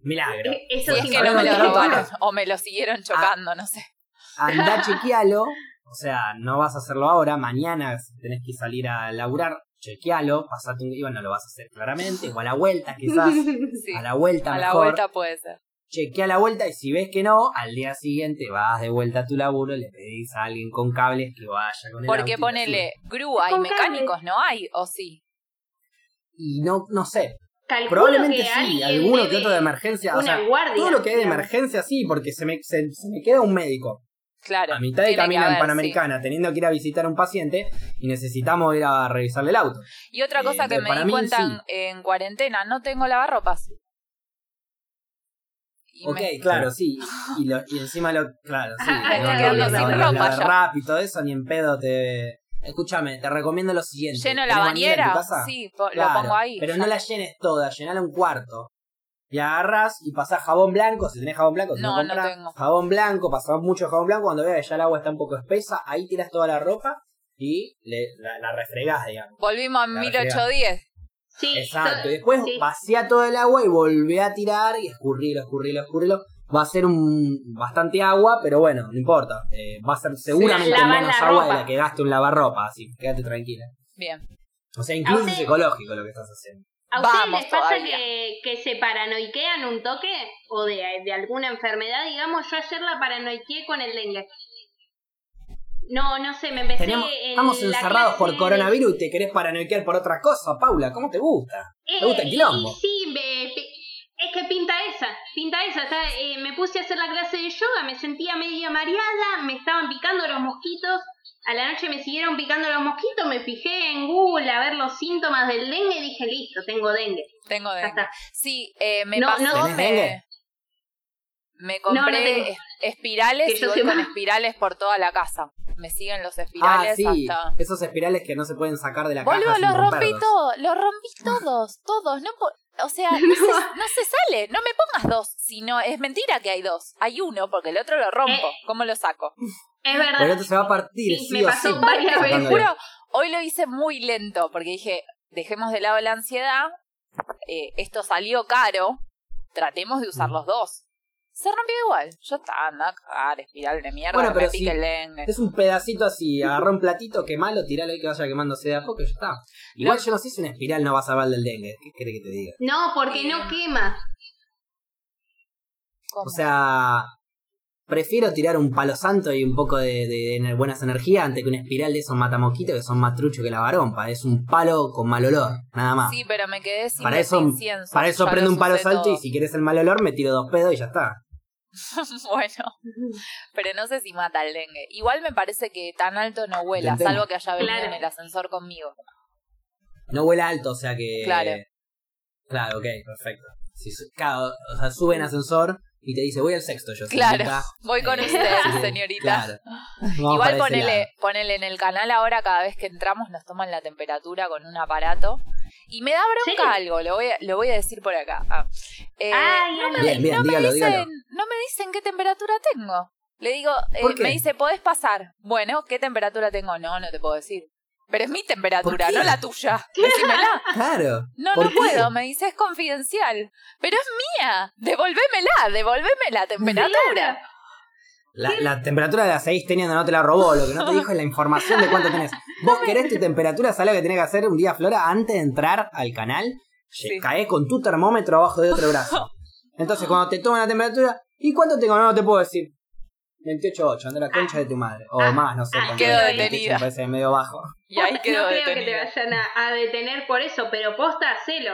milagro. Eh, Eso es que no me lo robaron o me lo siguieron chocando, no sé. Andá, chequealo. O sea, no vas a hacerlo ahora. Mañana tenés que salir a laburar. Chequealo. Pasate un... Y bueno, lo vas a hacer claramente. O a la vuelta, quizás. Sí. A la vuelta A la vuelta puede ser. Chequea la vuelta y si ves que no, al día siguiente vas de vuelta a tu laburo, le pedís a alguien con cables que vaya con el auto Porque y te ponele grúa y mecánicos no hay, o sí. Y no, no sé. Calculo Probablemente que sí. Alguno que otro de emergencia. O Una sea, guardia. todo lo que hay de emergencia sí, porque se me, se, se me queda un médico Claro. a mitad de camino en Panamericana teniendo que ir a visitar a un paciente y necesitamos ir a revisarle el auto. Y otra cosa Eh, que me di cuenta sí. en, en cuarentena, no tengo lavarropas. Ok, me- claro, sí. Y, lo- y encima lo. Claro, sí. Ah, no, no, sin no, no, ropa lo ya. rap y todo eso, ni en pedo te. Escúchame, te recomiendo lo siguiente. lleno la ¿Tenés bañera en tu bañera. casa? Sí, po- Claro, lo pongo ahí. Pero ya. no la llenes toda, llenala un cuarto. Y agarras y pasás jabón blanco, si tenés jabón blanco, si no, No, tengo. jabón blanco, pasás mucho jabón blanco, cuando veas que ya el agua está un poco espesa, ahí tiras toda la ropa y le, la, la refregás, digamos. Volvimos a La 1810. Sí, Exacto, to- y después sí. vacía todo el agua y volvé a tirar y escurrilo, escurrilo, escurrilo. Va a ser un bastante agua, pero bueno, no importa. Eh, va a ser seguramente menos agua de la que gaste un lavarropa, así quédate tranquila. Bien. O sea, incluso es ecológico lo que estás haciendo. ¿A ustedes Vamos les pasa que, que se paranoiquean un toque? ¿O de, de alguna enfermedad? Digamos, yo ayer la paranoiqué con el dengue. No, no sé, me empecé Tenemos, en estamos encerrados por coronavirus y te querés paranoiquear por otra cosa, Paula. ¿Cómo te gusta? ¿Te gusta el Eh, quilombo? sí, me- es que pinta esa, pinta esa. está, eh, me puse a hacer la clase de yoga, me sentía media mareada, me estaban picando los mosquitos. A la noche me siguieron picando los mosquitos, me fijé en Google a ver los síntomas del dengue y dije, listo, tengo dengue. Tengo dengue. Sí, eh, me No, pasó, no- ¿Tenés me, dengue? me No, no compré tengo. es- espirales Que y yo voy con espirales por toda la casa. Me siguen los Ah, espirales sí. hasta... Esos espirales que no se pueden sacar de la Boludo, caja sin los rompí todos, los rompí todos, todos. No o sea, no, Se, no se sale. No me pongas dos. Si no, es mentira que hay dos. Hay uno porque el otro lo rompo. Eh. ¿Cómo lo saco? Es Pero el verdad. otro se va a partir, Sí, sí, me o pasó sí. varias veces. Juro, hoy lo hice muy lento porque dije, dejemos de lado la ansiedad. eh, esto salió caro. Tratemos de usar los dos. Se rompió igual. Yo estaba andando a cagar, espiral de mierda. Bueno, pero pique el dengue. Es un pedacito así, agarrá un platito, quemalo, tiralo ahí que vaya quemándose de a poco y ya está. Igual yo no sé si una espiral no va a salvar del dengue. ¿Qué quiere que te diga? No, porque no quema. ¿Cómo? O sea, prefiero tirar un palo santo y un poco de, de- de buenas energías antes que una espiral de esos matamosquitos que son más truchos que la varompa. Es un palo con mal olor, nada más. Sí, pero me quedé sin para eso, incienso. para eso prendo un palo santo y si quieres el mal olor me tiro dos pedos y ya está. bueno, pero no sé si mata el dengue. Igual me parece que tan alto no vuela, salvo que haya venido Claro. en el ascensor conmigo. No vuela alto, o sea que... Claro. Claro, ok, perfecto. Si claro, o sea, sube en ascensor y te dice, voy al sexto yo. Claro, señorita. voy con Eh, usted, señorita. Claro. Igual ponele, ponele en el canal ahora cada vez que entramos nos toman la temperatura con un aparato. Y me da bronca ¿Sí? algo, lo voy, a, lo voy a decir por acá. Ah. Eh, Ay, no, me, Bien, bien, no me dígalo, dicen, no me dicen qué temperatura tengo. Le digo, eh, me dice, ¿podés pasar? Bueno, ¿qué temperatura tengo? No, no te puedo decir. Pero es mi temperatura, no la tuya. Decímela. Claro. No, ¿Por no qué? puedo, me dice, es confidencial. Pero es mía. Devolvémela, devolveme la temperatura. La, la temperatura de la seguís teniendo, no te la robó. Lo que no te dijo es la información de cuánto tenés. Vos querés tu temperatura, ¿sabés lo que tenés que hacer un día, Flora? Antes de entrar al canal, Sí. caes con tu termómetro abajo de otro brazo. Entonces, cuando te toman la temperatura, ¿y cuánto tengo? No, no te puedo decir. 28.8, anda la concha de tu madre. O Ah, más, no sé. ah, es, detenida. 28 Me parece medio bajo. Y ahí quedó no creo que te vayan a, a detener por eso, pero posta, hacelo.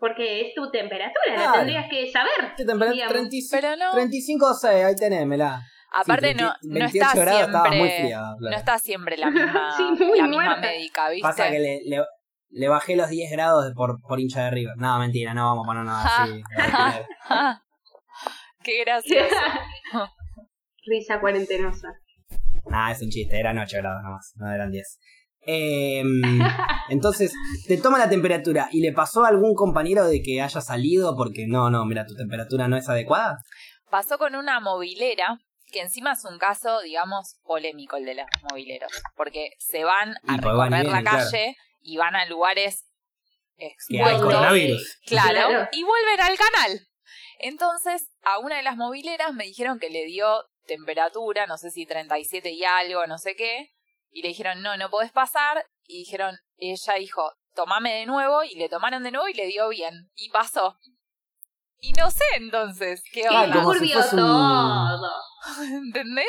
Porque es tu temperatura, Claro. la tendrías que saber. ¿Qué temperatura? digamos. 35, Pero no. 35 o 6, ahí tenémela. Aparte Sí, no, 20 no 28 está estaba muy siempre, fría, Flora. no está siempre la misma, Sí, la misma médica, ¿viste? Pasa que le, le, le bajé los 10 grados por, por hincha de River. No, mentira, no vamos a poner nada así. Qué gracioso. Risa cuarentenosa. Nah, es un chiste, eran 8 grados nomás, no eran 10. Eh, entonces, te toma la temperatura y le pasó a algún compañero de que haya salido porque no, no, mira, tu temperatura no es adecuada. Pasó con una movilera, que encima es un caso, digamos, polémico el de los mobileros, porque se van a Y van y recorrer la claro. calle y van a lugares expuestos. coronavirus. Claro, Claro. y vuelven al canal. Entonces, a una de las mobileras me dijeron que le dio temperatura, no sé si 37 y algo, no sé qué, y le dijeron, no, no podés pasar, y dijeron, ella dijo, tomame de nuevo, y le tomaron de nuevo y le dio bien, y pasó. Y no sé entonces qué onda, si turbio un- todo. ¿entendés?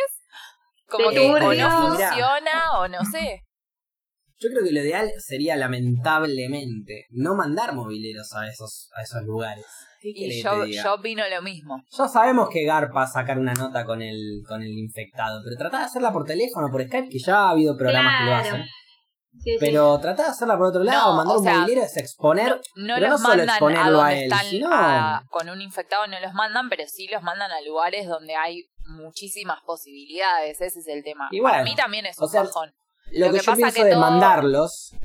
Como que o no funciona o no sé. Yo creo que lo ideal sería, lamentablemente, no mandar mobileros a esos, a esos lugares. ¿Qué Y yo, yo opino lo mismo. Ya sabemos que Garpa sacar una nota con el, con el infectado, pero tratá de hacerla por teléfono, por Skype, que ya ha habido programas que lo hacen. Sí, sí. Pero tratá de hacerla por otro lado, No, mandar o un sea, movilero es exponer, No pero no los solo mandan a exponerlo a, donde él, están sino a- con un infectado, no los mandan, pero sí los mandan a lugares donde hay muchísimas posibilidades. Ese es el tema. Y Para bueno, mí también es o un sea, bajón. Lo, lo que, que yo pienso que de todo- mandarlos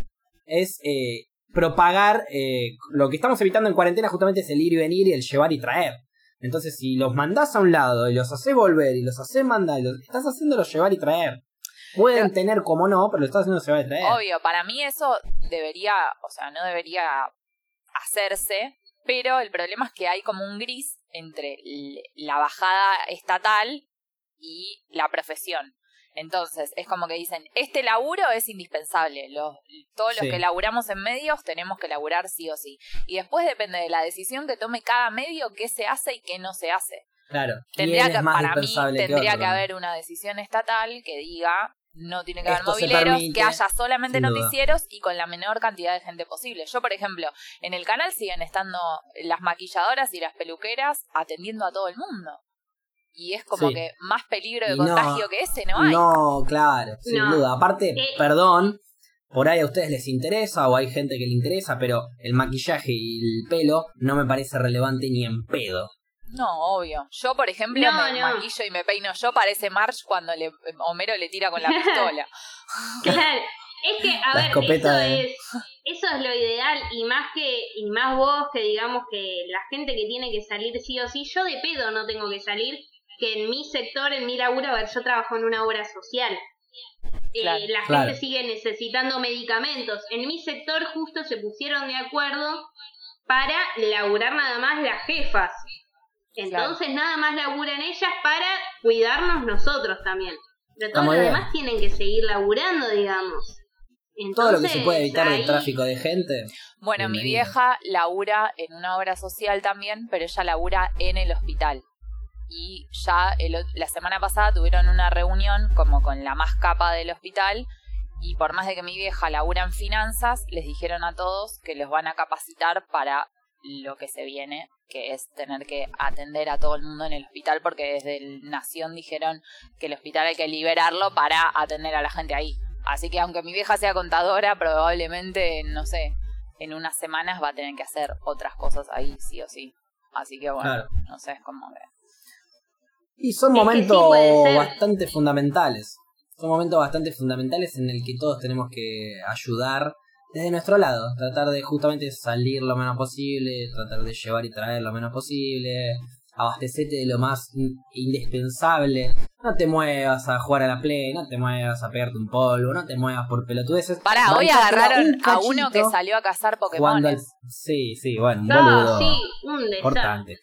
es eh, propagar eh, lo que estamos evitando en cuarentena justamente es el ir y venir y el llevar y traer. Entonces, si los mandás a un lado y los haces volver y los haces mandar, y los estás haciéndolo llevar y traer. Pueden Pero- tener como no, pero lo estás haciendo llevar y traer. Obvio, para mí eso debería, o sea, no debería hacerse, pero el problema es que hay como un gris entre la bajada estatal y la profesión. Entonces, es como que dicen, este laburo es indispensable. Los, todos los Sí. que laburamos en medios tenemos que laburar sí o sí. Y después depende de la decisión que tome cada medio, qué se hace y qué no se hace. Claro. Tendría ¿quién que, para mí tendría que haber una decisión estatal que diga no tiene que haber Esto mobileros, permite, que haya solamente duda. noticieros y con la menor cantidad de gente posible. Yo, por ejemplo, en el canal siguen estando las maquilladoras y las peluqueras atendiendo a todo el mundo. Y es como Sí. que más peligro de Y no, contagio que ese no hay. No, claro, sin No. duda. Aparte, Eh. perdón, por ahí a ustedes les interesa o hay gente que le interesa, pero el maquillaje y el pelo no me parece relevante ni en pedo. No, obvio. Yo, por ejemplo, No, me no. maquillo y me peino yo, parece March cuando le, Homero le tira con la pistola. Claro, es que, a La ver, escopeta eso de- es, eso es lo ideal, y más que, y más vos que digamos que la gente que tiene que salir sí o sí, yo de pedo no tengo que salir, que en mi sector, en mi laburo, a ver, yo trabajo en una obra social. Eh, Claro. la Claro. gente sigue necesitando medicamentos. En mi sector justo se pusieron de acuerdo para laburar nada más las jefas. Entonces nada más laburan ellas para cuidarnos nosotros también. Pero todos los bien. demás tienen que seguir laburando, digamos. Todo lo que se puede evitar ahí- del tráfico de gente. Bueno, mi vieja labura en una obra social también, pero ella labura en el hospital. Y ya el la semana pasada tuvieron una reunión como con la más capa del hospital y por más de que mi vieja labura en finanzas, les dijeron a todos que los van a capacitar para lo que se viene, que es tener que atender a todo el mundo en el hospital, porque desde el Nación dijeron que el hospital hay que liberarlo para atender a la gente ahí. Así que aunque mi vieja sea contadora, probablemente, no sé, en unas semanas va a tener que hacer otras cosas ahí, sí o sí. Así que bueno, Claro. no sé, es como que... Y son Es que sí momentos bastante fundamentales. Son momentos bastante fundamentales en el que todos tenemos que ayudar desde nuestro lado. Tratar de justamente salir lo menos posible, tratar de llevar y traer lo menos posible, abastecerte de lo más in- indispensable. No te muevas a jugar a la play, no te muevas a pegarte un polvo, no te muevas por pelotudeces. Pará, hoy agarraron un a uno que salió a cazar Pokémones. Sí, sí, bueno, un No, boludo sí, un desastre.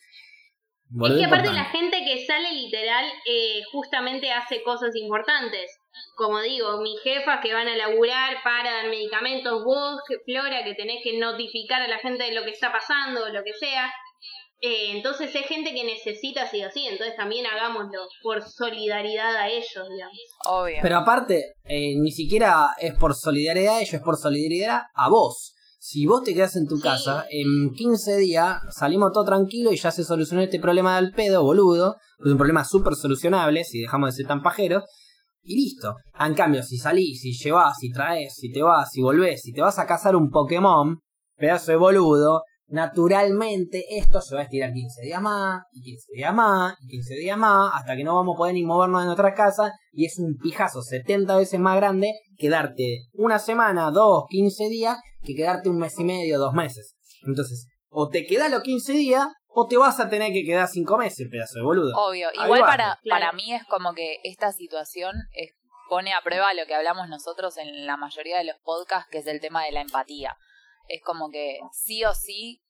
Es que aparte la gente que sale literal eh, justamente hace cosas importantes. Como digo, mis jefas que van a laburar para dar medicamentos, vos, Flora, que tenés que notificar a la gente de lo que está pasando o lo que sea. Eh, entonces es gente que necesita sí o sí, entonces también hagámoslo por solidaridad a ellos, digamos. Obvio. Pero aparte, eh, ni siquiera es por solidaridad a ellos, es por solidaridad a vos. Si vos te quedás en tu casa, en 15 días salimos todo tranquilo y ya se solucionó este problema del pedo, boludo. Es un problema súper solucionable si dejamos de ser tan pajeros. Y listo. En cambio, si salís, si llevas, si traes, si te vas, si volvés, si te vas a cazar un Pokémon, pedazo de boludo, naturalmente esto se va a estirar 15 días más, y 15 días más, y 15 días más, hasta que no vamos a poder ni movernos de nuestra casa, y es un pijazo 70 veces más grande quedarte una semana, dos, 15 días, que quedarte un mes y medio, dos meses. Entonces, o te quedas los 15 días, o te vas a tener que quedar 5 meses, pedazo de boludo. Obvio. Ahí Igual va. para, Claro. para mí es como que esta situación es- pone a prueba lo que hablamos nosotros en la mayoría de los podcasts, que es el tema de la empatía. Es como que sí o sí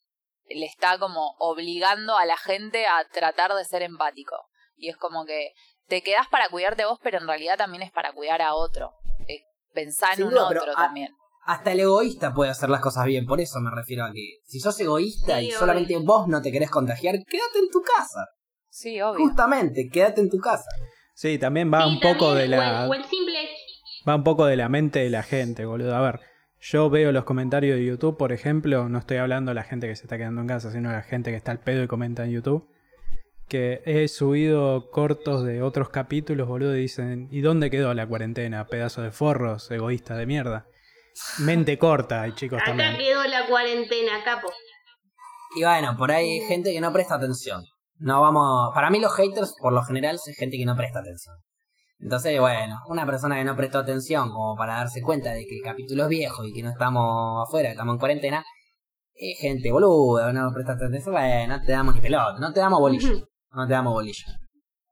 le está como obligando a la gente a tratar de ser empático. Y es como que te quedás para cuidarte vos, pero en realidad también es para cuidar a otro. Es pensar en un duda, otro a- también. Hasta el egoísta puede hacer las cosas bien, por eso me refiero a que si sos egoísta Sí, y obvio. solamente vos no te querés contagiar, quédate en tu casa. Sí, obvio. Justamente, quédate en tu casa. Sí, también va Sí, un poco de o la el- o el simple va un poco de la mente de la gente, boludo. A ver, yo veo los comentarios de YouTube, por ejemplo, no estoy hablando de la gente que se está quedando en casa, sino de la gente que está al pedo y comenta en YouTube. Que he subido cortos de otros capítulos, boludo, y dicen, ¿y dónde quedó la cuarentena? Pedazo de forros, egoísta de mierda. Mente corta chicos Acá también. quedó la cuarentena, capo. Y bueno, por ahí hay gente que no presta atención. No vamos. Para mí, los haters, por lo general, es gente que no presta atención. Entonces, bueno, una persona que no prestó atención, como para darse cuenta de que el capítulo es viejo y que no estamos afuera, estamos en cuarentena, es gente boluda, no prestaste atención, bueno, no te damos ni pelota, no te damos bolillo. No te damos bolillo.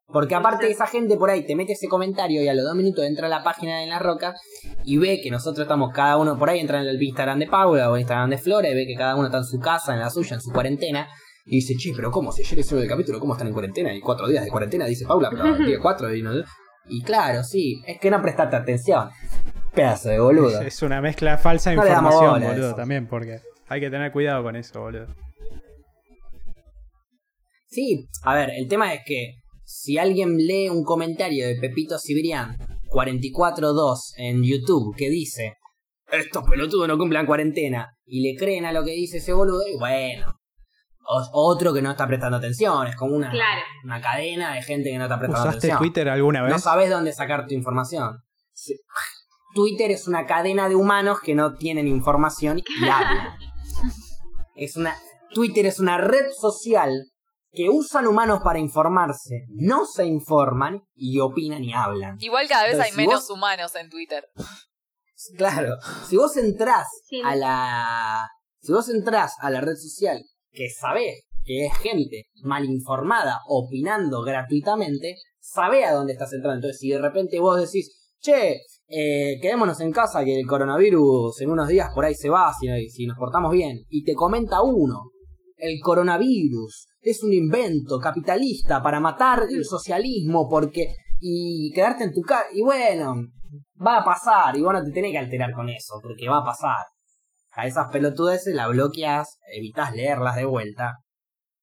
Porque aparte esa gente por ahí te mete ese comentario y a los dos minutos entra a la página de La Roca y ve que nosotros estamos cada uno por ahí, entra en el Instagram de Paula o el Instagram de Flora y ve que cada uno está en su casa, en la suya, en su cuarentena. Y dice, che, pero ¿cómo? Si ayer hicieron el capítulo, ¿cómo están en cuarentena? Y cuatro días de cuarentena, dice Paula, pero día cuatro y no... Y claro, sí, es que no prestaste atención. Pedazo de boludo. Es, es una mezcla falsa de No le información, boludo, eso. también, porque hay que tener cuidado con eso, boludo. Sí, a ver, el tema es que si alguien lee un comentario de Pepito Cibrián 442 en YouTube que dice estos pelotudos no cumplan cuarentena y le creen a lo que dice ese boludo, y bueno. O- otro que no está prestando atención, es como una, Claro. una cadena de gente que no está prestando ¿Usaste atención. Twitter alguna vez? No sabes dónde sacar tu información. Sí. Twitter es una cadena de humanos que no tienen información y hablan. Es una Twitter es una red social que usan humanos para informarse, no se informan y opinan y hablan. Igual cada vez Entonces, hay si menos vos- humanos en Twitter. Claro, si vos entrás Sí. a la si vos entrás a la red social que sabés que es gente mal informada opinando gratuitamente, sabe a dónde estás entrando. Entonces, si de repente vos decís, che, eh, quedémonos en casa que el coronavirus en unos días por ahí se va si, si nos portamos bien, y te comenta uno, el coronavirus es un invento capitalista para matar el socialismo porque y quedarte en tu casa y bueno va a pasar y vos no te tenés que alterar con eso porque va a pasar. A esas pelotudeces las bloqueas evitas leerlas de vuelta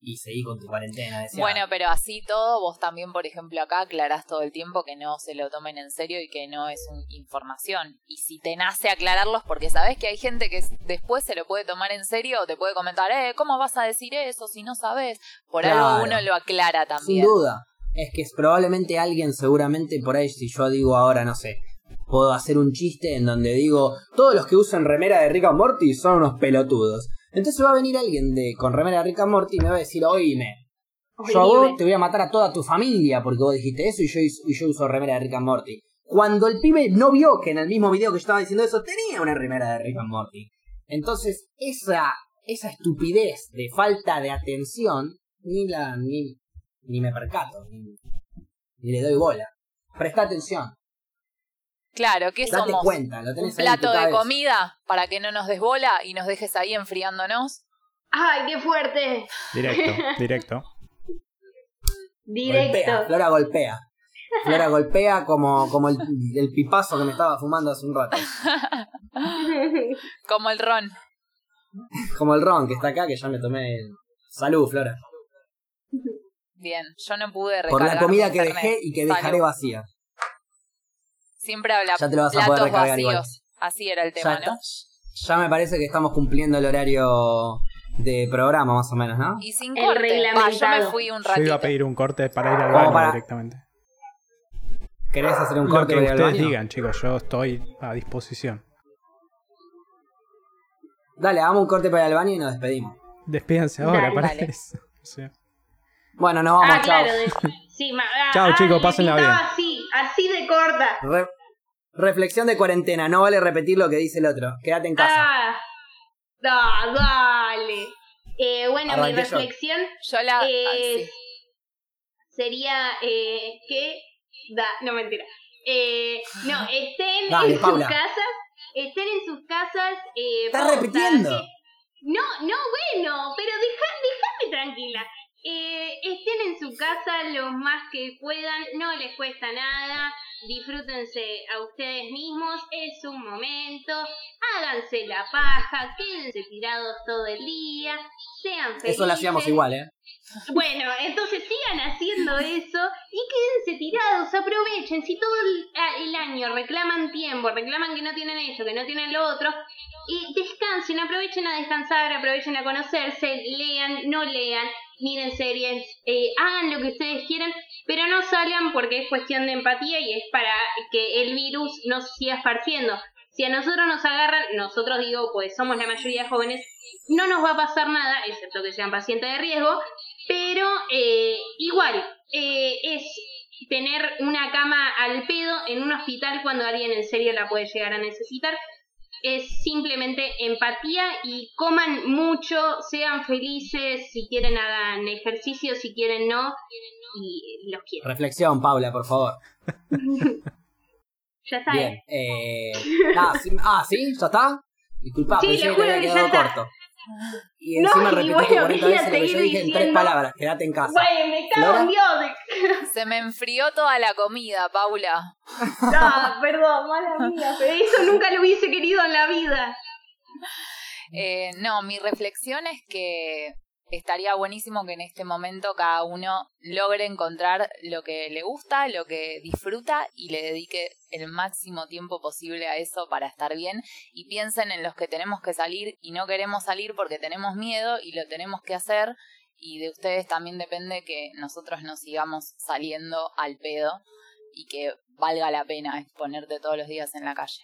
y seguís con tu cuarentena decía. Bueno, pero así todo, vos también, por ejemplo, acá aclarás todo el tiempo que no se lo tomen en serio y que no es un- información. Y si te nace aclararlos, porque sabés que hay gente que después se lo puede tomar en serio o te puede comentar, eh, ¿cómo vas a decir eso si no sabés? Por Claro. algo uno lo aclara Sin también. duda. Es que es probablemente alguien, seguramente por ahí, si yo digo ahora, no sé, puedo hacer un chiste en donde digo, todos los que usan remera de Rick and Morty son unos pelotudos. Entonces va a venir alguien de con remera de Rick and Morty y me va a decir, oíme, yo a vos te voy a matar a toda tu familia porque vos dijiste eso y yo, y yo uso remera de Rick and Morty. Cuando el pibe no vio que en el mismo video que yo estaba diciendo eso tenía una remera de Rick and Morty. Entonces, esa, esa estupidez de falta de atención, ni la, ni, ni me percato, ni, ni le doy bola. Presta atención, Claro, ¿qué date somos? cuenta, lo ¿Un tenés plato de cabeza. comida para que no nos desbola y nos dejes ahí enfriándonos? ¡Ay, qué fuerte! Directo, directo. Directo. Golpea, Flora golpea. Flora golpea como, como el, el pipazo que me estaba fumando hace un rato. Como el ron. Como el ron que está acá, que ya me tomé. el- Salud, Flora. Bien, yo no pude Por la recargar comida mi que internet. dejé y que Salud. dejaré vacía. Siempre habla Ya te lo vas a poder recargar vacíos. igual. Así era el Ya, tema, está- ¿no? ya me parece que estamos cumpliendo el horario de programa, más o menos, ¿no? Y sin El corte. Va, yo me fui un Yo iba ratito. a pedir un corte para ir al baño para- directamente. ¿Querés hacer un Lo corte que para ir al ustedes baño? digan, chicos, yo estoy a disposición. Dale, hagamos un corte para ir al baño y nos despedimos. Despídanse ahora, Dale, para dale. eso. O sea, Bueno, nos vamos, ah, chao. claro. de- sí, ma- ah, Chao, ah, chicos, pásenla bien. Así, así de corta. Re- reflexión de cuarentena, no vale repetir lo que dice el otro. Quédate en casa. Ah, da, dale. Eh, bueno, mi yo. reflexión Yo la. sí. sería eh, que... Da, no, mentira. Eh, no, estén Dale, en Paula. sus casas. Estén en sus casas. Eh, Estás repitiendo. que- No, no, bueno, pero deja, déjame tranquila. Eh, estén en su casa lo más que puedan, no les cuesta nada, disfrútense a ustedes mismos, es un momento, háganse la paja, quédense tirados todo el día, sean felices. Eso lo hacíamos igual, ¿eh? Bueno, entonces sigan haciendo eso y quédense tirados, aprovechen. Si todo el, año reclaman tiempo, reclaman que no tienen esto, que no tienen lo otro, y descansen, aprovechen a descansar, aprovechen a conocerse, lean, no lean, miren series, eh, hagan lo que ustedes quieran, pero no salgan porque es cuestión de empatía y es para que el virus no se siga esparciendo. si a nosotros nos agarran, nosotros digo, pues somos la mayoría de jóvenes, no nos va a pasar nada, excepto que sean pacientes de riesgo, pero eh, igual eh, es tener una cama al pedo en un hospital cuando alguien en serio la puede llegar a necesitar. Es simplemente empatía y coman mucho, sean felices, si quieren hagan ejercicio, si quieren no, y los quiero. Reflexión, Paula, por favor. ya está. Bien. ¿eh? Eh, ah, sí, ah, ¿sí? ¿Ya está? Disculpa, Sí, le que juro había que ya está. corto. Y No, encima y repetiste bueno, 40 quería veces lo que yo dije en tres palabras. Quédate en casa. Güey, me cago en Dios. Se me enfrió toda la comida, Paula. No, perdón, mala mía, pero eso nunca lo hubiese querido en la vida. Eh, no, mi reflexión es que estaría buenísimo que en este momento cada uno logre encontrar lo que le gusta, lo que disfruta y le dedique el máximo tiempo posible a eso para estar bien y piensen en los que tenemos que salir y no queremos salir porque tenemos miedo y lo tenemos que hacer y de ustedes también depende que nosotros nos sigamos saliendo al pedo y que valga la pena exponerte todos los días en la calle.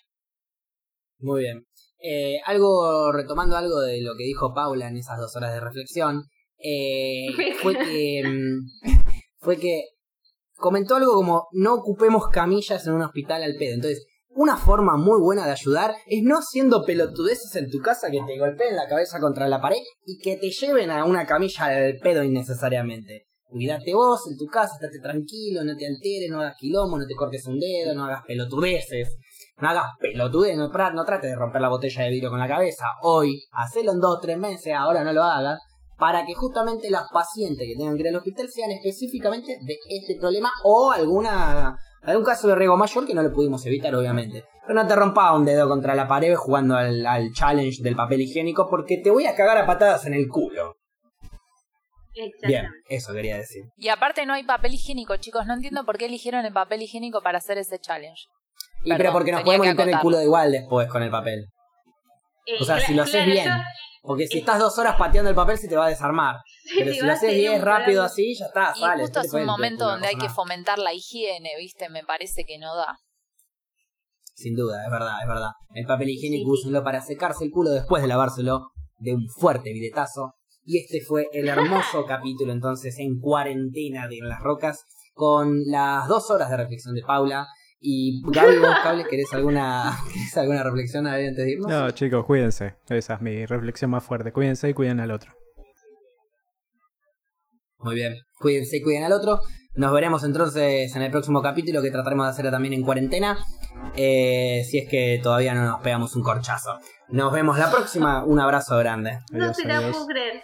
Muy bien. Eh, algo, retomando algo de lo que dijo Paula en esas dos horas de reflexión, eh, fue que mm, fue que comentó algo como no ocupemos camillas en un hospital al pedo. Entonces, una forma muy buena de ayudar es no haciendo pelotudeces en tu casa que te golpeen la cabeza contra la pared y que te lleven a una camilla al pedo innecesariamente. Cuídate vos en tu casa, estate tranquilo, no te alteres, no hagas quilombo, no te cortes un dedo, no hagas pelotudeces. No hagas pelotudeces, no, no trates de romper la botella de vidrio con la cabeza. Hoy, hacelo en dos, tres meses, ahora no lo hagas. Para que justamente las pacientes que tengan que ir al hospital sean específicamente de este problema o alguna algún caso de riesgo mayor que no lo pudimos evitar, obviamente. Pero no te rompa un dedo contra la pared jugando al, al challenge del papel higiénico porque te voy a cagar a patadas en el culo. Bien, eso quería decir. Y aparte no hay papel higiénico, chicos. No entiendo por qué eligieron el papel higiénico para hacer ese challenge. Y Perdón, pero porque nos podemos limpiar el culo igual después con el papel. Eh, O sea, si lo haces claro, bien. Porque si estás dos horas pateando el papel se te va a desarmar. Pero si lo haces bien rápido así, ya está, Y sale. justo es un momento donde hay que fomentar la higiene, ¿viste? Me parece que no da. Sin duda, es verdad, es verdad. El papel higiénico Sí, úsenlo para secarse el culo después de lavárselo de un fuerte bidetazo. Y este fue el hermoso capítulo entonces en cuarentena de En las Rocas con las dos horas de reflexión de Paula. Y Gaby, vos, Cable, ¿querés alguna, ¿querés alguna reflexión antes de irnos? No, chicos, cuídense. Esa es mi reflexión más fuerte. Cuídense y cuiden al otro. Muy bien. Cuídense y cuiden al otro. Nos veremos entonces en el próximo capítulo que trataremos de hacer también en cuarentena. Eh, si es que todavía no nos pegamos un corchazo. Nos vemos la próxima. Un abrazo grande. No Adiós, se la puedo creer.